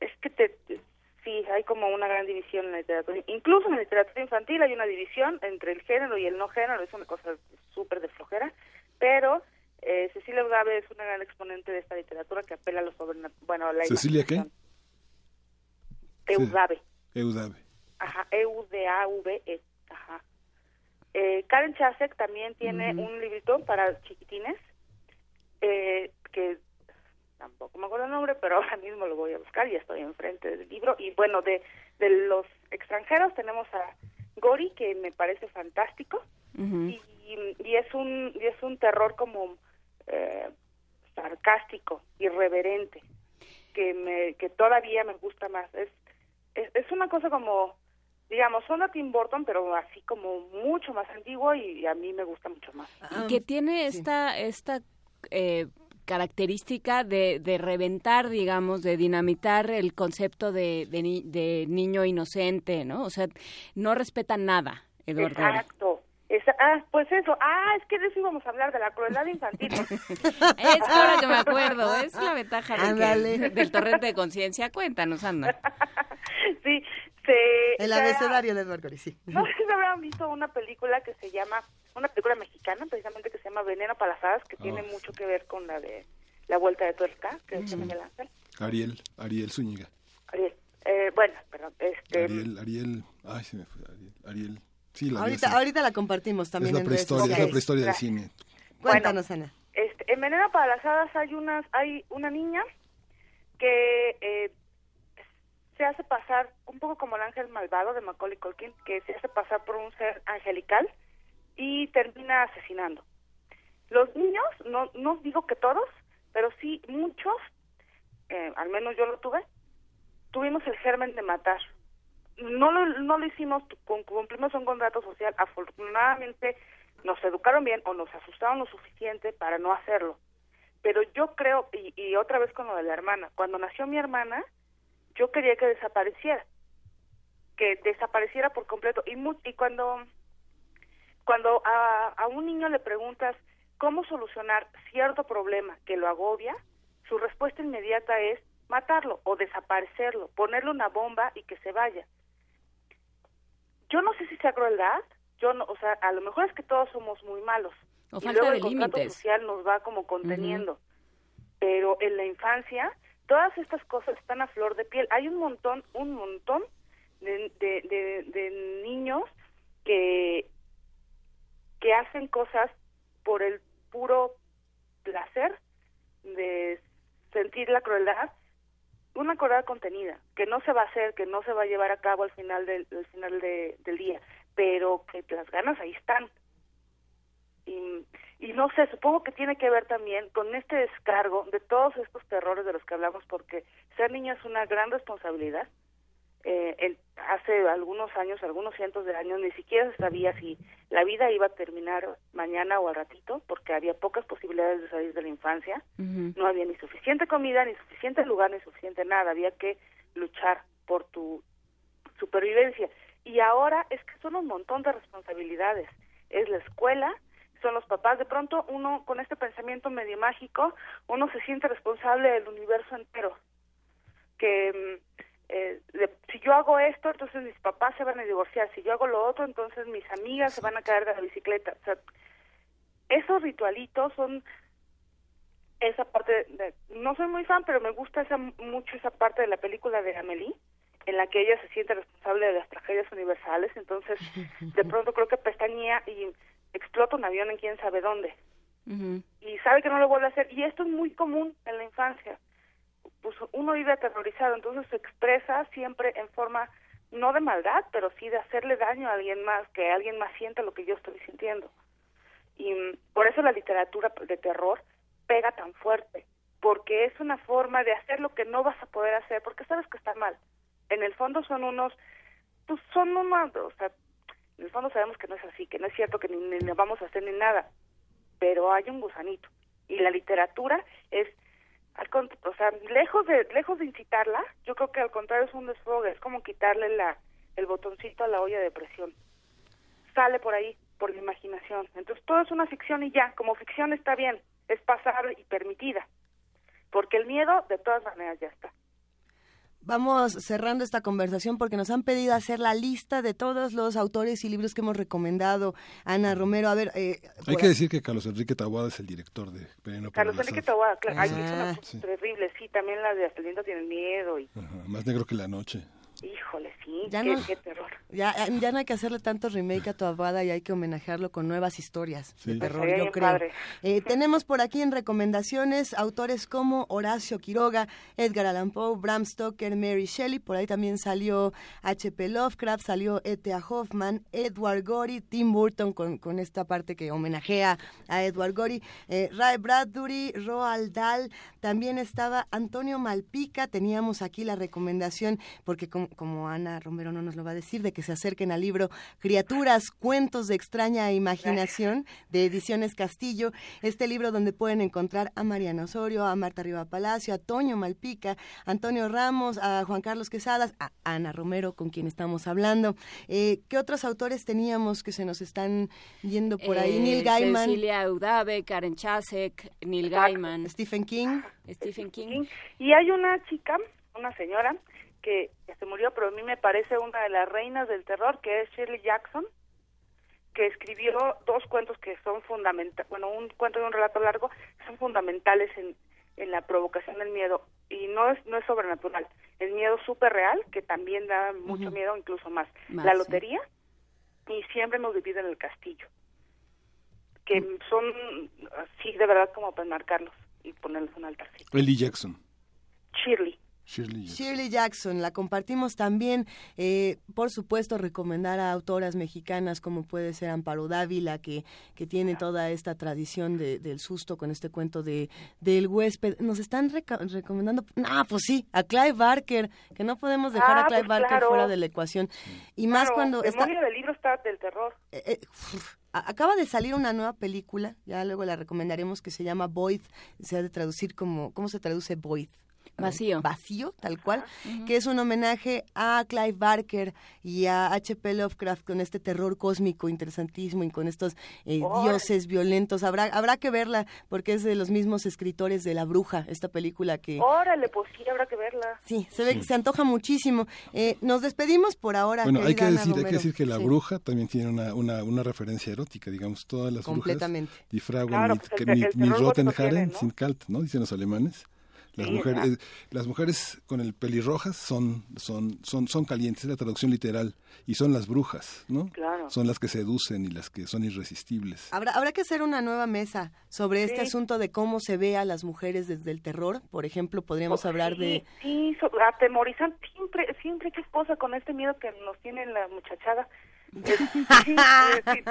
Es que te, te- sí, hay como una gran división en la literatura. Incluso en la literatura infantil hay una división entre el género y el no género, es una cosa súper de flojera. pero eh, Cecilia Udave es una gran exponente de esta literatura que apela a lo sobrenatural. Bueno, a la ¿Cecilia qué? Eudave. Eudave. Ajá, E-U-D-A-V-E. Ajá. Eh, Karen Chasek también tiene un librito para chiquitines eh, que tampoco me acuerdo el nombre, pero ahora mismo lo voy a buscar, ya estoy enfrente del libro. Y bueno, de, de los extranjeros tenemos a Gori, que me parece fantástico, y, y es un y es un terror como eh, sarcástico, irreverente, que me que todavía me gusta más. Es, es, es una cosa como digamos, son a Tim Burton, pero así como mucho más antiguo y a mí me gusta mucho más. Y que tiene esta, esta eh, característica de, de reventar, digamos, de dinamitar el concepto de, de, ni- de niño inocente, ¿no? O sea, no respeta nada, Eduardo. Exacto. Esa- ah, pues eso. Ah, es que de eso íbamos a hablar, de la crueldad infantil. Es ahora que me acuerdo, es la ventaja de que- del torrente de conciencia. Cuéntanos, Ana. sí, se... El abecedario de Edward Gorey, sí. No sé si habrán visto una película que se llama, una película mexicana precisamente que se llama Veneno para las Hadas, que tiene Oh. mucho que ver con la de La Vuelta de Tuerca, que es de Miguel Ángel. Ariel, Ariel Zúñiga. Ariel. Eh, bueno, perdón, este... Ariel, Ariel, ay, se me fue Ariel. Ariel. Sí, la Ahorita, ahorita la compartimos Es también la en redes prehistoria, es la prehistoria del Gracias. cine. Cuéntanos, Ana. Este, en Veneno para las Hadas hay unas, hay una niña que eh, se hace pasar un poco como el ángel malvado de Macaulay Culkin, que se hace pasar por un ser angelical y termina asesinando. Los niños, no, no digo que todos, pero sí muchos, eh, al menos yo lo tuve, tuvimos el germen de matar. No lo, no lo hicimos, cum- cumplimos un contrato social, afortunadamente nos educaron bien o nos asustaron lo suficiente para no hacerlo. Pero yo creo, y, y otra vez con lo de la hermana, cuando nació mi hermana, yo quería que desapareciera, que desapareciera por completo. Y, mu- y cuando, cuando a, a un niño le preguntas cómo solucionar cierto problema que lo agobia, su respuesta inmediata es matarlo o desaparecerlo, ponerle una bomba y que se vaya. Yo no sé si sea crueldad, yo no, o sea, a lo mejor es que todos somos muy malos. O y falta luego de el contrato límites. social nos va como conteniendo. Pero en la infancia, todas estas cosas están a flor de piel. Hay un montón, un montón de, de, de, de niños que, que hacen cosas por el puro placer de sentir la crueldad, una crueldad contenida, que no se va a hacer, que no se va a llevar a cabo al final del, al final de- del día, pero que las ganas ahí están. Y, y no sé, supongo que tiene que ver también con este descargo de todos estos terrores de los que hablamos, porque ser niño es una gran responsabilidad. Eh, el- hace algunos años, algunos cientos de años, ni siquiera se sabía si la vida iba a terminar mañana o al ratito, porque había pocas posibilidades de salir de la infancia. No había ni suficiente comida, ni suficiente lugar, ni suficiente nada. Había que luchar por tu supervivencia. Y ahora es que son un montón de responsabilidades. Es la escuela, son los papás. De pronto uno, con este pensamiento medio mágico, uno se siente responsable del universo entero. Que mm, eh, de- si yo hago esto, entonces mis papás se van a divorciar. Si yo hago lo otro, entonces mis amigas se van a caer de la bicicleta. O sea, esos ritualitos son esa parte de- no soy muy fan pero me gusta esa mucho esa parte de la película de Amelie en la que ella se siente responsable de las tragedias universales. Entonces de pronto creo que pestañea y explota un avión en quién sabe dónde. Y sabe que no lo vuelve a hacer. Y esto es muy común en la infancia pues uno vive aterrorizado entonces se expresa siempre en forma no de maldad pero sí de hacerle daño a alguien más que alguien más sienta lo que yo estoy sintiendo y mm, por eso la literatura de terror pega tan fuerte, porque es una forma de hacer lo que no vas a poder hacer, porque sabes que está mal. En el fondo son unos, pues son unos, o sea, en el fondo sabemos que no es así, que no es cierto que ni, ni vamos a hacer ni nada, pero hay un gusanito. Y la literatura es, al o sea, lejos de, lejos de incitarla, yo creo que al contrario es un desfogue, es como quitarle la, el botoncito a la olla de presión. Sale por ahí, por la imaginación. Entonces todo es una ficción y ya, como ficción está bien, es pasable y permitida, porque el miedo de todas maneras ya está. Vamos cerrando esta conversación porque nos han pedido hacer la lista de todos los autores y libros que hemos recomendado. Ana Romero, a ver... Eh, Hay que decir que Carlos Enrique Taboada es el director de Veneno Carlos Enrique Taboada, claro. Ah, una sí. terrible, sí, también la de Hasta el viento tiene miedo. Y... más negro que la noche. Híjole, sí, ya qué, no, qué terror. Ya, ya, no hay que hacerle tanto remake a tu abada y hay que homenajearlo con nuevas historias de terror, yo creo. Eh, tenemos por aquí en recomendaciones autores como Horacio Quiroga, Edgar Allan Poe, Bram Stoker, Mary Shelley, por ahí también salió H.P. Lovecraft, salió E.T.A. Hoffman, Edward Gorey, Tim Burton con, con esta parte que homenajea a Edward Gorey, eh, Ray Bradbury, Roald Dahl, también estaba Antonio Malpica, teníamos aquí la recomendación porque como como Ana Romero no nos lo va a decir, de que se acerquen al libro Criaturas, Cuentos de extraña imaginación, de Ediciones Castillo, este libro donde pueden encontrar a Mariana Osorio, a Marta Riva Palacio, a Toño Malpica, a Antonio Ramos, a Juan Carlos Quesadas, a Ana Romero, con quien estamos hablando. Eh, ¿Qué otros autores teníamos que se nos están yendo por ahí? Neil eh, Gaiman. Cecilia Udave, Karen Chasek, Neil Gaiman. Stephen King. Stephen King. Y hay una chica, una señora, que se murió, pero a mí me parece una de las reinas del terror, que es Shirley Jackson, que escribió dos cuentos que son fundamentales, bueno, un cuento y un relato largo, son fundamentales en, en la provocación del miedo. Y no es, no es sobrenatural, es miedo súper real, que también da mucho miedo, incluso más. la lotería y siempre hemos vivido en el castillo, que son, sí, de verdad, como para marcarlos y ponerlos un altarcito. Ellie Jackson. Shirley. Shirley Jackson. la compartimos también. Eh, por supuesto, recomendar a autoras mexicanas como puede ser Amparo Dávila, que, que tiene toda esta tradición de, del susto con este cuento de del huésped. Nos están recomendando, ah, pues sí, a Clive Barker, que no podemos dejar a ah, Clive pues Barker fuera de la ecuación. Y más cuando... está... del libro está del terror. Eh, eh, acaba de salir una nueva película, ya luego la recomendaremos, que se llama Void, se ha de traducir como, ¿cómo se traduce Void? Vacío. Vacío, tal cual, que es un homenaje a Clive Barker y a H.P. Lovecraft con este terror cósmico interesantísimo y con estos eh, dioses violentos. Habrá habrá que verla porque es de los mismos escritores de La Bruja, esta película que... Órale, pues sí, habrá que verla. Sí, se ve que se antoja muchísimo. Eh, nos despedimos por ahora. Bueno, hay que, decir, hay que decir que La Bruja también tiene una, una, una, referencia erótica, digamos, todas las Completamente. brujas. Mit, mit, Roten Haaren ¿no? Kalt, ¿no? Dicen los alemanes. Las, mujeres, las mujeres con el pelirrojas son, son, son, son calientes, es la traducción literal, y son las brujas, ¿no? Claro. Son las que seducen y las que son irresistibles. Habrá, habrá que hacer una nueva mesa sobre este asunto de cómo se ve a las mujeres desde el terror. Por ejemplo, podríamos hablar de... Sí, atemorizan siempre, siempre qué cosa con este miedo que nos tiene la muchachada.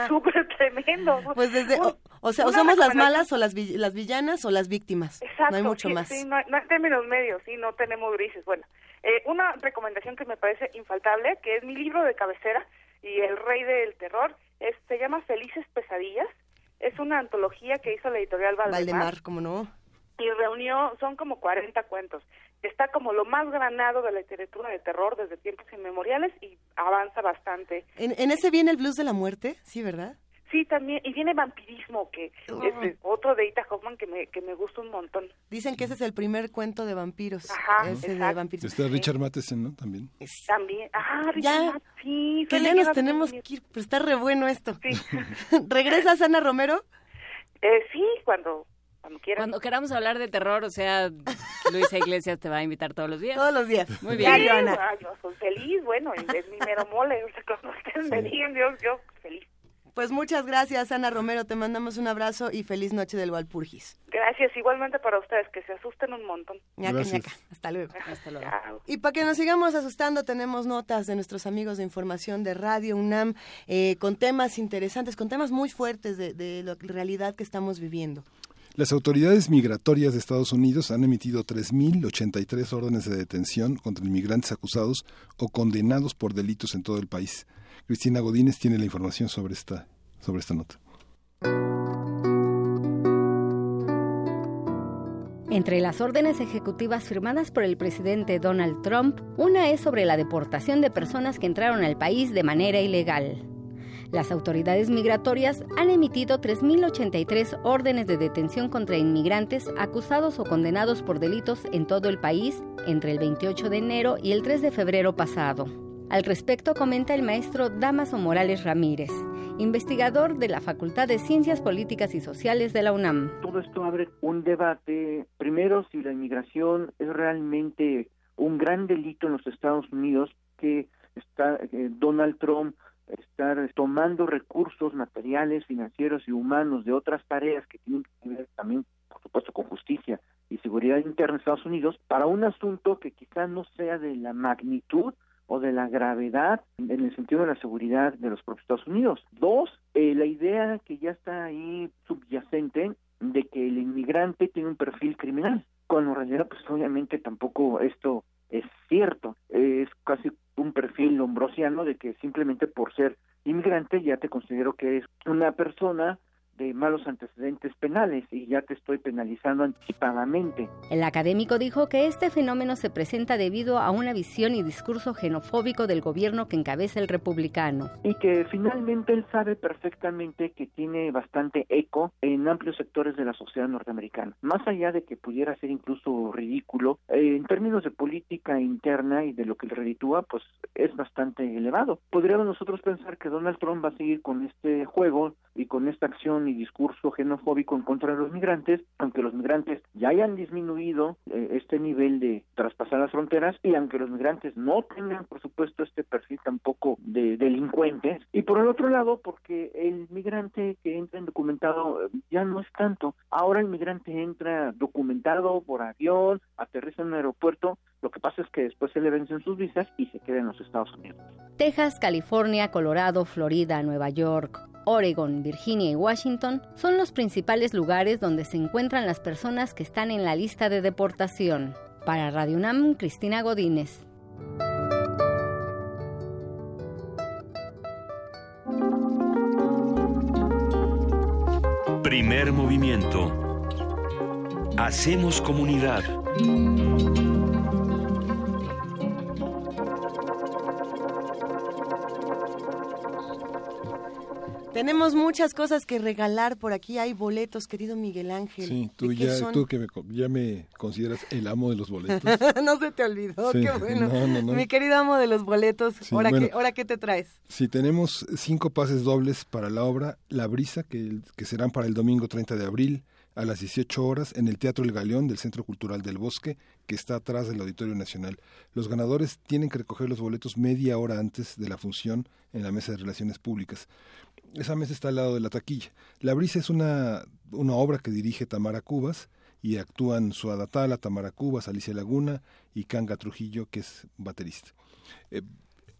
Súper tremendo. Pues desde, o, sea, o somos las malas o las, las villanas o las víctimas. Exacto, no hay mucho más. Sí, no, hay términos medios, sí, no tenemos grises. Bueno, eh, una recomendación que me parece infaltable, que es mi libro de cabecera y el rey del terror, es, se llama Felices Pesadillas. Es una antología que hizo la editorial Valdemar. Valdemar, ¿cómo no? Y reunió, son como 40 cuentos está como lo más granado de la literatura de terror desde tiempos inmemoriales y avanza bastante. ¿En, ese viene el blues de la muerte? Sí, ¿verdad? Sí, también, y viene vampirismo, que es otro de Ita Hoffman que me, que me gusta un montón. Dicen que ese es el primer cuento de vampiros. Ajá, ese de vampiros. Está Richard Matheson, ¿no? También. También, ah, Richard sí. Que ya nos tenemos que ir, pero está re bueno esto. Sí. ¿Regresas, Ana Romero? Eh, sí, cuando cuando queramos hablar de terror, o sea, Luisa Iglesias te va a invitar todos los días. Todos los días. Muy bien. yo soy feliz, bueno, es mi mero mole, o sea, cuando ustedes me digan, yo, yo feliz. Pues muchas gracias, Ana Romero. Te mandamos un abrazo y feliz noche del Walpurgis. Gracias, igualmente para ustedes, que se asusten un montón. Ñaca, ñaca. Hasta luego. Hasta luego. Y para que nos sigamos asustando, tenemos notas de nuestros amigos de información de Radio UNAM eh, con temas interesantes, con temas muy fuertes de, de la realidad que estamos viviendo. Las autoridades migratorias de Estados Unidos han emitido 3.083 órdenes de detención contra inmigrantes acusados o condenados por delitos en todo el país. Cristina Godínez tiene la información sobre esta, sobre esta nota. Entre las órdenes ejecutivas firmadas por el presidente Donald Trump, una es sobre la deportación de personas que entraron al país de manera ilegal. Las autoridades migratorias han emitido 3.083 órdenes de detención contra inmigrantes acusados o condenados por delitos en todo el país entre el 28 de enero y el 3 de febrero pasado. Al respecto comenta el maestro Damaso Morales Ramírez, investigador de la Facultad de Ciencias Políticas y Sociales de la UNAM. Todo esto abre un debate, primero, si la inmigración es realmente un gran delito en los Estados Unidos que está eh, Donald Trump estar tomando recursos materiales, financieros y humanos de otras tareas que tienen que ver también, por supuesto, con justicia y seguridad interna en Estados Unidos para un asunto que quizá no sea de la magnitud o de la gravedad en el sentido de la seguridad de los propios Estados Unidos. Dos, eh, la idea que ya está ahí subyacente de que el inmigrante tiene un perfil criminal, cuando en realidad pues obviamente tampoco esto es cierto, es casi un perfil lombrosiano de que simplemente por ser inmigrante ya te considero que eres una persona de malos antecedentes penales y ya te estoy penalizando anticipadamente. El académico dijo que este fenómeno se presenta debido a una visión y discurso xenofóbico del gobierno que encabeza el republicano. Y que finalmente él sabe perfectamente que tiene bastante eco en amplios sectores de la sociedad norteamericana. Más allá de que pudiera ser incluso ridículo, eh, en términos de política interna y de lo que le reditúa, pues es bastante elevado. Podríamos nosotros pensar que Donald Trump va a seguir con este juego y con esta acción discurso xenofóbico en contra de los migrantes, aunque los migrantes ya hayan disminuido eh, este nivel de traspasar las fronteras y aunque los migrantes no tengan, por supuesto, este perfil tampoco de delincuentes. Y por el otro lado, porque el migrante que entra en documentado eh, ya no es tanto. Ahora el migrante entra documentado por avión, aterriza en un aeropuerto, lo que pasa es que después se le vencen sus visas y se queda en los Estados Unidos. Texas, California, Colorado, Florida, Nueva York, Oregon, Virginia y Washington son los principales lugares donde se encuentran las personas que están en la lista de deportación. Para Radio UNAM, Cristina Godínez. Primer movimiento. Hacemos comunidad. Tenemos muchas cosas que regalar por aquí. Hay boletos, querido Miguel Ángel. Sí, tú, ya, tú que me, ya me consideras el amo de los boletos. no se te olvidó, qué bueno. Mi querido amo de los boletos, ¿ahora, qué, ¿ahora qué te traes? Sí, tenemos cinco pases dobles para la obra La Brisa, que, que serán para el domingo 30 de abril a las 18 horas en el Teatro El Galeón del Centro Cultural del Bosque, que está atrás del Auditorio Nacional. Los ganadores tienen que recoger los boletos media hora antes de la función en la Mesa de Relaciones Públicas. Esa mesa está al lado de la taquilla. La Brisa es una, una obra que dirige Tamara Cubas y actúan Suada Tala, Tamara Cubas, Alicia Laguna y Kanga Trujillo, que es baterista. Eh,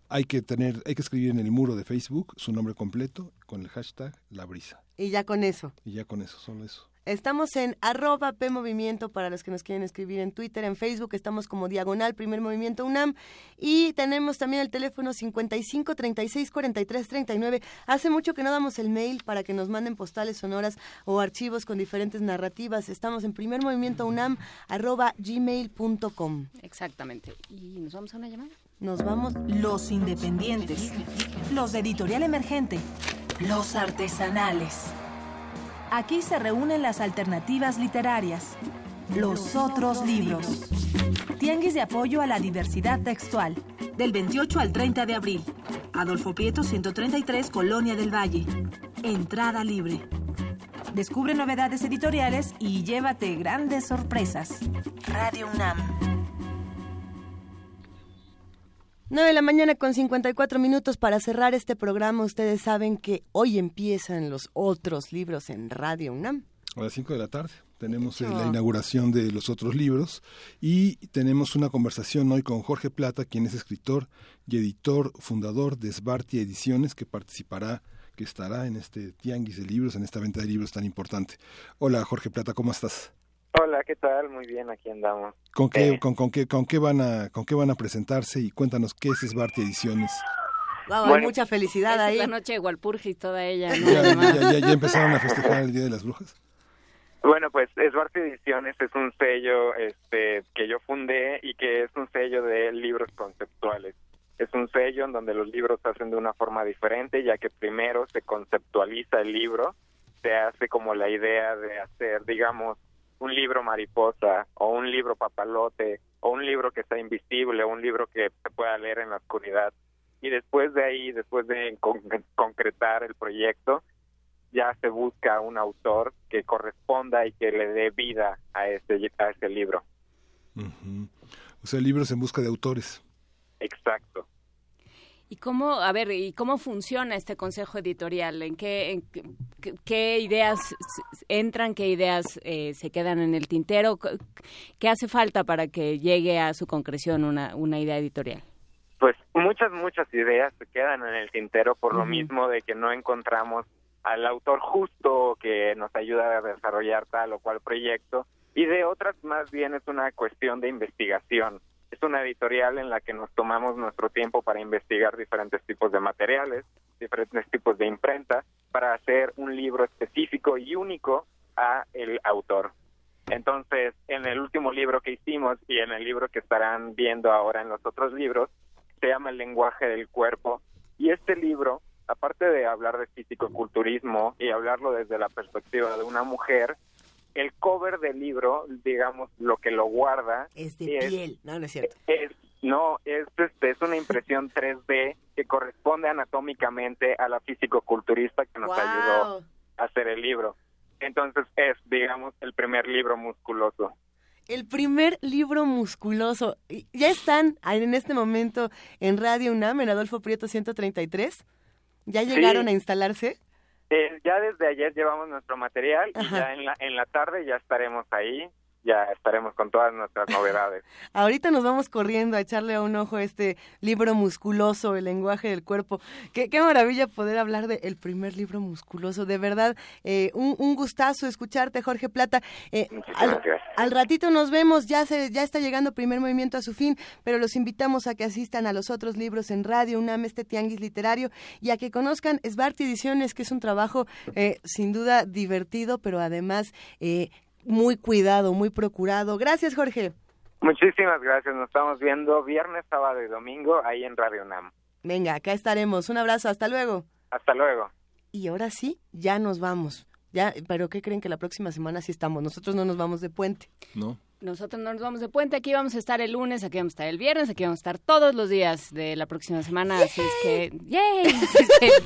hay que tener, hay que escribir en el muro de Facebook su nombre completo con el hashtag La Brisa. Y ya con eso. Y ya con eso, solo eso. Estamos en arroba P Movimiento para los que nos quieren escribir en Twitter, en Facebook, estamos como Diagonal Primer Movimiento UNAM y tenemos también el teléfono 55 36 43 39. Hace mucho que no damos el mail para que nos manden postales sonoras o archivos con diferentes narrativas. Estamos en Primer Movimiento UNAM arroba gmail.com. Exactamente. ¿Y nos vamos a una llamada? Nos vamos. Los independientes, los de editorial emergente, los artesanales. Aquí se reúnen las alternativas literarias, los otros libros. Tianguis de apoyo a la diversidad textual, del 28 al 30 de abril. Adolfo Prieto 133, Colonia del Valle. Entrada libre. Descubre novedades editoriales y llévate grandes sorpresas. Radio UNAM. 9 de la mañana con 54 minutos para cerrar este programa. Ustedes saben que hoy empiezan los otros libros en Radio UNAM. A las 5 de la tarde tenemos eh, la inauguración de los otros libros y tenemos una conversación hoy con Jorge Plata, quien es escritor y editor fundador de Sbartia Ediciones, que participará, que estará en este tianguis de libros, en esta venta de libros tan importante. Hola Jorge Plata, ¿cómo estás? Hola, ¿qué tal? Muy bien, aquí andamos. ¿Con qué, eh, con, con, qué, con qué van a, con qué van a presentarse y cuéntanos qué es Sbarti Ediciones? Wow, hay mucha felicidad ahí. la noche de Walpurgis toda ella. ¿Ya, ya, empezaron a festejar el Día de las Brujas? Bueno, pues Sbarti Ediciones es un sello este, que yo fundé y que es un sello de libros conceptuales. es un sello en donde los libros se hacen de una forma diferente, ya que primero se conceptualiza el libro, se hace como la idea de hacer, digamos, un libro mariposa o un libro papalote o un libro que está invisible o un libro que se pueda leer en la oscuridad. Y después de ahí, después de concretar el proyecto, ya se busca un autor que corresponda y que le dé vida a ese, a ese libro. O sea, libros en busca de autores. Exacto. ¿Y cómo, a ver, y cómo funciona este consejo editorial? ¿En qué, qué, ideas entran, qué ideas eh, se quedan en el tintero? ¿Qué hace falta para que llegue a su concreción una, una idea editorial? Pues muchas, muchas ideas se quedan en el tintero por lo mismo de que no encontramos al autor justo que nos ayuda a desarrollar tal o cual proyecto y de otras más bien es una cuestión de investigación. Es una editorial en la que nos tomamos nuestro tiempo para investigar diferentes tipos de materiales, diferentes tipos de imprenta, para hacer un libro específico y único a el autor. Entonces, en el último libro que hicimos y en el libro que estarán viendo ahora en los otros libros, se llama El lenguaje del cuerpo. Y este libro, aparte de hablar de físico-culturismo y hablarlo desde la perspectiva de una mujer, el cover del libro, digamos, lo que lo guarda... Es de piel, no, no es cierto. Es, no, es, este, es una impresión 3D que corresponde anatómicamente a la físico-culturista que nos ayudó a hacer el libro. Entonces es, digamos, el primer libro musculoso. El primer libro musculoso. ¿Ya están en este momento en Radio UNAM, en Adolfo Prieto 133? ¿Ya llegaron a instalarse? Eh, ya desde ayer llevamos nuestro material y ya en la, en la tarde ya estaremos ahí ya estaremos con todas nuestras novedades. Ahorita nos vamos corriendo a echarle un ojo a este libro musculoso, El lenguaje del cuerpo. Qué, qué maravilla poder hablar del el primer libro musculoso. De verdad, eh, un, un, gustazo escucharte, Jorge Plata. Eh, al, al, ratito nos vemos, ya, se, ya está llegando primer movimiento a su fin, pero los invitamos a que asistan a los otros libros en Radio UNAM, este tianguis literario, y a que conozcan Svart Ediciones, que es un trabajo eh, sin duda divertido, pero además eh, muy cuidado, muy procurado. Gracias, Jorge. Muchísimas gracias. Nos estamos viendo viernes, sábado y domingo ahí en Radio NAM. Venga, acá estaremos. Un abrazo. Hasta luego. Hasta luego. Y ahora sí, ya nos vamos. Ya, pero ¿qué creen que la próxima semana sí estamos? Nosotros no nos vamos de puente. No. Nosotros no nos vamos de puente, aquí vamos a estar el lunes, aquí vamos a estar el viernes, aquí vamos a estar todos los días de la próxima semana, así es que, ¡yay! Así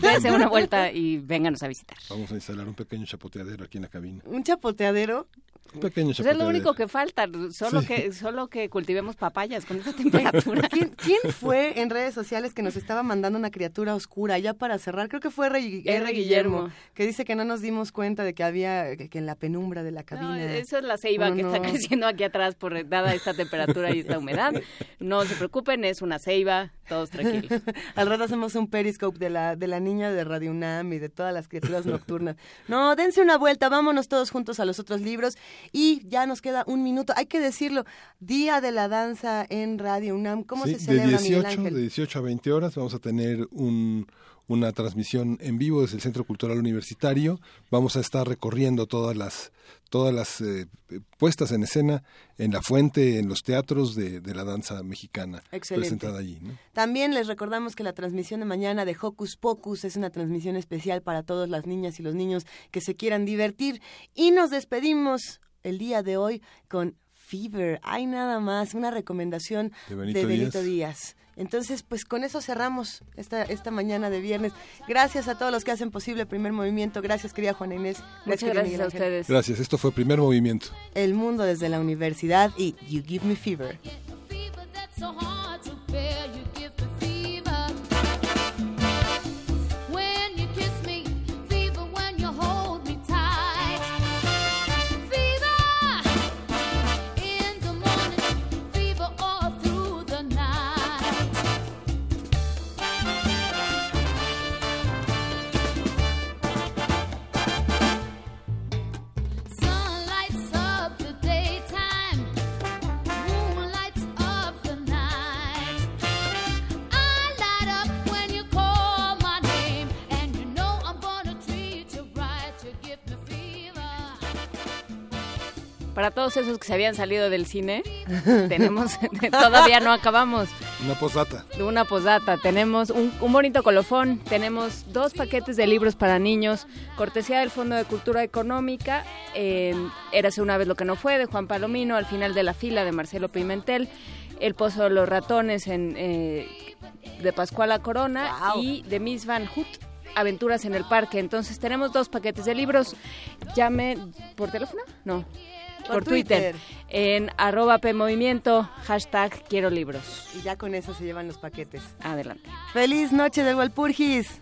es que una vuelta y vénganos a visitar. Vamos a instalar un pequeño chapoteadero aquí en la cabina. ¿Un chapoteadero? Pequeño pues es lo único que falta, solo que solo que cultivemos papayas con esta temperatura. ¿Quién, ¿Quién, fue en redes sociales que nos estaba mandando una criatura oscura ya para cerrar? Creo que fue R. Guillermo, que dice que no nos dimos cuenta de que había que, en la penumbra de la cabina. No, eso es la ceiba que está creciendo aquí atrás por dada esta temperatura y esta humedad. No se preocupen, es una ceiba, todos tranquilos. Al rato hacemos un periscope de la de la niña de Radio UNAM y de todas las criaturas nocturnas. No, dense una vuelta, vámonos todos juntos a los otros libros y ya nos queda un minuto. Hay que decirlo, Día de la Danza en Radio UNAM. ¿Cómo se celebra, de 18, De 18 a 20 horas vamos a tener un, una transmisión en vivo desde el Centro Cultural Universitario. Vamos a estar recorriendo todas las todas las eh, puestas en escena en la fuente, en los teatros de, de la danza mexicana presentada allí. También les recordamos que la transmisión de mañana de Hocus Pocus es una transmisión especial para todas las niñas y los niños que se quieran divertir. Y nos despedimos el día de hoy con Fever. Hay nada más, una recomendación de Benito, Díaz. Entonces, pues con eso cerramos esta, esta mañana de viernes. Gracias a todos los que hacen posible el primer movimiento. Gracias, querida Juana Inés. Muchas gracias a ustedes. Gracias, esto fue primer movimiento. El mundo desde la universidad y You Give Me Fever. Para todos esos que se habían salido del cine, tenemos todavía no acabamos. Una posdata. Una posdata. Tenemos un, bonito colofón. Tenemos dos paquetes de libros para niños. Cortesía del Fondo de Cultura Económica. Eh, Érase una vez lo que no fue, de Juan Palomino. Al final de la fila, de Marcelo Pimentel. El Pozo de los Ratones en, eh, de Pascuala Corona. Y de Miss Van Hoot, Aventuras en el Parque. Entonces tenemos dos paquetes de libros. Llame por teléfono. No por, Twitter. En arroba PMovimiento, hashtag quiero libros. Y ya con eso se llevan los paquetes. Adelante. Feliz noche de Walpurgis.